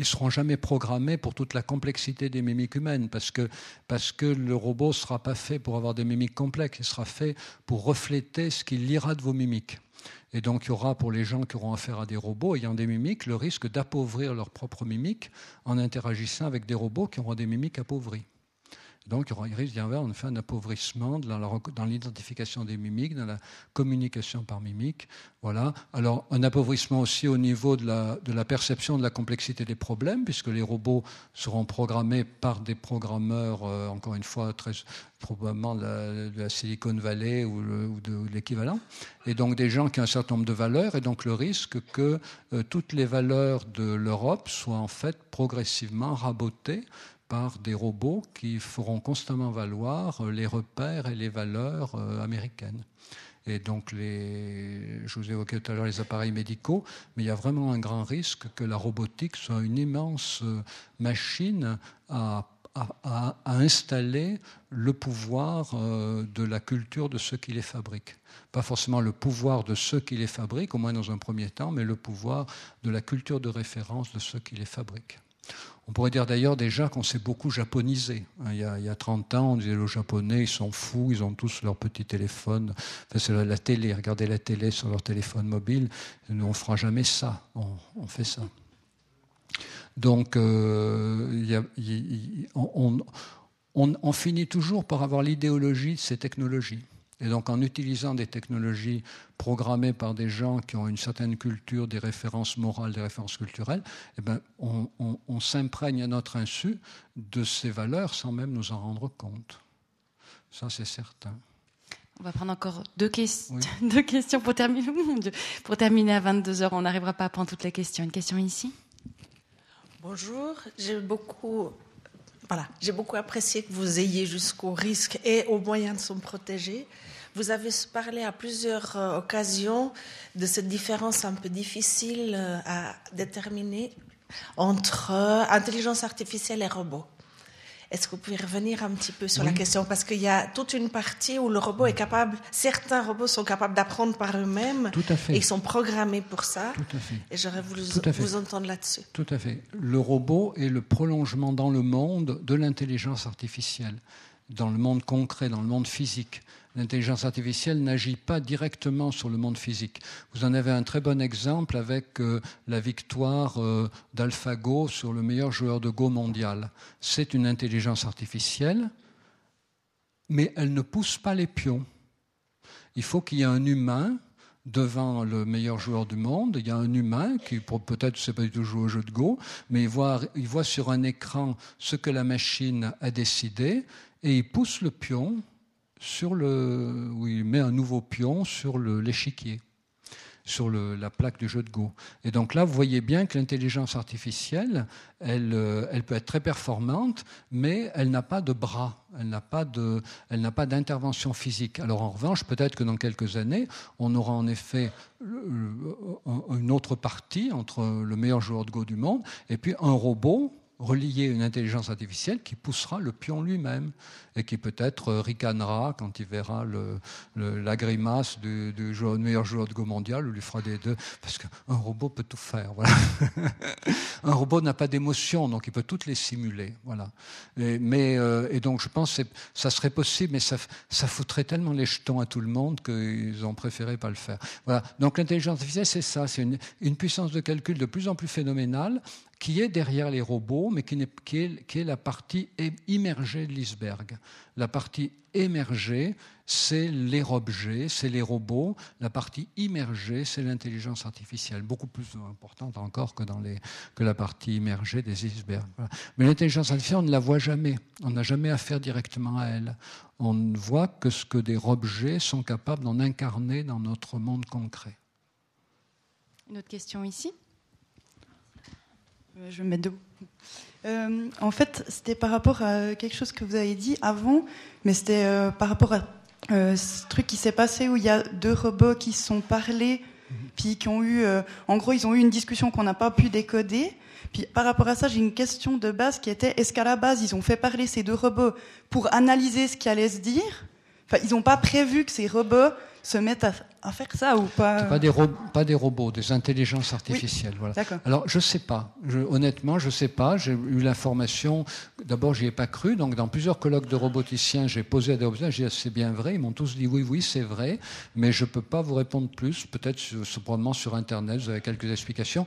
ils seront jamais programmés pour toute la complexité des mimiques humaines, parce que, parce que le robot ne sera pas fait pour avoir des mimiques complexes, il sera fait pour refléter ce qu'il lira de vos mimiques. Et donc il y aura pour les gens qui auront affaire à des robots ayant des mimiques le risque d'appauvrir leurs propres mimiques en interagissant avec des robots qui auront des mimiques appauvries. Donc il risque d'y avoir en effet un appauvrissement dans l'identification des mimiques, dans la communication par mimique. Voilà. Alors un appauvrissement aussi au niveau de la, de la perception de la complexité des problèmes, puisque les robots seront programmés par des programmeurs, euh, encore une fois, très probablement de la, Silicon Valley ou, de, l'équivalent, et donc des gens qui ont un certain nombre de valeurs, et donc le risque que euh, toutes les valeurs de l'Europe soient en fait progressivement rabotées par des robots qui feront constamment valoir euh, les repères et les valeurs euh, américaines. Et donc, je vous évoquais tout à l'heure les appareils médicaux, mais il y a vraiment un grand risque que la robotique soit une immense euh, machine à, installer le pouvoir de la culture de ceux qui les fabriquent. Pas forcément le pouvoir de ceux qui les fabriquent, au moins dans un premier temps, mais le pouvoir de la culture de référence de ceux qui les fabriquent. On pourrait dire d'ailleurs déjà qu'on s'est beaucoup japonisé. Il y, a, 30 ans, on disait les Japonais, ils sont fous, ils ont tous leur petit téléphone. c'est la, télé, regardez la télé sur leur téléphone mobile. Nous, on ne fera jamais ça. On, fait ça. Donc, euh, on finit toujours par avoir l'idéologie de ces technologies. Et donc en utilisant des technologies programmées par des gens qui ont une certaine culture, des références morales, des références culturelles, eh ben, on, s'imprègne à notre insu de ces valeurs sans même nous en rendre compte. Ça, c'est certain. On va prendre encore deux, deux questions pour terminer. Pour terminer à 22h, on n'arrivera pas à prendre toutes les questions. Une question ici? Bonjour, j'ai beaucoup voilà, j'ai beaucoup apprécié que vous ayez jusqu'au risque et aux moyens de se protéger. Vous avez parlé à plusieurs euh, occasions de cette différence un peu difficile euh, à déterminer entre euh, intelligence artificielle et robot. Est-ce que vous pouvez revenir un petit peu sur la question? Parce qu'il y a toute une partie où le robot est capable, certains robots sont capables d'apprendre par eux-mêmes. Tout à fait. Et ils sont programmés pour ça. Tout à fait. Et j'aurais voulu vous entendre là-dessus. Tout à fait. Le robot est le prolongement dans le monde de l'intelligence artificielle, dans le monde concret, dans le monde physique l'intelligence artificielle n'agit pas directement sur le monde physique. Vous en avez un très bon exemple avec euh, la victoire euh, d'AlphaGo sur le meilleur joueur de Go mondial. C'est une intelligence artificielle, mais elle ne pousse pas les pions. Il faut qu'il y ait un humain devant le meilleur joueur du monde. Il y a un humain qui, peut-être, ne sait pas du tout jouer au jeu de Go, mais il voit, il voit sur un écran ce que la machine a décidé et il pousse le pion sur le, où il met un nouveau pion sur l'échiquier, sur la plaque du jeu de Go. Et donc là, vous voyez bien que l'intelligence artificielle, elle, euh, elle, peut être très performante, mais elle n'a pas de bras, elle n'a pas d'intervention physique. Alors en revanche, peut-être que dans quelques années, on aura en effet une autre partie entre le meilleur joueur de Go du monde et puis un robot relier une intelligence artificielle qui poussera le pion lui-même et qui peut-être euh, ricanera quand il verra la grimace du, meilleur joueur de Go mondial ou lui fera des deux. Parce qu'un robot peut tout faire. Un robot n'a pas d'émotion, donc il peut toutes les simuler. Voilà. Et, mais, euh, donc je pense que ça serait possible, mais ça, ça foutrait tellement les jetons à tout le monde qu'ils ont préféré pas le faire. Voilà. Donc l'intelligence artificielle, c'est ça. C'est une puissance de calcul de plus en plus phénoménale qui est derrière les robots, mais qui, est, la partie immergée de l'iceberg. La partie émergée, c'est les objets, c'est les robots. La partie immergée, c'est l'intelligence artificielle, beaucoup plus importante encore que, la partie immergée des icebergs. Mais l'intelligence artificielle, on ne la voit jamais. On n'a jamais affaire directement à elle. On ne voit que ce que des objets sont capables d'en incarner dans notre monde concret. Une autre question ici? Je vais me mettre debout. Euh, en fait, c'était par rapport à quelque chose que vous avez dit avant, mais c'était euh, par rapport à ce truc qui s'est passé où il y a deux robots qui se sont parlé, puis qui ont eu, en gros, ils ont eu une discussion qu'on n'a pas pu décoder. Puis par rapport à ça, j'ai une question de base qui était est-ce qu'à la base, ils ont fait parler ces deux robots pour analyser ce qui allait se dire? Enfin, ils n'ont pas prévu que ces robots se mettent à, faire ça ou pas pas des, pas des robots, des intelligences artificielles. voilà. Alors, je ne sais pas. honnêtement, je ne sais pas. J'ai eu l'information. D'abord, j'y ai pas cru. Donc, dans plusieurs colloques de roboticiens, j'ai posé à des roboticiens. J'ai dit, c'est bien vrai. Ils m'ont tous dit, oui, oui, c'est vrai. Mais je ne peux pas vous répondre plus. Peut-être, probablement sur Internet, vous avez quelques explications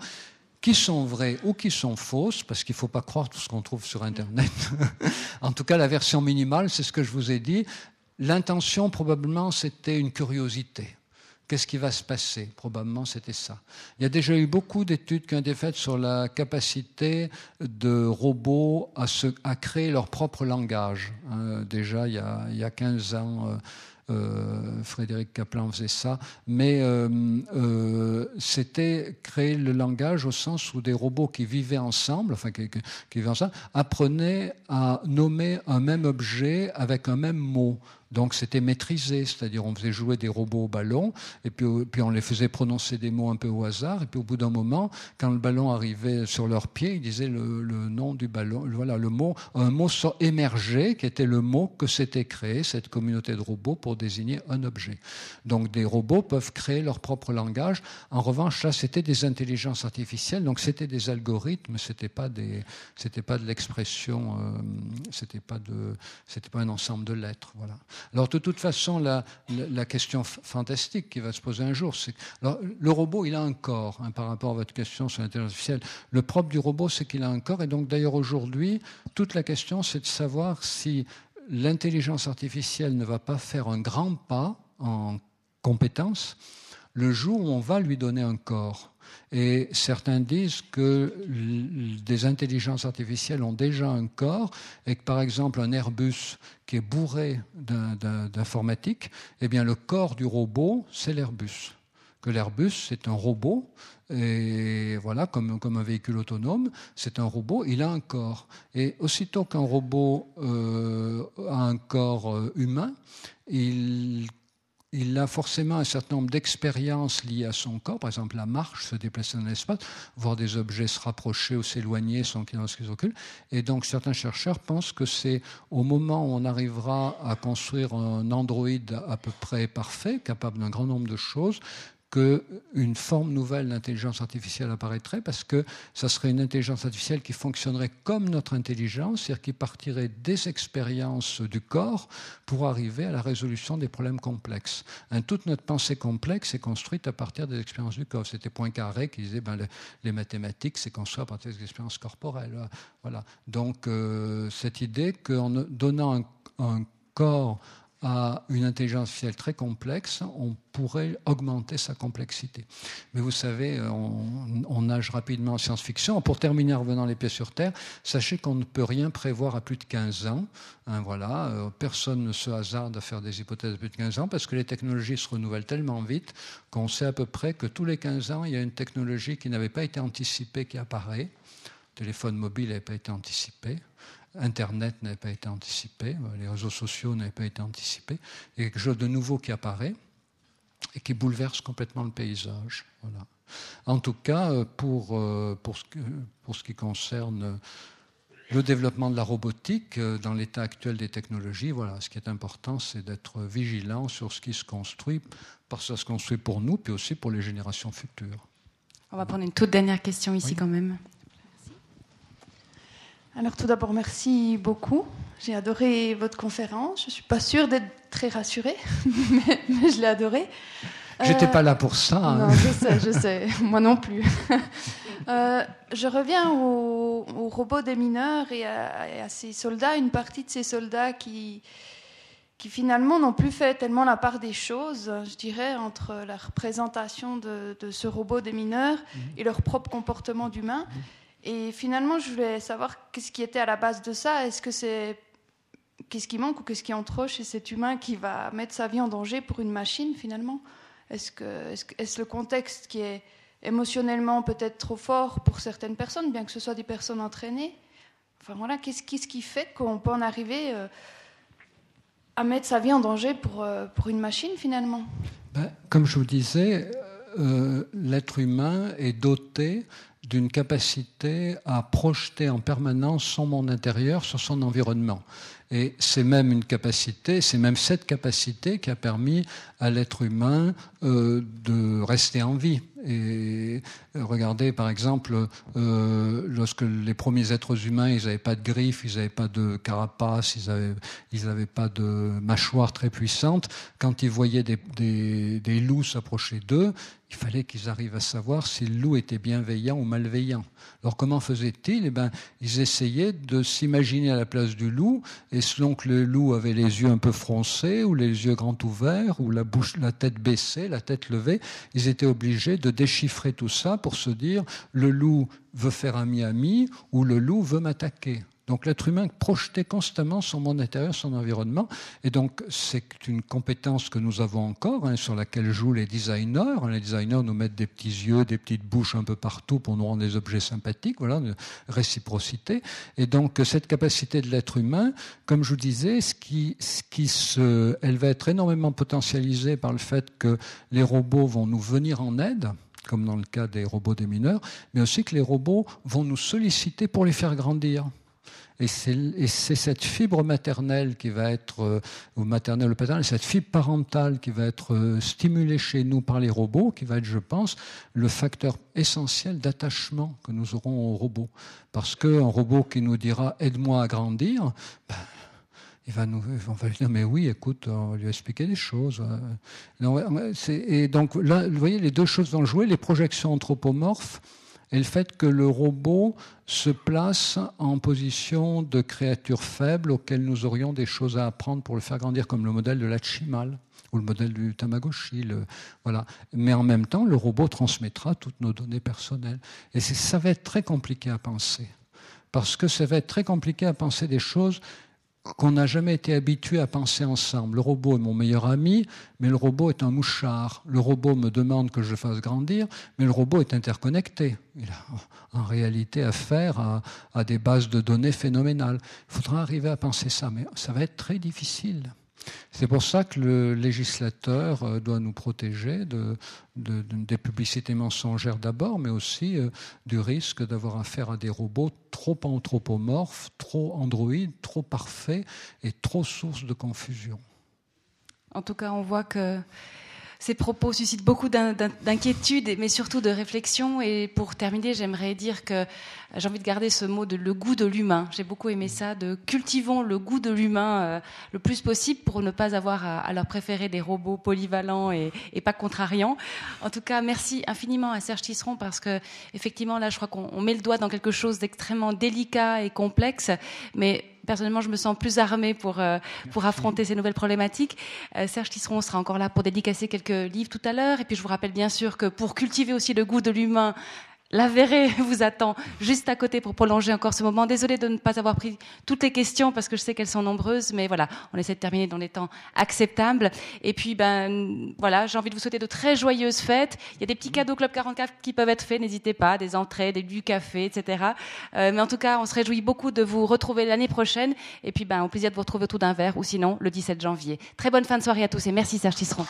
qui sont vraies ou qui sont fausses, parce qu'il ne faut pas croire tout ce qu'on trouve sur Internet. en tout cas, la version minimale, c'est ce que je vous ai dit. L'intention, probablement, c'était une curiosité. Qu'est-ce qui va se passer? Probablement, c'était ça. Il y a déjà eu beaucoup d'études qui ont été faites sur la capacité de robots à, créer leur propre langage. Hein, déjà, il y, a, il y, a, 15 ans, euh, euh, Frédéric Kaplan faisait ça, mais euh, c'était créer le langage au sens où des robots qui vivaient ensemble, enfin qui, qui, qui vivaient ensemble, apprenaient à nommer un même objet avec un même mot. Donc c'était maîtrisé, c'est-à-dire on faisait jouer des robots au ballon, et puis, puis, on les faisait prononcer des mots un peu au hasard, et puis au bout d'un moment, quand le ballon arrivait sur leurs pieds, ils disaient le, le, nom du ballon, voilà, le mot, un mot émergé qui était le mot que s'était créé cette communauté de robots pour désigner un objet. Donc des robots peuvent créer leur propre langage. En revanche, là, c'était des intelligences artificielles, donc c'était des algorithmes, c'était pas des, c'était pas de l'expression, euh, c'était pas de, c'était pas un ensemble de lettres, voilà. Alors de toute façon, la, question fantastique qui va se poser un jour, c'est le robot, il a un corps hein, par rapport à votre question sur l'intelligence artificielle. Le propre du robot, c'est qu'il a un corps, et donc d'ailleurs aujourd'hui, toute la question, c'est de savoir si l'intelligence artificielle ne va pas faire un grand pas en compétence le jour où on va lui donner un corps. Et certains disent que des intelligences artificielles ont déjà un corps et que par exemple un Airbus qui est bourré d'informatique, eh bien le corps du robot, c'est l'Airbus. Que l'Airbus, c'est un robot, et voilà, comme, comme, un véhicule autonome, c'est un robot, il a un corps. Et aussitôt qu'un robot euh, a un corps euh, humain, il il a forcément un certain nombre d'expériences liées à son corps, par exemple la marche, se déplacer dans l'espace, voir des objets se rapprocher ou s'éloigner sans qu'il ait ce occulte. Et donc certains chercheurs pensent que c'est au moment où on arrivera à construire un androïde à peu près parfait, capable d'un grand nombre de choses, qu'une forme nouvelle d'intelligence artificielle apparaîtrait parce que ça serait une intelligence artificielle qui fonctionnerait comme notre intelligence, c'est-à-dire qui partirait des expériences du corps pour arriver à la résolution des problèmes complexes. Toute notre pensée complexe est construite à partir des expériences du corps. C'était Poincaré qui disait ben, les, mathématiques, c'est construit à partir des expériences corporelles. Voilà. Donc euh, cette idée qu'en donnant un corps à une intelligence artificielle très complexe, on pourrait augmenter sa complexité. Mais vous savez, on, nage rapidement en science-fiction. Pour terminer, en revenant les pieds sur terre, sachez qu'on ne peut rien prévoir à plus de 15 ans. Hein, voilà, euh, personne ne se hasarde à faire des hypothèses à plus de 15 ans parce que les technologies se renouvellent tellement vite qu'on sait à peu près que tous les 15 ans, il y a une technologie qui n'avait pas été anticipée qui apparaît. Le téléphone mobile n'avait pas été anticipé. Internet n'avait pas été anticipé, les réseaux sociaux n'avaient pas été anticipés, a quelque chose de nouveau qui apparaît et qui bouleverse complètement le paysage. Voilà. En tout cas, pour, pour, ce, pour ce qui concerne le développement de la robotique dans l'état actuel des technologies, voilà, ce qui est important, c'est d'être vigilant sur ce qui se construit, parce que ça se construit pour nous, puis aussi pour les générations futures. On va prendre une toute dernière question ici Oui. quand même. Alors tout d'abord, merci beaucoup. J'ai adoré votre conférence. Je ne suis pas sûre d'être très rassurée, mais, mais je l'ai adorée. J'étais Euh, pas là pour ça. hein. Non, je sais, je sais. Moi non plus. Euh, je reviens au, au robot des mineurs et à, et à ces soldats, une partie de ces soldats qui, qui finalement n'ont plus fait tellement la part des choses, je dirais, entre la représentation de, de ce robot des mineurs et leur propre comportement d'humain. Et finalement, je voulais savoir qu'est-ce qui était à la base de ça. Est-ce que c'est qu'est-ce qui manque ou qu'est-ce qui est chez cet humain qui va mettre sa vie en danger pour une machine finalement? Est-ce que est-ce, le contexte qui est émotionnellement peut-être trop fort pour certaines personnes, bien que ce soit des personnes entraînées? Enfin voilà, qu'est-ce, qu'est-ce qui fait qu'on peut en arriver euh, à mettre sa vie en danger pour, euh, pour une machine finalement? Ben, comme je vous disais, euh, l'être humain est doté d'une capacité à projeter en permanence son monde intérieur sur son environnement. Et c'est même une capacité, c'est même cette capacité qui a permis à l'être humain euh, de rester en vie. Et euh, regardez, par exemple, euh, lorsque les premiers êtres humains, ils n'avaient pas de griffes, ils n'avaient pas de carapace, ils n'avaient ils pas de mâchoire très puissante, quand ils voyaient des, des, des loups s'approcher d'eux, il fallait qu'ils arrivent à savoir si le loup était bienveillant ou malveillant. Alors comment faisaient-ils? Eh ben, Ils essayaient de s'imaginer à la place du loup, et selon que le loup avait les yeux un peu froncés, ou les yeux grands ouverts, ou la, bouche, la tête baissée, la tête levée, ils étaient obligés de déchiffrer tout ça pour se dire le loup veut faire ami-ami ou le loup veut m'attaquer. Donc l'être humain projetait constamment son monde intérieur, son environnement, et donc c'est une compétence que nous avons encore, hein, sur laquelle jouent les designers. Les designers nous mettent des petits yeux, des petites bouches un peu partout pour nous rendre des objets sympathiques, voilà, une réciprocité. Et donc cette capacité de l'être humain, comme je vous disais, ce qui, ce qui se, elle va être énormément potentialisée par le fait que les robots vont nous venir en aide comme dans le cas des robots des mineurs, mais aussi que les robots vont nous solliciter pour les faire grandir. Et c'est cette fibre maternelle qui va être, euh, ou maternelle ou paternelle, cette fibre parentale qui va être euh, stimulée chez nous par les robots, qui va être, je pense, le facteur essentiel d'attachement que nous aurons aux robots. Parce qu'un robot qui nous dira aide-moi à grandir, ben, il va nous, on va lui dire mais oui, écoute, on va lui expliquer des choses. Et donc là, vous voyez, les deux choses vont jouer, les projections anthropomorphes et le fait que le robot se place en position de créature faible auquel nous aurions des choses à apprendre pour le faire grandir, comme le modèle de l'Achimal ou le modèle du Tamagotchi. voilà. Mais en même temps, le robot transmettra toutes nos données personnelles. Et ça va être très compliqué à penser. Parce que ça va être très compliqué à penser des choses qu'on n'a jamais été habitué à penser ensemble. Le robot est mon meilleur ami, mais le robot est un mouchard. Le robot me demande que je fasse grandir, mais le robot est interconnecté. Il a en réalité affaire à, à des bases de données phénoménales. Il faudra arriver à penser ça, mais ça va être très difficile. C'est pour ça que le législateur euh, doit nous protéger de, des publicités mensongères d'abord, mais aussi euh, du risque d'avoir affaire à des robots trop anthropomorphes, trop androïdes, trop parfaits et trop source de confusion. En tout cas, on voit que ces propos suscitent beaucoup d'inquiétude, mais surtout de réflexion. Et pour terminer, j'aimerais dire que j'ai envie de garder ce mot de le goût de l'humain. J'ai beaucoup aimé ça, de cultivons le goût de l'humain euh, le plus possible pour ne pas avoir à, leur préférer des robots polyvalents et, pas contrariants. En tout cas, merci infiniment à Serge Tisseron parce que effectivement là, je crois qu'on met le doigt dans quelque chose d'extrêmement délicat et complexe, mais personnellement, je me sens plus armée pour, euh, pour affronter ces nouvelles problématiques. Euh, Serge Tisseron sera encore là pour dédicacer quelques livres tout à l'heure. Et puis, je vous rappelle bien sûr que pour cultiver aussi le goût de l'humain, la verrée vous attend juste à côté pour prolonger encore ce moment. Désolée de ne pas avoir pris toutes les questions parce que je sais qu'elles sont nombreuses, mais voilà, on essaie de terminer dans les temps acceptables. Et puis, ben voilà, j'ai envie de vous souhaiter de très joyeuses fêtes. Il y a des petits cadeaux Club 44 qui peuvent être faits, n'hésitez pas, des entrées, des, du café, etc. Euh, mais en tout cas, on se réjouit beaucoup de vous retrouver l'année prochaine. Et puis, ben, au plaisir de vous retrouver autour d'un verre ou sinon le 17 janvier. Très bonne fin de soirée à tous et merci Serge Tisseron.